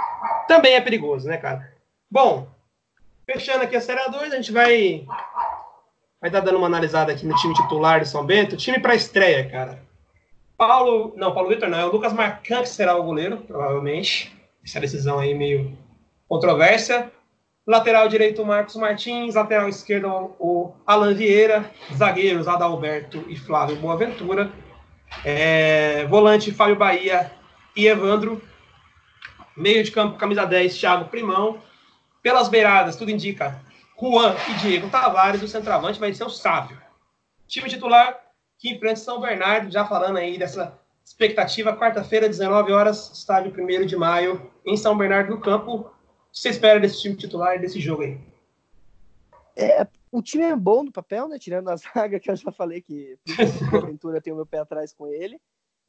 também é perigoso, né, cara? Bom, fechando aqui a Série 2, a gente vai vai estar dando uma analisada aqui no time titular de São Bento, time para estreia, cara. Paulo, não, Paulo Vitor não, é o Lucas Marcan que será o goleiro, provavelmente. Essa decisão aí meio controvérsia. Lateral direito, Marcos Martins. Lateral esquerdo, o Alan Vieira. Zagueiros, Adalberto e Flávio Boaventura. É, volante, Fábio Bahia e Evandro. Meio de campo, camisa 10, Thiago Primão. Pelas beiradas, tudo indica Juan e Diego Tavares. O centroavante vai ser o Sávio. Time titular, que enfrenta São Bernardo, já falando aí dessa expectativa, quarta-feira, 19 horas, estádio 1 de maio, em São Bernardo do Campo. O que você espera desse time titular e desse jogo aí? É, o time é bom no papel, né? Tirando a zaga, que eu já falei que a aventura tem o meu pé atrás com ele.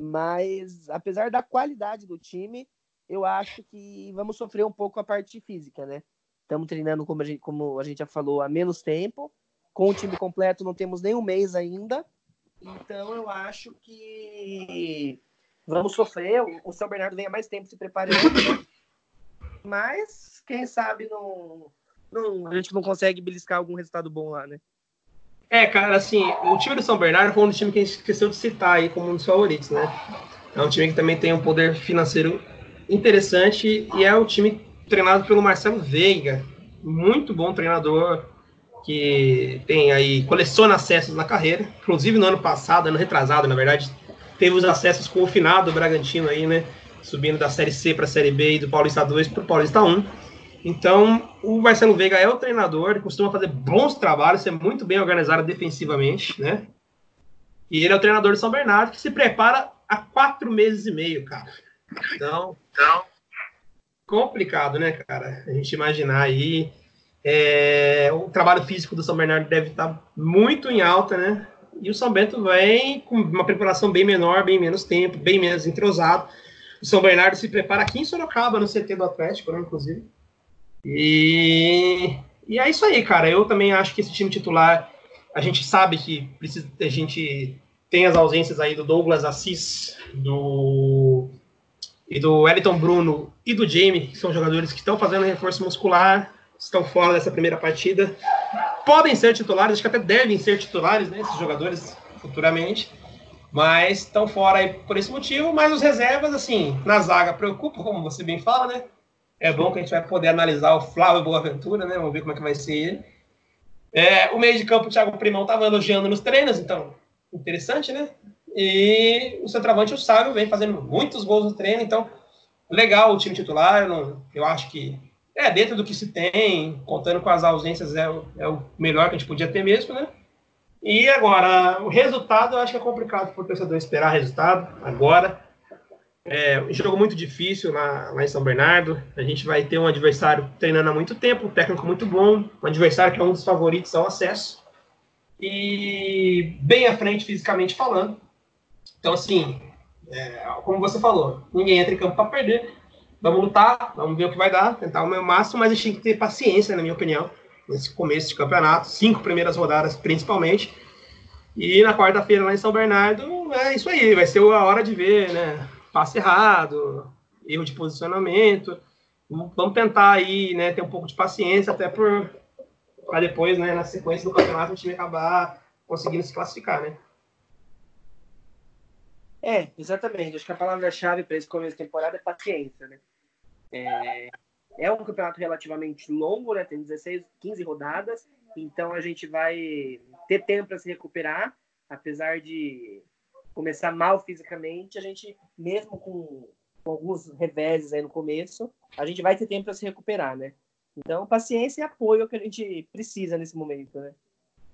Mas, apesar da qualidade do time, eu acho que vamos sofrer um pouco a parte física, né? Estamos treinando, como a, gente, como a gente já falou, há menos tempo. Com o time completo, não temos nem um mês ainda. Então eu acho que vamos sofrer. O São Bernardo vem há mais tempo se preparando. Mas, quem sabe não, não, a gente não consegue beliscar algum resultado bom lá, né? É, cara, assim, o time do São Bernardo foi um dos times que a gente esqueceu de citar aí como um dos favoritos, né? É um time que também tem um poder financeiro interessante e é o time treinado pelo Marcelo Veiga, muito bom treinador, que tem aí, coleciona acessos na carreira, inclusive no ano passado, ano retrasado, na verdade, teve os acessos com o finado do Bragantino aí, né? Subindo da Série C para a Série B e do Paulista 2 para o Paulista 1. Então, o Marcelo Veiga é o treinador, ele costuma fazer bons trabalhos, ser muito bem organizado defensivamente, né? E ele é o treinador de São Bernardo, que se prepara há quatro meses e meio, cara. Então, então complicado, né, cara? A gente imaginar aí é, o trabalho físico do São Bernardo deve estar muito em alta, né? E o São Bento vem com uma preparação bem menor, bem menos tempo, bem menos entrosado. O São Bernardo se prepara aqui em Sorocaba, no CT do Atlético, né, inclusive. E, e é isso aí, cara. Eu também acho que esse time titular, a gente sabe que precisa, a gente tem as ausências aí do Douglas Assis, do e do Wellington Bruno e do Jamie, que são jogadores que estão fazendo reforço muscular, estão fora dessa primeira partida. Podem ser titulares, acho que até devem ser titulares, né, esses jogadores futuramente, mas estão fora aí por esse motivo. Mas os reservas, assim, na zaga preocupa, como você bem fala, né? É bom que a gente vai poder analisar o Flávio Boaventura, né? Vamos ver como é que vai ser ele. É, o meio de campo, o Thiago Primão estava elogiando nos treinos, então, interessante, né? E o centroavante, o Sábio, vem fazendo muitos gols no treino, então, legal o time titular. Eu, não, eu acho que é dentro do que se tem, contando com as ausências, é, é o melhor que a gente podia ter mesmo, né? E agora, o resultado eu acho que é complicado para o torcedor esperar resultado agora. É um jogo muito difícil lá, lá, em São Bernardo. A gente vai ter um adversário treinando há muito tempo, um técnico muito bom, um adversário que é um dos favoritos ao acesso. E bem à frente fisicamente falando. Então, assim, é, como você falou, ninguém entra em campo para perder. Vamos lutar, vamos ver o que vai dar, tentar o meu máximo, mas a gente tem que ter paciência, na minha opinião, nesse começo de campeonato, cinco primeiras rodadas principalmente. E na quarta-feira lá em São Bernardo, é isso aí, vai ser a hora de ver, né? passe errado, erro de posicionamento. Vamos tentar aí, né, ter um pouco de paciência até por para depois, né, na sequência do campeonato, o time acabar conseguindo se classificar, né? É, exatamente. Acho que a palavra-chave para esse começo de temporada é paciência, né? É, é um campeonato relativamente longo, né? Tem 16, 15 rodadas, então a gente vai ter tempo para se recuperar, apesar de começar mal fisicamente, a gente, mesmo com, com alguns reveses aí no começo, a gente vai ter tempo para se recuperar, né? Então, paciência e apoio é o que a gente precisa nesse momento, né?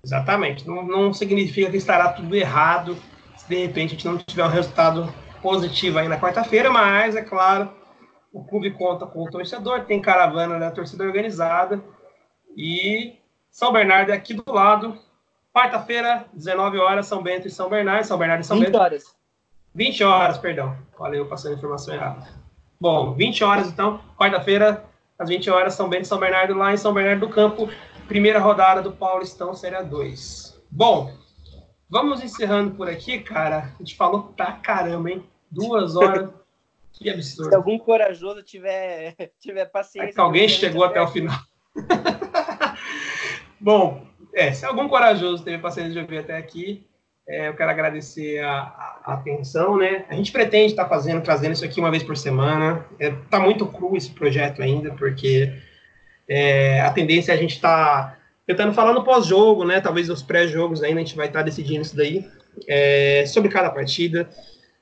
Exatamente. Não, não significa que estará tudo errado se de repente a gente não tiver um resultado positivo aí na quarta-feira, mas, é claro, o clube conta com o torcedor, tem caravana da torcida organizada e São Bernardo é aqui do lado, Quarta-feira, 19 horas, São Bento e São Bernardo. São Bernardo e São 20 Bento. horas. 20 horas, perdão. Olha, eu passando a informação errada. Bom, 20 horas então, quarta-feira, às 20 horas, São Bento e São Bernardo, lá em São Bernardo do Campo, primeira rodada do Paulistão Série 2. Bom, vamos encerrando por aqui, cara. A gente falou pra caramba, hein? Duas horas. Que absurdo. Se algum corajoso tiver, tiver paciência. É que alguém chegou até o final. Bom, é, se algum corajoso teve paciência de ouvir até aqui, é, eu quero agradecer a, a, atenção, né? A gente pretende estar tá fazendo, trazendo isso aqui uma vez por semana. É, tá muito cru esse projeto ainda, porque é, a tendência é a gente estar tá tentando falar no pós-jogo, né? Talvez nos pré-jogos ainda a gente vai estar tá decidindo isso daí, é, sobre cada partida.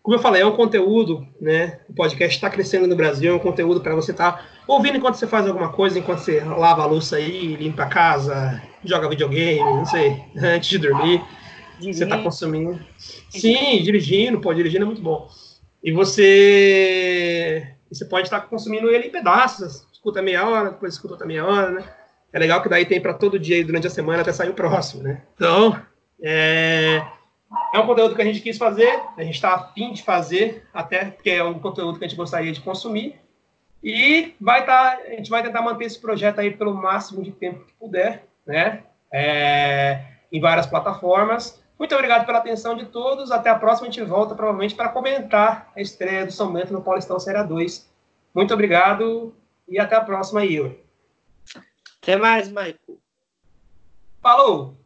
Como eu falei, é um conteúdo, né? O podcast está crescendo no Brasil, é um conteúdo para você estar tá ouvindo enquanto você faz alguma coisa, enquanto você lava a louça aí, limpa a casa, joga videogame, não sei, antes de dormir. Você está consumindo. Sim, dirigindo, pô, dirigindo é muito bom. E você, você pode estar tá consumindo ele em pedaços, escuta meia hora, depois escuta outra meia hora, né? É legal que daí tem para todo dia aí durante a semana até sair o próximo, né? Então, é é um conteúdo que a gente quis fazer, a gente está afim de fazer, até porque é um conteúdo que a gente gostaria de consumir. E vai tá, a gente vai tentar manter esse projeto aí pelo máximo de tempo que puder, né? É, em várias plataformas. Muito obrigado pela atenção de todos. Até a próxima, a gente volta provavelmente para comentar a estreia do São Bento no Paulistão Série 2. Muito obrigado e até a próxima, Igor. Até mais, Michael. Falou!